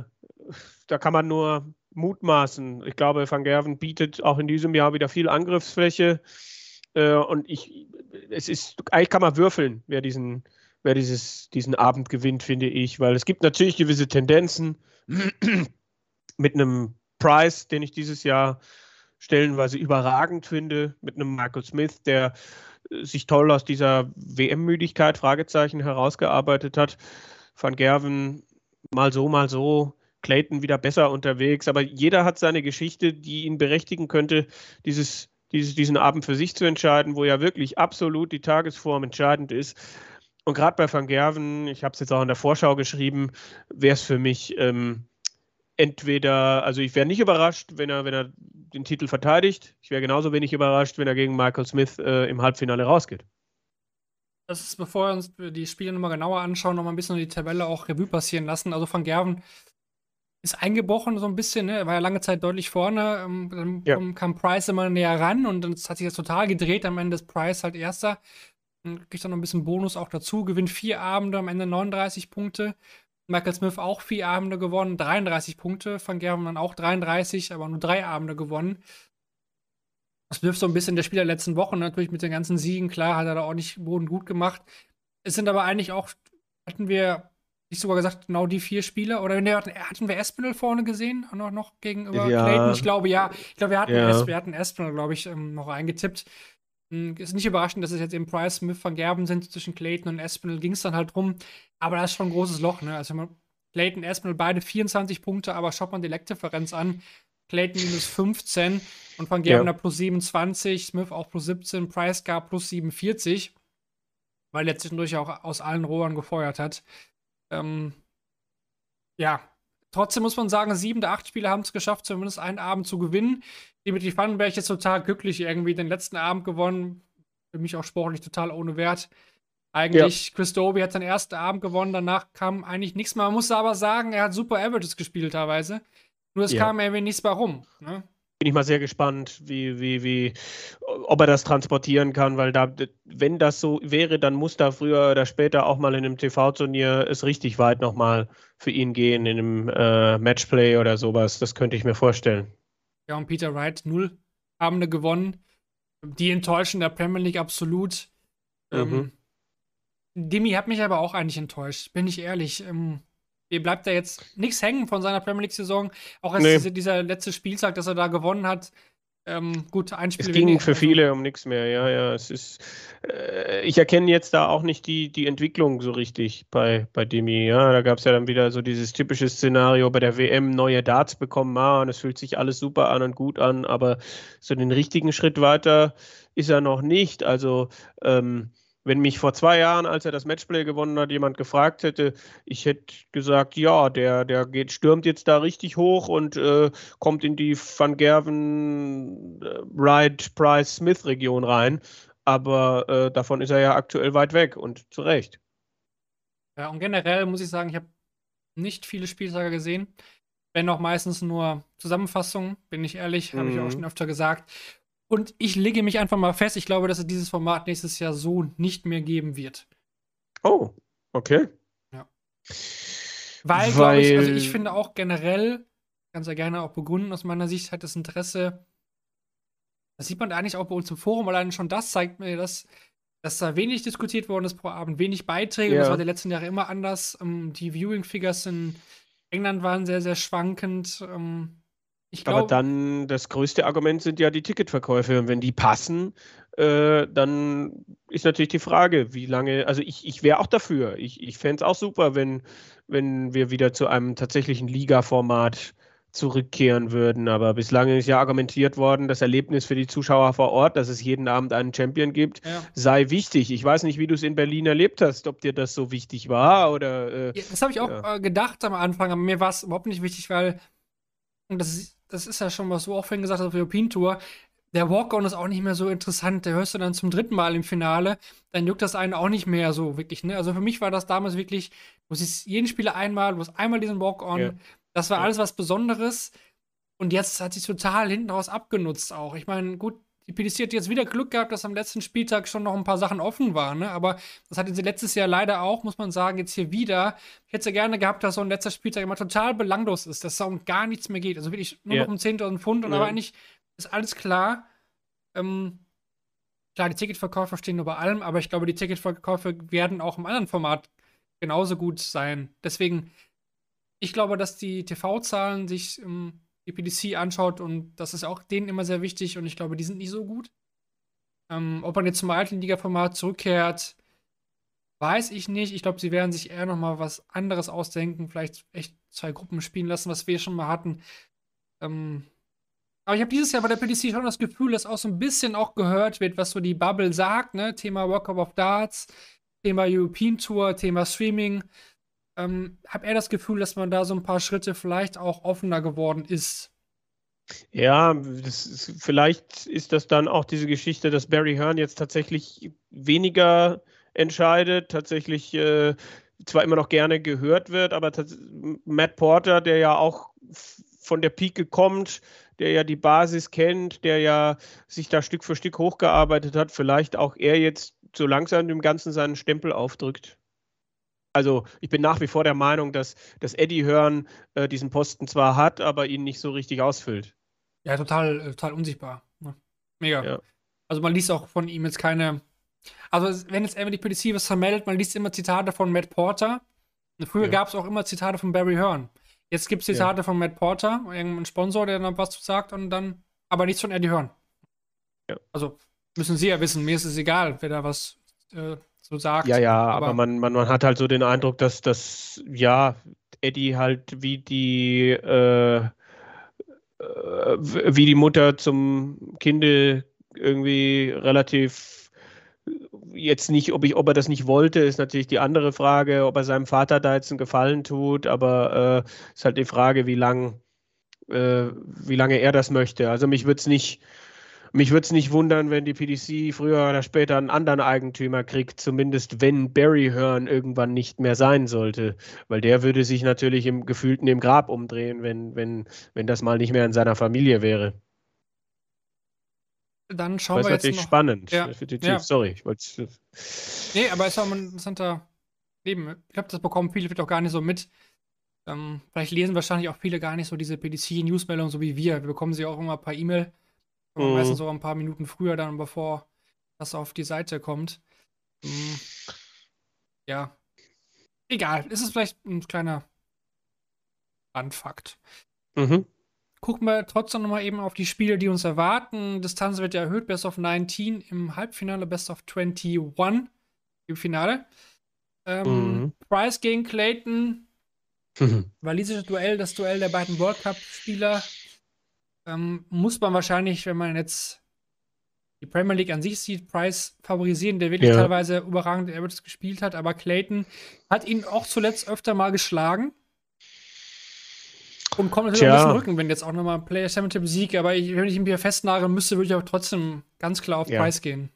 da kann man nur mutmaßen. Ich glaube, Van Gerven bietet auch in diesem Jahr wieder viel Angriffsfläche. Äh, und ich, es ist, eigentlich kann man würfeln, wer diesen, wer dieses, diesen Abend gewinnt, finde ich, weil es gibt natürlich gewisse Tendenzen mit einem Price, den ich dieses Jahr stellenweise überragend finde, mit einem Michael Smith, der sich toll aus dieser WM-Müdigkeit, Fragezeichen, herausgearbeitet hat. Van Gerven mal so, mal so, Clayton wieder besser unterwegs, aber jeder hat seine Geschichte, die ihn berechtigen könnte, dieses, dieses, diesen Abend für sich zu entscheiden, wo ja wirklich absolut die Tagesform entscheidend ist. Und gerade bei Van Gerven, ich habe es jetzt auch in der Vorschau geschrieben, wäre es für mich ähm, entweder, also ich wäre nicht überrascht, wenn er, wenn er den Titel verteidigt. Ich wäre genauso wenig überrascht, wenn er gegen Michael Smith äh, im Halbfinale rausgeht. Das ist, bevor wir uns die Spiele nochmal genauer anschauen, nochmal ein bisschen die Tabelle auch Revue passieren lassen. Also Van Gerven ist eingebrochen so ein bisschen, ne? Er war ja lange Zeit deutlich vorne. Ähm, dann Ja. kam Price immer näher ran und dann hat sich das total gedreht. Am Ende ist Price halt Erster. Dann kriegt dann noch ein bisschen Bonus auch dazu. Gewinnt vier Abende, am Ende 39 Punkte. Michael Smith auch vier Abende gewonnen, 33 Punkte. Van Gerven dann auch 33, aber nur drei Abende gewonnen. Smith so ein bisschen der Spieler der letzten Wochen, natürlich mit den ganzen Siegen, klar, hat er da auch nicht Boden gut gemacht. Es sind aber eigentlich auch, hatten wir nicht sogar gesagt, genau die vier Spieler? Oder ne, hatten, wir Espinel vorne gesehen? Noch, noch gegenüber Ja. Clayton? Ich glaube, ja. Ich glaube, wir hatten, Ja. Es, wir hatten Espinel, glaube ich, ähm, noch eingetippt. Hm, Ist nicht überraschend, dass es jetzt eben Price, Smith, Van Gerben sind. Zwischen Clayton und Espinel ging es dann halt rum. Aber da ist schon ein großes Loch, ne? Also, man Clayton, Espinel, beide 24 Punkte, aber schaut man die Leck-Differenz an. Clayton minus 15 und Van Gerben Ja. da plus 27, Smith auch plus 17, Price gar plus 47, weil er zwischendurch auch aus allen Rohren gefeuert hat. Ähm, ja, trotzdem muss man sagen, sieben der acht Spieler haben es geschafft, zumindest einen Abend zu gewinnen. Dimitri Vandenberg ist total glücklich irgendwie den letzten Abend gewonnen. Für mich auch sportlich total ohne Wert. Eigentlich, Chris Dobie hat seinen ersten Abend gewonnen, danach kam eigentlich nichts mehr. Man muss aber sagen, er hat super Averages gespielt teilweise. Nur es Ja. kam irgendwie nichts mehr rum. Ne? Bin ich mal sehr gespannt, wie, wie, wie, ob er das transportieren kann, weil da, wenn das so wäre, dann muss da früher oder später auch mal in einem TV-Turnier es richtig weit nochmal für ihn gehen, in einem äh, Matchplay oder sowas. Das könnte ich mir vorstellen. Ja, und Peter Wright, null Abende gewonnen. Die enttäuschen der Premier League absolut. Mhm. Ähm, Dimi hat mich aber auch eigentlich enttäuscht, bin ich ehrlich. Ähm, mir bleibt da jetzt nichts hängen von seiner Premier League-Saison. Auch als Nee. diese, dieser letzte Spieltag, dass er da gewonnen hat. Ähm, gut, ein Spiel Es ging weniger, für viele um nichts mehr, ja, ja. Es ist, äh, ich erkenne jetzt da auch nicht die, die Entwicklung so richtig bei, bei Demi. Ja, da gab es ja dann wieder so dieses typische Szenario bei der WM, neue Darts bekommen, ah, und es fühlt sich alles super an und gut an, aber so den richtigen Schritt weiter ist er noch nicht. Also, ähm, wenn mich vor zwei Jahren, als er das Matchplay gewonnen hat, jemand gefragt hätte, ich hätte gesagt, ja, der, der geht, stürmt jetzt da richtig hoch und äh, kommt in die Van Gerven, äh, Wright, Price, Smith Region rein. Aber äh, davon ist er ja aktuell weit weg und zu Recht. Ja, und generell muss ich sagen, ich habe nicht viele Spieltage gesehen. Wenn auch meistens nur Zusammenfassungen, bin ich ehrlich, habe ich auch Mhm. schon öfter gesagt. Und ich lege mich einfach mal fest, ich glaube, dass es dieses Format nächstes Jahr so nicht mehr geben wird. Oh, okay. Weil, glaube ich, also Weil- ich finde auch generell, ganz ja gerne auch begründen, aus meiner Sicht hat das Interesse, das sieht man eigentlich auch bei uns im Forum, allein schon das zeigt mir, dass, dass da wenig diskutiert worden ist pro Abend, wenig Beiträge, Ja. das war die letzten Jahre immer anders. Ähm, die Viewing-Figures in England waren sehr, sehr schwankend. Ich Aber glaube, dann das größte Argument sind ja die Ticketverkäufe. Und wenn die passen, äh, dann ist natürlich die Frage, wie lange, also ich, ich wäre auch dafür. Ich, ich fände es auch super, wenn, wenn wir wieder zu einem tatsächlichen Liga-Format zurückkehren würden. Aber bislang ist ja argumentiert worden, das Erlebnis für die Zuschauer vor Ort, dass es jeden Abend einen Champion gibt, ja. sei wichtig. Ich weiß nicht, wie du es in Berlin erlebt hast, ob dir das so wichtig war oder. Äh, Ja, das habe ich auch Ja. äh, gedacht am Anfang, aber mir war es überhaupt nicht wichtig, weil, und das ist, das ist ja schon, was du auch vorhin gesagt hast auf der European Tour, der Walk-On ist auch nicht mehr so interessant. Der hörst du dann zum dritten Mal im Finale, dann juckt das einen auch nicht mehr so wirklich. Ne? Also für mich war das damals wirklich, du siehst jeden Spieler einmal, du hast einmal diesen Walk-On. Ja. Das war Ja. alles was Besonderes. Und jetzt hat sich total hinten raus abgenutzt auch. Ich meine, gut, die PDC hat jetzt wieder Glück gehabt, dass am letzten Spieltag schon noch ein paar Sachen offen waren, ne? Aber das hatte sie letztes Jahr leider auch, muss man sagen, jetzt hier wieder. Ich hätte ja gerne gehabt, dass so ein letzter Spieltag immer total belanglos ist, dass da um gar nichts mehr geht. Also wirklich nur Ja. noch um 10.000 Pfund und Ja. aber eigentlich ist alles klar. Ähm, klar, die Ticketverkäufe stehen über allem, aber ich glaube, die Ticketverkäufe werden auch im anderen Format genauso gut sein. Deswegen, ich glaube, dass die TV-Zahlen sich ähm, die PDC anschaut und das ist auch denen immer sehr wichtig und ich glaube, die sind nicht so gut. Ähm, ob man jetzt zum alten Liga-Format zurückkehrt, weiß ich nicht. Ich glaube, sie werden sich eher noch mal was anderes ausdenken, vielleicht echt zwei Gruppen spielen lassen, was wir schon mal hatten. Ähm, aber ich habe dieses Jahr bei der PDC schon das Gefühl, dass auch so ein bisschen auch gehört wird, was so die Bubble sagt, ne? Thema World Cup of Darts, Thema European Tour, Thema Streaming. Ähm, habe eher das Gefühl, dass man da so ein paar Schritte vielleicht auch offener geworden ist. Ja, ist, vielleicht ist das dann auch diese Geschichte, dass Barry Hearn jetzt tatsächlich weniger entscheidet, tatsächlich äh, zwar immer noch gerne gehört wird, aber Matt Porter, der ja auch von der Pike kommt, der ja die Basis kennt, der ja sich da Stück für Stück hochgearbeitet hat, vielleicht auch er jetzt so langsam dem Ganzen seinen Stempel aufdrückt. Also ich bin nach wie vor der Meinung, dass, dass Eddie Hearn äh, diesen Posten zwar hat, aber ihn nicht so richtig ausfüllt. Ja, total, äh, total unsichtbar. Ne? Mega. Ja. Also man liest auch von ihm jetzt keine. Also wenn jetzt Emily PDC was vermeldet, man liest immer Zitate von Matt Porter. Früher ja. gab es auch immer Zitate von Barry Hearn. Jetzt gibt es Zitate ja. von Matt Porter, irgendein Sponsor, der dann was sagt und dann, aber nichts von Eddie Hearn. Ja. Also müssen Sie ja wissen, mir ist es egal, wer da was äh, so sagt. Ja, ja, aber, aber man, man, man hat halt so den Eindruck, dass das, ja, Eddie halt wie die, äh, äh wie die Mutter zum Kinde irgendwie relativ jetzt nicht, ob, ich, ob er das nicht wollte, ist natürlich die andere Frage, ob er seinem Vater da jetzt einen Gefallen tut, aber äh, ist halt die Frage, wie lang, äh, wie lange er das möchte. Also mich würde es nicht, mich würde es nicht wundern, wenn die PDC früher oder später einen anderen Eigentümer kriegt, zumindest wenn Barry Hearn irgendwann nicht mehr sein sollte. Weil der würde sich natürlich im gefühlten im Grab umdrehen, wenn, wenn, wenn das mal nicht mehr in seiner Familie wäre. Dann schauen das wir jetzt. Das ist natürlich spannend ja. Chiefs. Ja. Sorry, ich wollte. Nee, aber es ist auch ein interessanter Leben. Ich glaube, das bekommen viele vielleicht auch gar nicht so mit. Ähm, vielleicht lesen wahrscheinlich auch viele gar nicht so diese PDC-Newsmeldungen, so wie wir. Wir bekommen sie auch immer per E-Mail. Mhm. Meistens so ein paar Minuten früher dann, bevor das auf die Seite kommt. Mhm. Ja. Egal. Ist es vielleicht ein kleiner Randfakt. Mhm gucken wir trotzdem nochmal eben auf die Spiele, die uns erwarten. Distanz wird ja erhöht, Best of 19 im Halbfinale, Best of 21 im Finale. Ähm, mhm. Price gegen Clayton. Walisisches Duell, das Duell der beiden World Cup-Spieler. Ähm, muss man wahrscheinlich, wenn man jetzt die Premier League an sich sieht, Price favorisieren, der wirklich ja. teilweise überragend Averages gespielt hat, aber Clayton hat ihn auch zuletzt öfter mal geschlagen. Und kommt natürlich Tja. ein bisschen Rücken, wenn jetzt auch nochmal Player Championship Sieg, aber ich, wenn ich ihn hier festnageln müsste, würde ich auch trotzdem ganz klar auf ja. Preis gehen.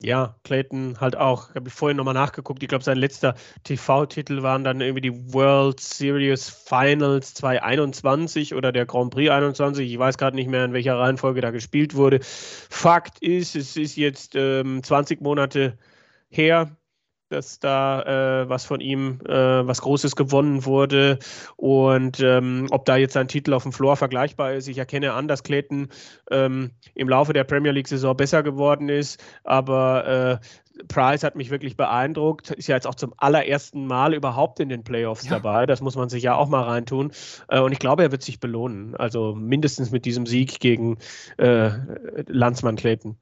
Ja, Clayton halt auch. Ich habe vorhin nochmal nachgeguckt. Ich glaube, sein letzter TV-Titel waren dann irgendwie die World Series Finals 2021 oder der Grand Prix 21. Ich weiß gerade nicht mehr, in welcher Reihenfolge da gespielt wurde. Fakt ist, es ist jetzt ähm, 20 Monate her dass da äh, was von ihm, äh, was Großes gewonnen wurde. Und ähm, ob da jetzt sein Titel auf dem Floor vergleichbar ist, ich erkenne an, dass Clayton ähm, im Laufe der Premier League-Saison besser geworden ist. Aber äh, Price hat mich wirklich beeindruckt. Ist ja jetzt auch zum allerersten Mal überhaupt in den Playoffs ja. dabei. Das muss man sich ja auch mal reintun. Äh, und ich glaube, er wird sich belohnen. Also mindestens mit diesem Sieg gegen äh, Landsmann Clayton.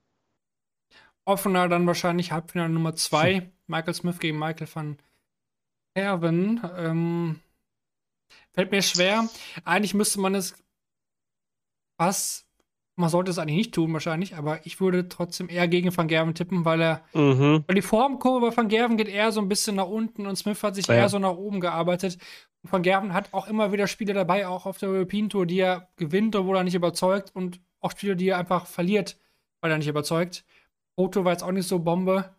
Offener dann wahrscheinlich Halbfinale Nummer 2. Michael Smith gegen Michael van Herven. Ähm, fällt mir schwer. Eigentlich müsste man es was man sollte es eigentlich nicht tun, wahrscheinlich, aber ich würde trotzdem eher gegen Van Gerven tippen, weil er. Mhm. Weil die Formkurve bei Van Gerven geht eher so ein bisschen nach unten und Smith hat sich ja. eher so nach oben gearbeitet. Und Van Gerven hat auch immer wieder Spiele dabei, auch auf der European Tour, die er gewinnt, obwohl er nicht überzeugt und auch Spiele, die er einfach verliert, weil er nicht überzeugt. Otto war jetzt auch nicht so Bombe.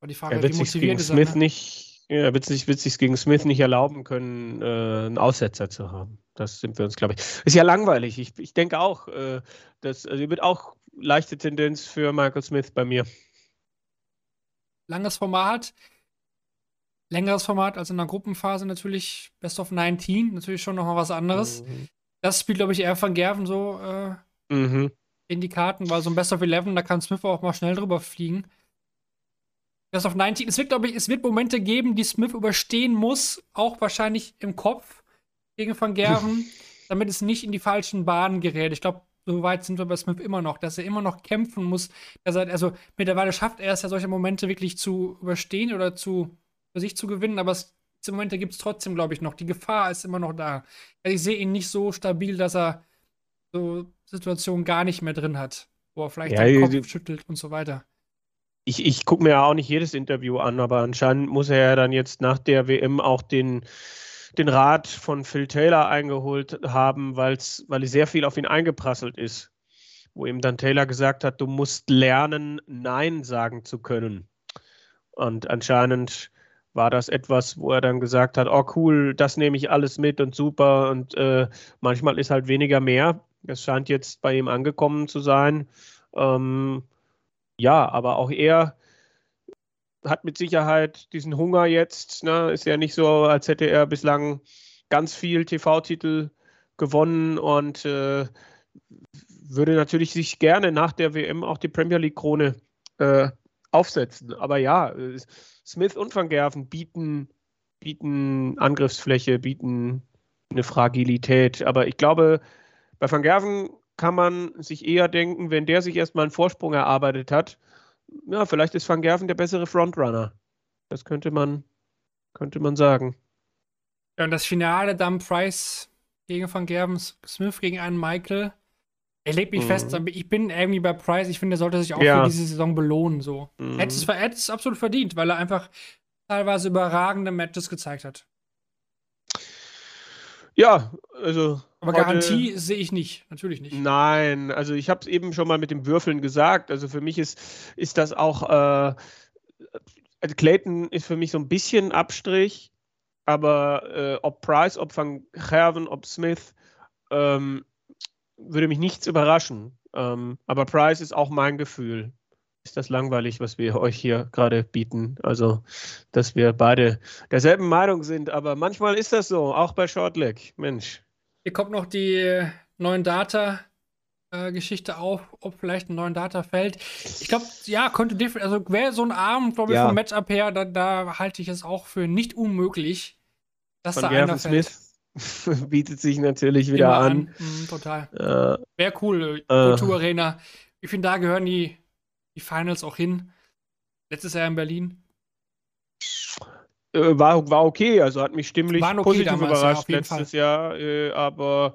Aber die Frage, er wird wie motiviert ist Smith ne? nicht, ja, wird sich, wird sich gegen Smith nicht erlauben können, äh, einen Aussetzer zu haben. Das sind wir uns, glaube ich. Ist ja langweilig. Ich, ich denke auch, äh, das also wird auch leichte Tendenz für Michael Smith bei mir. Langes Format. Längeres Format als in der Gruppenphase natürlich Best of 19, natürlich schon nochmal was anderes. Mhm. Das spielt, glaube ich, eher von Gerven so äh, mhm. in die Karten, weil so ein Best of 11, da kann Smith auch mal schnell drüber fliegen. Best of 19. Es wird, glaube ich, es wird Momente geben, die Smith überstehen muss, auch wahrscheinlich im Kopf gegen Van Gerven, damit es nicht in die falschen Bahnen gerät. Ich glaube, so weit sind wir bei Smith immer noch, dass er immer noch kämpfen muss. Er, also mittlerweile schafft er es ja, solche Momente wirklich zu überstehen oder zu, für sich zu gewinnen, aber es, diese Momente gibt es trotzdem, glaube ich, noch. Die Gefahr ist immer noch da. Also ich sehe ihn nicht so stabil, dass er so Situationen gar nicht mehr drin hat, wo er vielleicht ja, den Kopf schüttelt und so weiter ich, ich gucke mir ja auch nicht jedes Interview an, aber anscheinend muss er ja dann jetzt nach der WM auch den, den Rat von Phil Taylor eingeholt haben, weil's, weil sehr viel auf ihn eingeprasselt ist. Wo ihm dann Taylor gesagt hat, du musst lernen, Nein sagen zu können. Und anscheinend war das etwas, wo er dann gesagt hat, oh cool, das nehme ich alles mit und super. Und äh, manchmal ist halt weniger mehr. Das scheint jetzt bei ihm angekommen zu sein. Ähm, ja, aber auch er hat mit Sicherheit diesen Hunger jetzt. Ne? Ist ja nicht so, als hätte er bislang ganz viel TV-Titel gewonnen und äh, würde natürlich sich gerne nach der WM auch die Premier League-Krone äh, aufsetzen. Aber ja, Smith und Van Gerven bieten, bieten Angriffsfläche, bieten eine Fragilität. Aber ich glaube, bei Van Gerven kann man sich eher denken, wenn der sich erstmal einen Vorsprung erarbeitet hat, ja, vielleicht ist Van Gerven der bessere Frontrunner. Das könnte man, könnte man sagen. Ja, und das Finale dann Price gegen Van Gerven, Smith gegen einen Michael. Er legt mich mhm. fest, ich bin irgendwie bei Price. Ich finde, er sollte sich auch ja. für diese Saison belohnen. So. Mhm. Er hätte es absolut verdient, weil er einfach teilweise überragende Matches gezeigt hat. Ja, also. Aber Garantie sehe ich nicht, natürlich nicht. Nein, also ich habe es eben schon mal mit dem Würfeln gesagt. Also für mich ist, ist das auch. Äh, also Clayton ist für mich so ein bisschen Abstrich, aber äh, ob Price, ob Van Gerven, ob Smith, ähm, würde mich nichts überraschen. Ähm, aber Price ist auch mein Gefühl ist das langweilig, was wir euch hier gerade bieten. Also, dass wir beide derselben Meinung sind, aber manchmal ist das so, auch bei Shortleg. Mensch. Hier kommt noch die neuen Data. Geschichte auf, ob vielleicht ein neuen Data fällt. Ich glaube, ja, könnte also wäre so ein Abend, glaube ich, ja. vom Matchup her, da, da, halte ich es auch für nicht unmöglich, dass Von da Gervin einer fällt. Smith bietet sich natürlich wieder an. an. Mhm, total. Äh, wäre cool, äh, Arena. Ich finde, da gehören die die Finals auch hin. Letztes Jahr in Berlin. Äh, war, war okay, also hat mich stimmlich okay positiv damals, überrascht ja, letztes Fall. Jahr. Äh, aber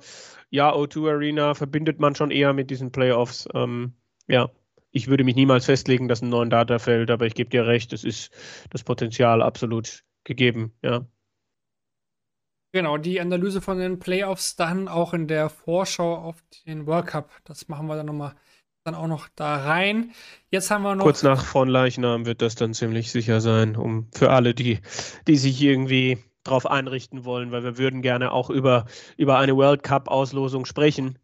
ja, O2 Arena verbindet man schon eher mit diesen Playoffs. Ähm, ja, ich würde mich niemals festlegen, dass ein neuen Data fällt, aber ich gebe dir recht, es ist das Potenzial absolut gegeben, ja. Genau, die Analyse von den Playoffs dann auch in der Vorschau auf den World Cup. Das machen wir dann nochmal dann auch noch da rein. Jetzt haben wir noch. Kurz nach von Leichnam wird das dann ziemlich sicher sein, um für alle, die, die sich irgendwie darauf einrichten wollen, weil wir würden gerne auch über, über eine World Cup-Auslosung sprechen.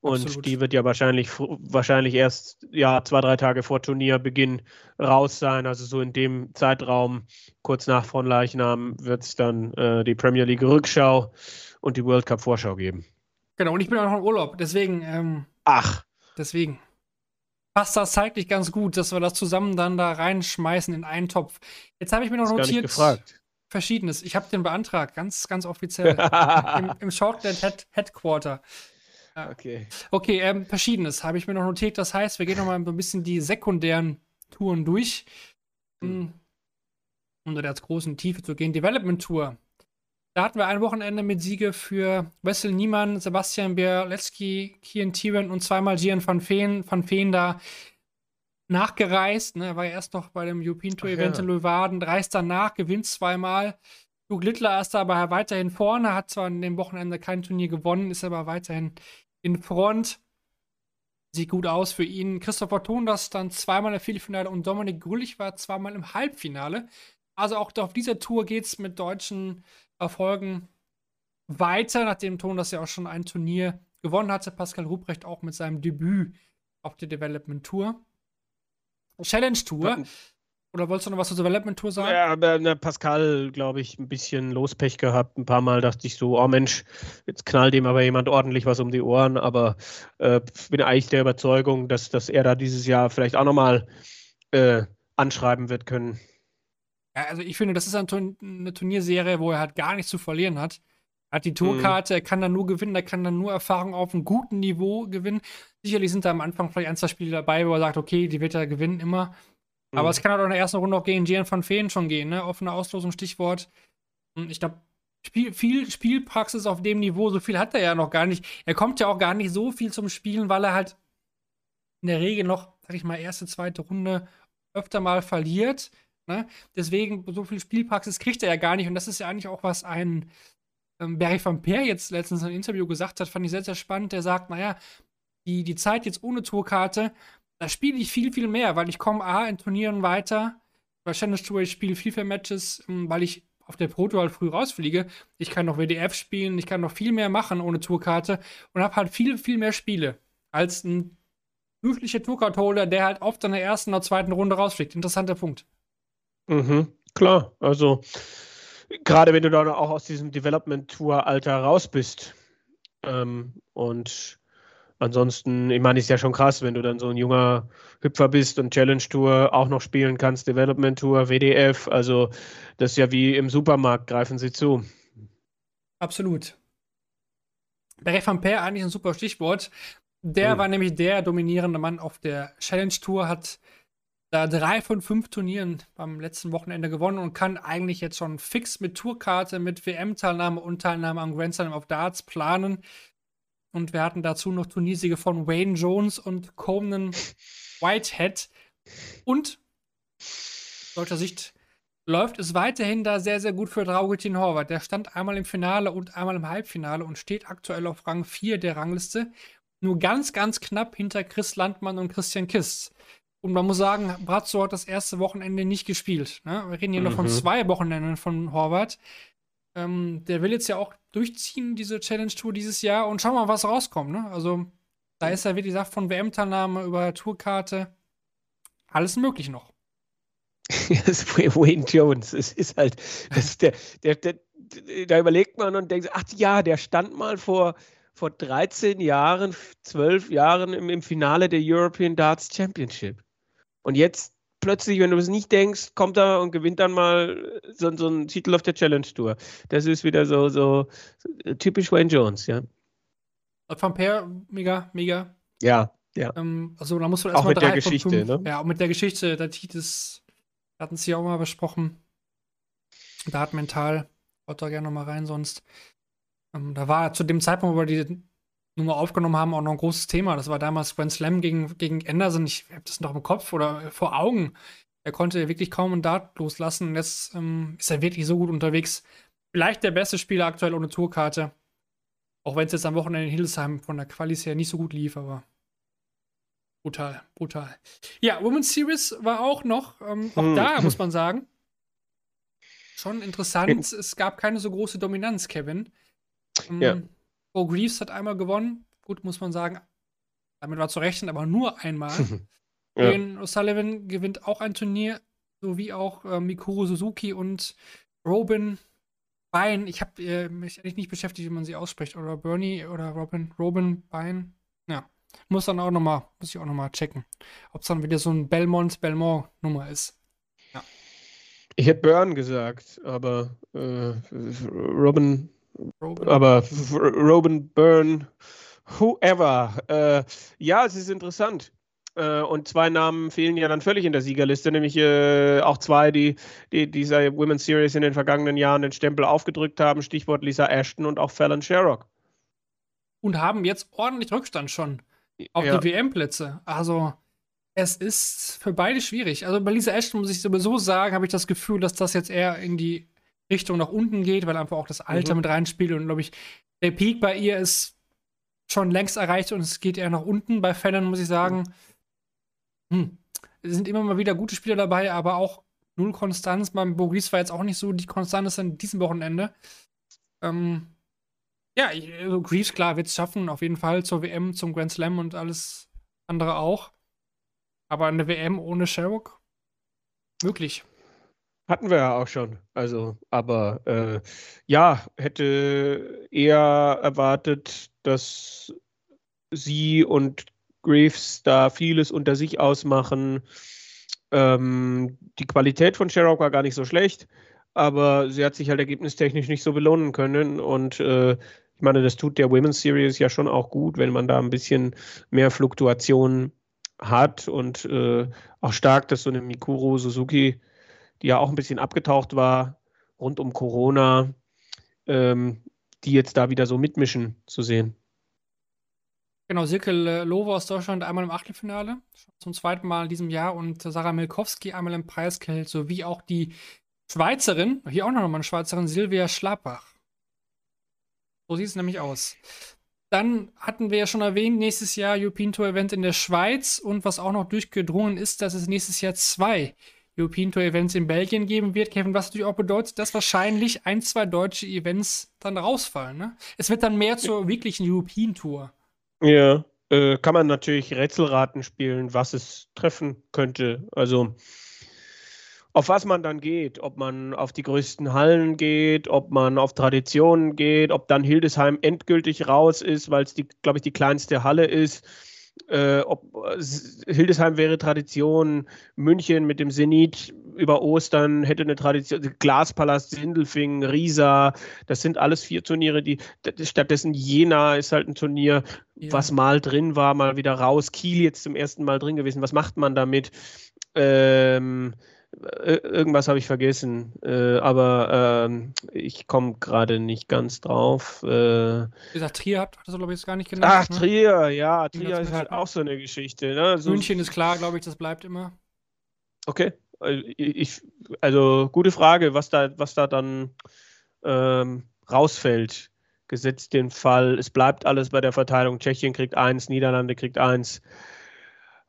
Und Absolut. die wird ja wahrscheinlich, wahrscheinlich erst ja, zwei, drei Tage vor Turnierbeginn raus sein. Also so in dem Zeitraum, kurz nach von Leichnam, wird es dann äh, die Premier League Rückschau und die World Cup Vorschau geben. Genau, und ich bin auch noch im Urlaub, deswegen. Ähm, Ach. Deswegen passt das zeitlich ganz gut, dass wir das zusammen dann da reinschmeißen in einen Topf. Jetzt habe ich mir noch notiert. Verschiedenes. Ich habe den beantragt, ganz, ganz offiziell. Im, im Shortland Head Headquarter. Okay. Okay, ähm, Verschiedenes habe ich mir noch notiert. Das heißt, wir gehen noch mal ein bisschen die sekundären Touren durch. Hm. Um da als großen Tiefe zu gehen. Development Tour. Da hatten wir ein Wochenende mit Siege für Wessel Niemann, Sebastian Bialecki, Kian Tieren und zweimal Gian van Feen, van Feen da nachgereist. Ne? Er war ja erst noch bei dem European Tour Event ja. in Leeuwarden, reist danach, gewinnt zweimal. Hugh Littler ist aber weiterhin vorne, hat zwar an dem Wochenende kein Turnier gewonnen, ist aber weiterhin in Front. Sieht gut aus für ihn. Christopher Tondas dann zweimal im Viertelfinale und Dominik Grüllich war zweimal im Halbfinale. Also auch auf dieser Tour geht es mit deutschen Erfolgen weiter, nachdem Ton das ja auch schon ein Turnier gewonnen hatte. Pascal Ruprecht auch mit seinem Debüt auf der Development Tour. Challenge Tour. Oder wolltest du noch was zur Development Tour sagen? Ja, aber ne, Pascal, glaube ich, ein bisschen Lospech gehabt. Ein paar Mal dachte ich so, oh Mensch, jetzt knallt ihm aber jemand ordentlich was um die Ohren. Aber äh, bin eigentlich der Überzeugung, dass, dass er da dieses Jahr vielleicht auch nochmal äh, anschreiben wird können. Ja, also ich finde, das ist eine Turnierserie, wo er halt gar nichts zu verlieren hat. Er hat die Tourkarte, mhm. er kann dann nur gewinnen, er kann dann nur Erfahrung auf einem guten Niveau gewinnen. Sicherlich sind da am Anfang vielleicht ein, zwei Spiele dabei, wo er sagt, okay, die wird er gewinnen immer. Mhm. Aber es kann halt auch in der ersten Runde auch gegen Gian van Feen schon gehen, ne? Offene Auslosung, Stichwort. Und ich glaube, Spiel, viel Spielpraxis auf dem Niveau, so viel hat er ja noch gar nicht. Er kommt ja auch gar nicht so viel zum Spielen, weil er halt in der Regel noch, sag ich mal, erste, zweite Runde öfter mal verliert. Ne? Deswegen, so viel Spielpraxis kriegt er ja gar nicht. Und das ist ja eigentlich auch, was ein ähm, Barry van Peer jetzt letztens in einem Interview gesagt hat, fand ich sehr, sehr spannend. Der sagt, naja, die, die Zeit jetzt ohne Tourkarte, da spiele ich viel, viel mehr, weil ich komme A in Turnieren weiter. Bei Challenge Tour ich spiele viel, viel Matches, ähm, weil ich auf der Pro Tour halt früh rausfliege. Ich kann noch WDF spielen, ich kann noch viel mehr machen ohne Tourkarte und habe halt viel, viel mehr Spiele als ein durchschnittlicher Tourcard-Holder, der halt oft in der ersten oder zweiten Runde rausfliegt. Interessanter Punkt. Mhm, klar, also gerade wenn du dann auch aus diesem Development-Tour-Alter raus bist ähm, und ansonsten, ich meine, ist ja schon krass, wenn du dann so ein junger Hüpfer bist und Challenge Tour auch noch spielen kannst, Development Tour, WDF, also das ist ja wie im Supermarkt, greifen sie zu. Absolut. Barry van Peer eigentlich ein super Stichwort. Der mhm. war nämlich der dominierende Mann auf der Challenge Tour, hat da drei von fünf Turnieren beim letzten Wochenende gewonnen und kann eigentlich jetzt schon fix mit Tourkarte, mit WM-Teilnahme und Teilnahme am Grand Slam of Darts planen. Und wir hatten dazu noch Turniersiege von Wayne Jones und Conan Whitehead. Und aus deutscher Sicht läuft es weiterhin da sehr, sehr gut für Draugutin Horvath. Der stand einmal im Finale und einmal im Halbfinale und steht aktuell auf Rang 4 der Rangliste. Nur ganz, ganz knapp hinter Chris Landmann und Christian Kiss. Und man muss sagen, Brazzo hat das erste Wochenende nicht gespielt. Ne? Wir reden hier mhm. noch von mhm. zwei Wochenenden von Horvath. Ähm, der will jetzt ja auch durchziehen, diese Challenge-Tour dieses Jahr und schauen wir mal, was rauskommt. Ne? Also, da ist ja, wie gesagt, von WM-Teilnahme über Tourkarte alles möglich noch. Wayne Jones, es ist halt, das ist der, der, der, da überlegt man und denkt, ach ja, der stand mal vor, vor 13 Jahren, 12 Jahren im, im Finale der European Darts Championship. Und jetzt plötzlich, wenn du es nicht denkst, kommt er und gewinnt dann mal so, so einen Titel auf der Challenge Tour. Das ist wieder so, so, typisch Wayne Jones, ja. Van Peer, mega, mega. Ja, ja. Ähm, also da musst du erstmal Auch mit der Geschichte, fünf, ne? Ja, auch mit der Geschichte. Der Titus hatten sie auch mal besprochen. Da hat mental, haut da gerne nochmal rein, sonst. Ähm, da war zu dem Zeitpunkt, wo wir die Nummer aufgenommen haben, auch noch ein großes Thema. Das war damals Grand Slam gegen, gegen Anderson. Ich habe das noch im Kopf oder vor Augen. Er konnte wirklich kaum einen Dart loslassen. Und jetzt ähm, ist er wirklich so gut unterwegs. Vielleicht der beste Spieler aktuell ohne Tourkarte. Auch wenn es jetzt am Wochenende in Hildesheim von der Qualis her nicht so gut lief, aber brutal, brutal. Ja, Women's Series war auch noch, ähm, auch hm. da muss man sagen, schon interessant. es gab keine so große Dominanz, Kevin. Ähm, ja. Bo Greaves hat einmal gewonnen. Gut, muss man sagen, damit war zu rechnen, aber nur einmal. ja. O'Sullivan gewinnt auch ein Turnier, sowie auch äh, Mikuru Suzuki und Robin Bein. Ich habe äh, mich eigentlich nicht beschäftigt, wie man sie ausspricht. Oder Bernie oder Robin. Robin Bein. Ja. Muss dann auch nochmal, muss ich auch nochmal checken. Ob es dann wieder so ein Belmont, Belmont-Nummer ist. Ja. Ich hätte Burn gesagt, aber äh, Robin Robin. Aber Robin Byrne, whoever. Äh, ja, es ist interessant. Äh, und zwei Namen fehlen ja dann völlig in der Siegerliste, nämlich äh, auch zwei, die, die dieser Women's Series in den vergangenen Jahren den Stempel aufgedrückt haben. Stichwort Lisa Ashton und auch Fallon Sherrock. Und haben jetzt ordentlich Rückstand schon auf ja. die WM-Plätze. Also, es ist für beide schwierig. Also bei Lisa Ashton muss ich sowieso sagen, habe ich das Gefühl, dass das jetzt eher in die Richtung nach unten geht, weil einfach auch das Alter mhm. mit reinspielt und glaube ich, der Peak bei ihr ist schon längst erreicht und es geht eher nach unten. Bei Fallon muss ich sagen, hm, es sind immer mal wieder gute Spieler dabei, aber auch null Konstanz. Beim Boris war jetzt auch nicht so die Konstanz an diesem Wochenende. Ähm, ja, also Greaves, klar, wird es schaffen, auf jeden Fall zur WM, zum Grand Slam und alles andere auch. Aber eine WM ohne Sherrock? Möglich. Hatten wir ja auch schon. Also, aber äh, ja, hätte eher erwartet, dass sie und Graves da vieles unter sich ausmachen. Ähm, die Qualität von Sherrock war gar nicht so schlecht, aber sie hat sich halt ergebnistechnisch nicht so belohnen können. Und äh, ich meine, das tut der Women's Series ja schon auch gut, wenn man da ein bisschen mehr Fluktuation hat und äh, auch stark, dass so eine Mikuro Suzuki die ja auch ein bisschen abgetaucht war rund um Corona, ähm, die jetzt da wieder so mitmischen zu sehen. Genau, Silke Lowe aus Deutschland einmal im Achtelfinale, zum zweiten Mal in diesem Jahr und Sarah Milkowski einmal im Preisgeld, sowie auch die Schweizerin, hier auch noch mal eine Schweizerin, Silvia Schlappach. So sieht es nämlich aus. Dann hatten wir ja schon erwähnt, nächstes Jahr European Tour Event in der Schweiz und was auch noch durchgedrungen ist, dass es nächstes Jahr zwei European Tour Events in Belgien geben wird. Kevin, was natürlich auch bedeutet, dass wahrscheinlich ein, zwei deutsche Events dann rausfallen. Ne? Es wird dann mehr zur wirklichen European Tour. Ja, äh, kann man natürlich Rätselraten spielen, was es treffen könnte. Also auf was man dann geht, ob man auf die größten Hallen geht, ob man auf Traditionen geht, ob dann Hildesheim endgültig raus ist, weil es glaube ich, die kleinste Halle ist. Äh, ob Hildesheim wäre Tradition, München mit dem Zenit über Ostern hätte eine Tradition, Glaspalast, Sindelfingen, Riesa, das sind alles vier Turniere, die stattdessen Jena ist halt ein Turnier, ja. was mal drin war, mal wieder raus. Kiel jetzt zum ersten Mal drin gewesen. Was macht man damit? Ähm, irgendwas habe ich vergessen, äh, aber ähm, ich komme gerade nicht ganz drauf. Äh, Wie gesagt, Trier hat das glaube ich jetzt gar nicht genannt. Ach, ne? Trier, ja, Trier ist halt auch so eine Geschichte. Ne? So, München ist klar, glaube ich, das bleibt immer. Okay, äh, ich, also gute Frage, was da, was da dann ähm, rausfällt. Gesetzt den Fall, es bleibt alles bei der Verteilung. Tschechien kriegt eins, Niederlande kriegt eins.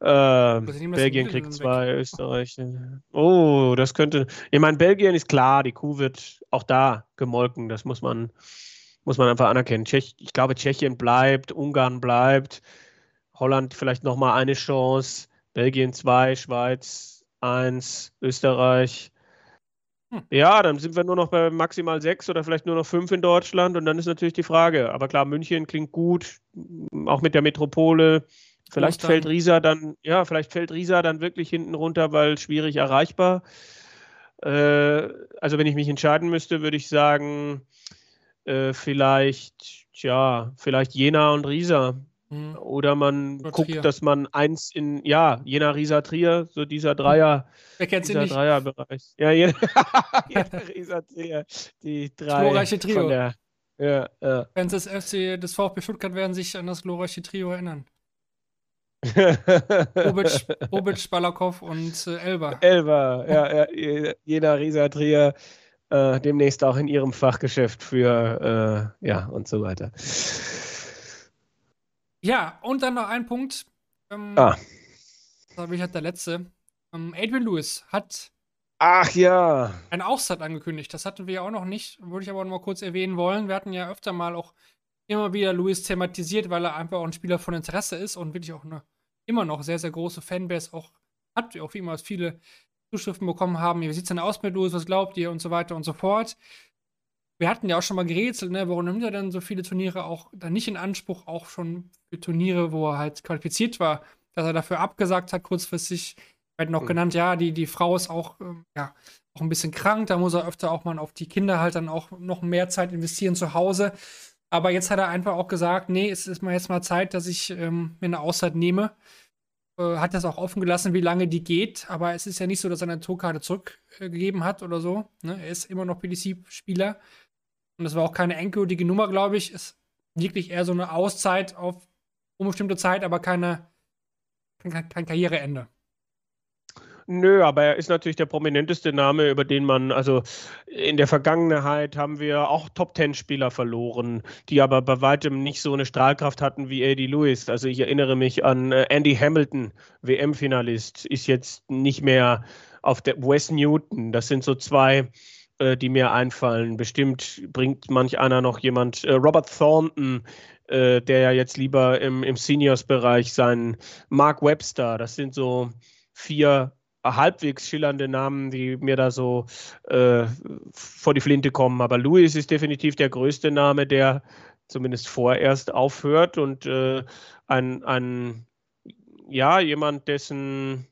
Äh, Belgien kriegt zwei, weg. Österreich. Oh, das könnte. Ich meine, Belgien ist klar, die Kuh wird auch da gemolken. Das muss man, muss man einfach anerkennen. Tschech, ich glaube, Tschechien bleibt, Ungarn bleibt, Holland vielleicht nochmal eine Chance, Belgien zwei, Schweiz eins, Österreich. Hm. Ja, dann sind wir nur noch bei maximal sechs oder vielleicht nur noch fünf in Deutschland und dann ist natürlich die Frage. Aber klar, München klingt gut, auch mit der Metropole. Vielleicht fällt Risa dann, ja, vielleicht fällt Risa dann wirklich hinten runter, weil schwierig erreichbar. Äh, also wenn ich mich entscheiden müsste, würde ich sagen, äh, vielleicht, tja, vielleicht Jena und Risa. Mhm. Oder man Oder guckt, Trier. dass man eins in, ja, Jena, Risa, Trier, so dieser Dreier, Wer kennt dieser nicht? Dreierbereich. Ja, Jena, Jena, Risa, Trier, die drei. Glorreiche Trio. Der, ja, ja. Fans des FC, des VfB Stuttgart werden sich an das glorreiche Trio erinnern. Bobic, Bobic, Balakow und äh, Elba. Elba, ja, ja jeder Risa Trier äh, demnächst auch in ihrem Fachgeschäft für, äh, ja, und so weiter. Ja, und dann noch ein Punkt. Ähm, ah. Da ich halt der letzte. Ähm, Adrian Lewis hat Ach ja. Ein Auszeit angekündigt. Das hatten wir ja auch noch nicht. Würde ich aber noch mal kurz erwähnen wollen. Wir hatten ja öfter mal auch immer wieder Luis thematisiert, weil er einfach auch ein Spieler von Interesse ist und wirklich auch eine immer noch sehr, sehr große Fanbase auch hat, auch wie immer viele Zuschriften bekommen haben, wie sieht es denn aus mit Luis, was glaubt ihr und so weiter und so fort. Wir hatten ja auch schon mal gerätselt, ne, warum nimmt er dann so viele Turniere auch dann nicht in Anspruch, auch schon für Turniere, wo er halt qualifiziert war, dass er dafür abgesagt hat, kurzfristig. Wir hatten noch mhm. genannt, ja, die, die Frau ist auch, ähm, ja, auch ein bisschen krank, da muss er öfter auch mal auf die Kinder halt dann auch noch mehr Zeit investieren zu Hause. Aber jetzt hat er einfach auch gesagt, nee, es ist mal jetzt mal Zeit, dass ich ähm, mir eine Auszeit nehme. Äh, hat das auch offen gelassen, wie lange die geht. Aber es ist ja nicht so, dass er eine Tourkarte zurückgegeben hat oder so. Ne? Er ist immer noch PDC-Spieler. Und das war auch keine endgültige Nummer, glaube ich. Ist wirklich eher so eine Auszeit auf unbestimmte Zeit, aber keine, kein, kein Karriereende. Nö, aber er ist natürlich der prominenteste Name, über den man, also in der Vergangenheit haben wir auch Top-Ten-Spieler verloren, die aber bei weitem nicht so eine Strahlkraft hatten wie Eddie Lewis. Also ich erinnere mich an äh, Andy Hamilton, WM-Finalist, ist jetzt nicht mehr auf der Wes Newton. Das sind so zwei, äh, die mir einfallen. Bestimmt bringt manch einer noch jemand, äh, Robert Thornton, der ja jetzt lieber im, im Seniors-Bereich sein, Mark Webster, das sind so vier halbwegs schillernde Namen, die mir da so äh, vor die Flinte kommen. Aber Louis ist definitiv der größte Name, der zumindest vorerst aufhört und äh, ein, ein, ja, jemand, dessen,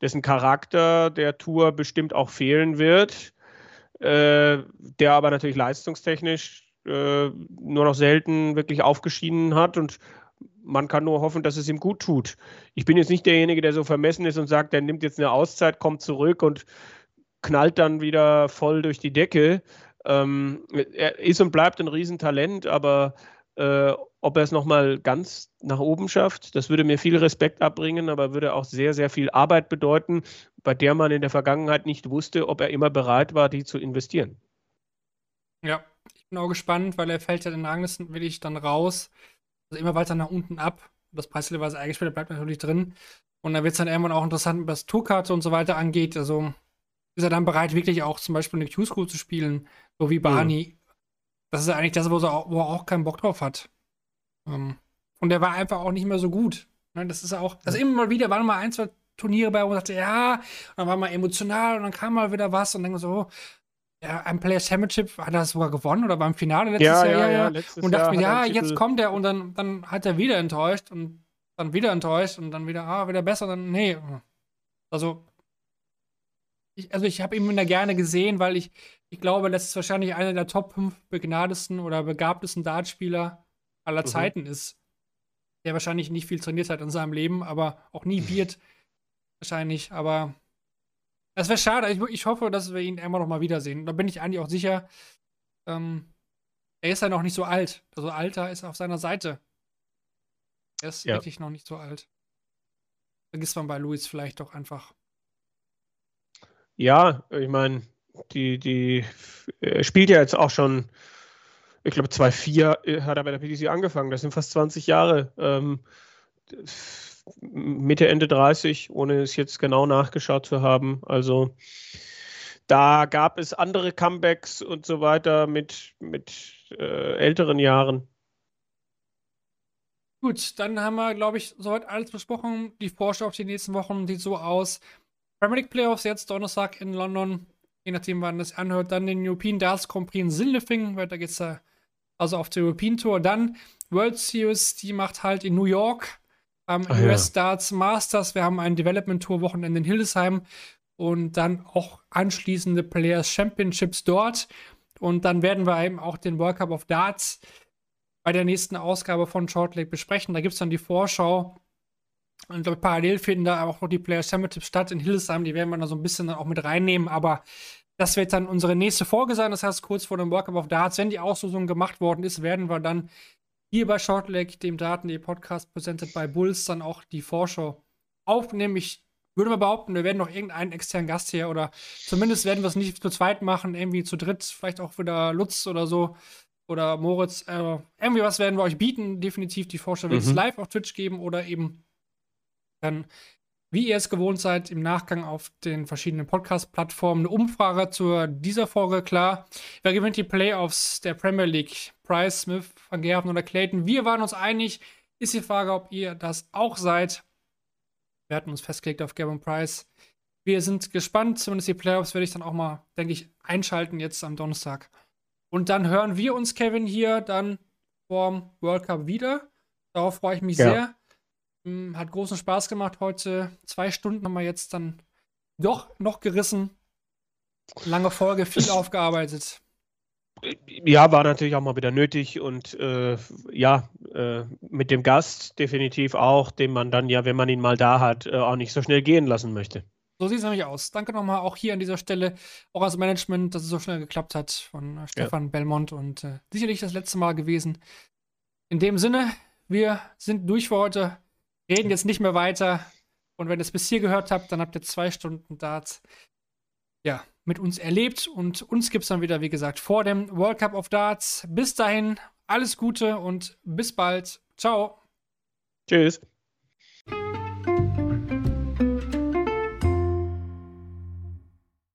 dessen Charakter der Tour bestimmt auch fehlen wird, äh, der aber natürlich leistungstechnisch äh, nur noch selten wirklich aufgeschieden hat und man kann nur hoffen, dass es ihm gut tut. Ich bin jetzt nicht derjenige, der so vermessen ist und sagt, der nimmt jetzt eine Auszeit, kommt zurück und knallt dann wieder voll durch die Decke. Ähm, er ist und bleibt ein Riesentalent, aber Äh, ob er es nochmal ganz nach oben schafft, das würde mir viel Respekt abbringen, aber würde auch sehr, sehr viel Arbeit bedeuten, bei der man in der Vergangenheit nicht wusste, ob er immer bereit war, die zu investieren. Ja, ich bin auch gespannt, weil er fällt ja den Ranglisten ich dann raus. Also immer weiter nach unten ab. Das Preislevel, was er eingespielt bleibt natürlich drin. Und dann wird es dann irgendwann auch interessant, was Tourkarte und so weiter angeht. Also ist er dann bereit, wirklich auch zum Beispiel eine Q-School zu spielen, so wie Barney. Mhm. Das ist eigentlich das, wo er, auch, wo er auch keinen Bock drauf hat. Um, ähm, und der war einfach auch nicht mehr so gut. Ne, das ist auch, also immer mal wieder waren mal ein, zwei Turniere bei, wo man dachte, ja, und dann war mal emotional und dann kam mal wieder was und dann so, ja, ein Player Championship hat er sogar gewonnen oder beim Finale letztes ja, Jahr. Ja, ja, letztes und dachte mir, ja, jetzt kommt er und dann, dann hat er wieder enttäuscht und dann wieder enttäuscht und dann wieder, ah, wieder besser, dann, nee. Also, ich, also ich habe ihn da gerne gesehen, weil ich, ich glaube, das ist wahrscheinlich einer der Top 5 begnadesten oder begabtesten Dartspieler aller mhm. Zeiten ist. Der wahrscheinlich nicht viel trainiert hat in seinem Leben, aber auch nie wird. wahrscheinlich, aber es wäre schade. Ich, ich, hoffe, dass wir ihn immer noch mal wiedersehen. Da bin ich eigentlich auch sicher. Ähm, er ist ja noch nicht so alt. Also Alter ist auf seiner Seite. Er ist ja. wirklich noch nicht so alt. Vergisst man bei Luis vielleicht doch einfach. Ja, ich meine, die, die er spielt ja jetzt auch schon, ich glaube, 2-4 äh, hat er bei der PDC angefangen. Das sind fast 20 Jahre. Ähm, Mitte, Ende 30, ohne es jetzt genau nachgeschaut zu haben. Also da gab es andere Comebacks und so weiter mit, mit äh, älteren Jahren. Gut, dann haben wir, glaube ich, soweit alles besprochen. Die Vorschau auf die nächsten Wochen sieht so aus. Premier League Playoffs jetzt Donnerstag in London. Je nachdem, wann das anhört. Dann den European Darts Grand Prix in Sindelfingen. Weiter geht's da also auf der European Tour. Dann World Series, die macht halt in New York. Am ähm, US ja. Darts Masters. Wir haben ein Development Tour Wochenende in Hildesheim. Und dann auch anschließende Players Championships dort. Und dann werden wir eben auch den World Cup of Darts bei der nächsten Ausgabe von Shortlake besprechen. Da gibt es dann die Vorschau und glaube, parallel finden da auch noch die Player Championships statt in Hildesheim. Die werden wir da so ein bisschen dann auch mit reinnehmen. Aber das wird dann unsere nächste Folge sein. Das heißt, kurz vor dem Workup of Darts, wenn die Auslosung gemacht worden ist, werden wir dann hier bei Shortleg, dem Daten.de Podcast, presented by Bulls, dann auch die Vorschau aufnehmen. Ich würde mal behaupten, wir werden noch irgendeinen externen Gast hier oder zumindest werden wir es nicht zu zweit machen, irgendwie zu dritt, vielleicht auch wieder Lutz oder so oder Moritz. Äh, irgendwie was werden wir euch bieten. Definitiv die Vorschau wird es mhm. live auf Twitch geben oder eben dann, wie ihr es gewohnt seid, im Nachgang auf den verschiedenen Podcast-Plattformen eine Umfrage zu dieser Folge. Klar, wer gewinnt die Playoffs der Premier League? Price, Smith, Van Gerven oder Clayton? Wir waren uns einig. Ist die Frage, ob ihr das auch seid. Wir hatten uns festgelegt auf Gavin Price. Wir sind gespannt. Zumindest die Playoffs werde ich dann auch mal, denke ich, einschalten jetzt am Donnerstag. Und dann hören wir uns, Kevin, hier dann vorm World Cup wieder. Darauf freue ich mich ja. sehr. Hm, hat großen Spaß gemacht heute. Zwei Stunden haben wir jetzt dann doch noch gerissen. Lange Folge, viel aufgearbeitet. Ja, war natürlich auch mal wieder nötig und äh, ja, äh, mit dem Gast definitiv auch, den man dann ja, wenn man ihn mal da hat, äh, auch nicht so schnell gehen lassen möchte. So sieht es nämlich aus. Danke nochmal auch hier an dieser Stelle, auch als Management, dass es so schnell geklappt hat von äh, Stefan ja. Belmont und äh, sicherlich das letzte Mal gewesen. In dem Sinne, wir sind durch für heute reden jetzt nicht mehr weiter. Und wenn ihr es bis hier gehört habt, dann habt ihr zwei Stunden Darts ja, mit uns erlebt. Und uns gibt es dann wieder, wie gesagt, vor dem World Cup of Darts. Bis dahin, alles Gute und bis bald. Ciao. Tschüss.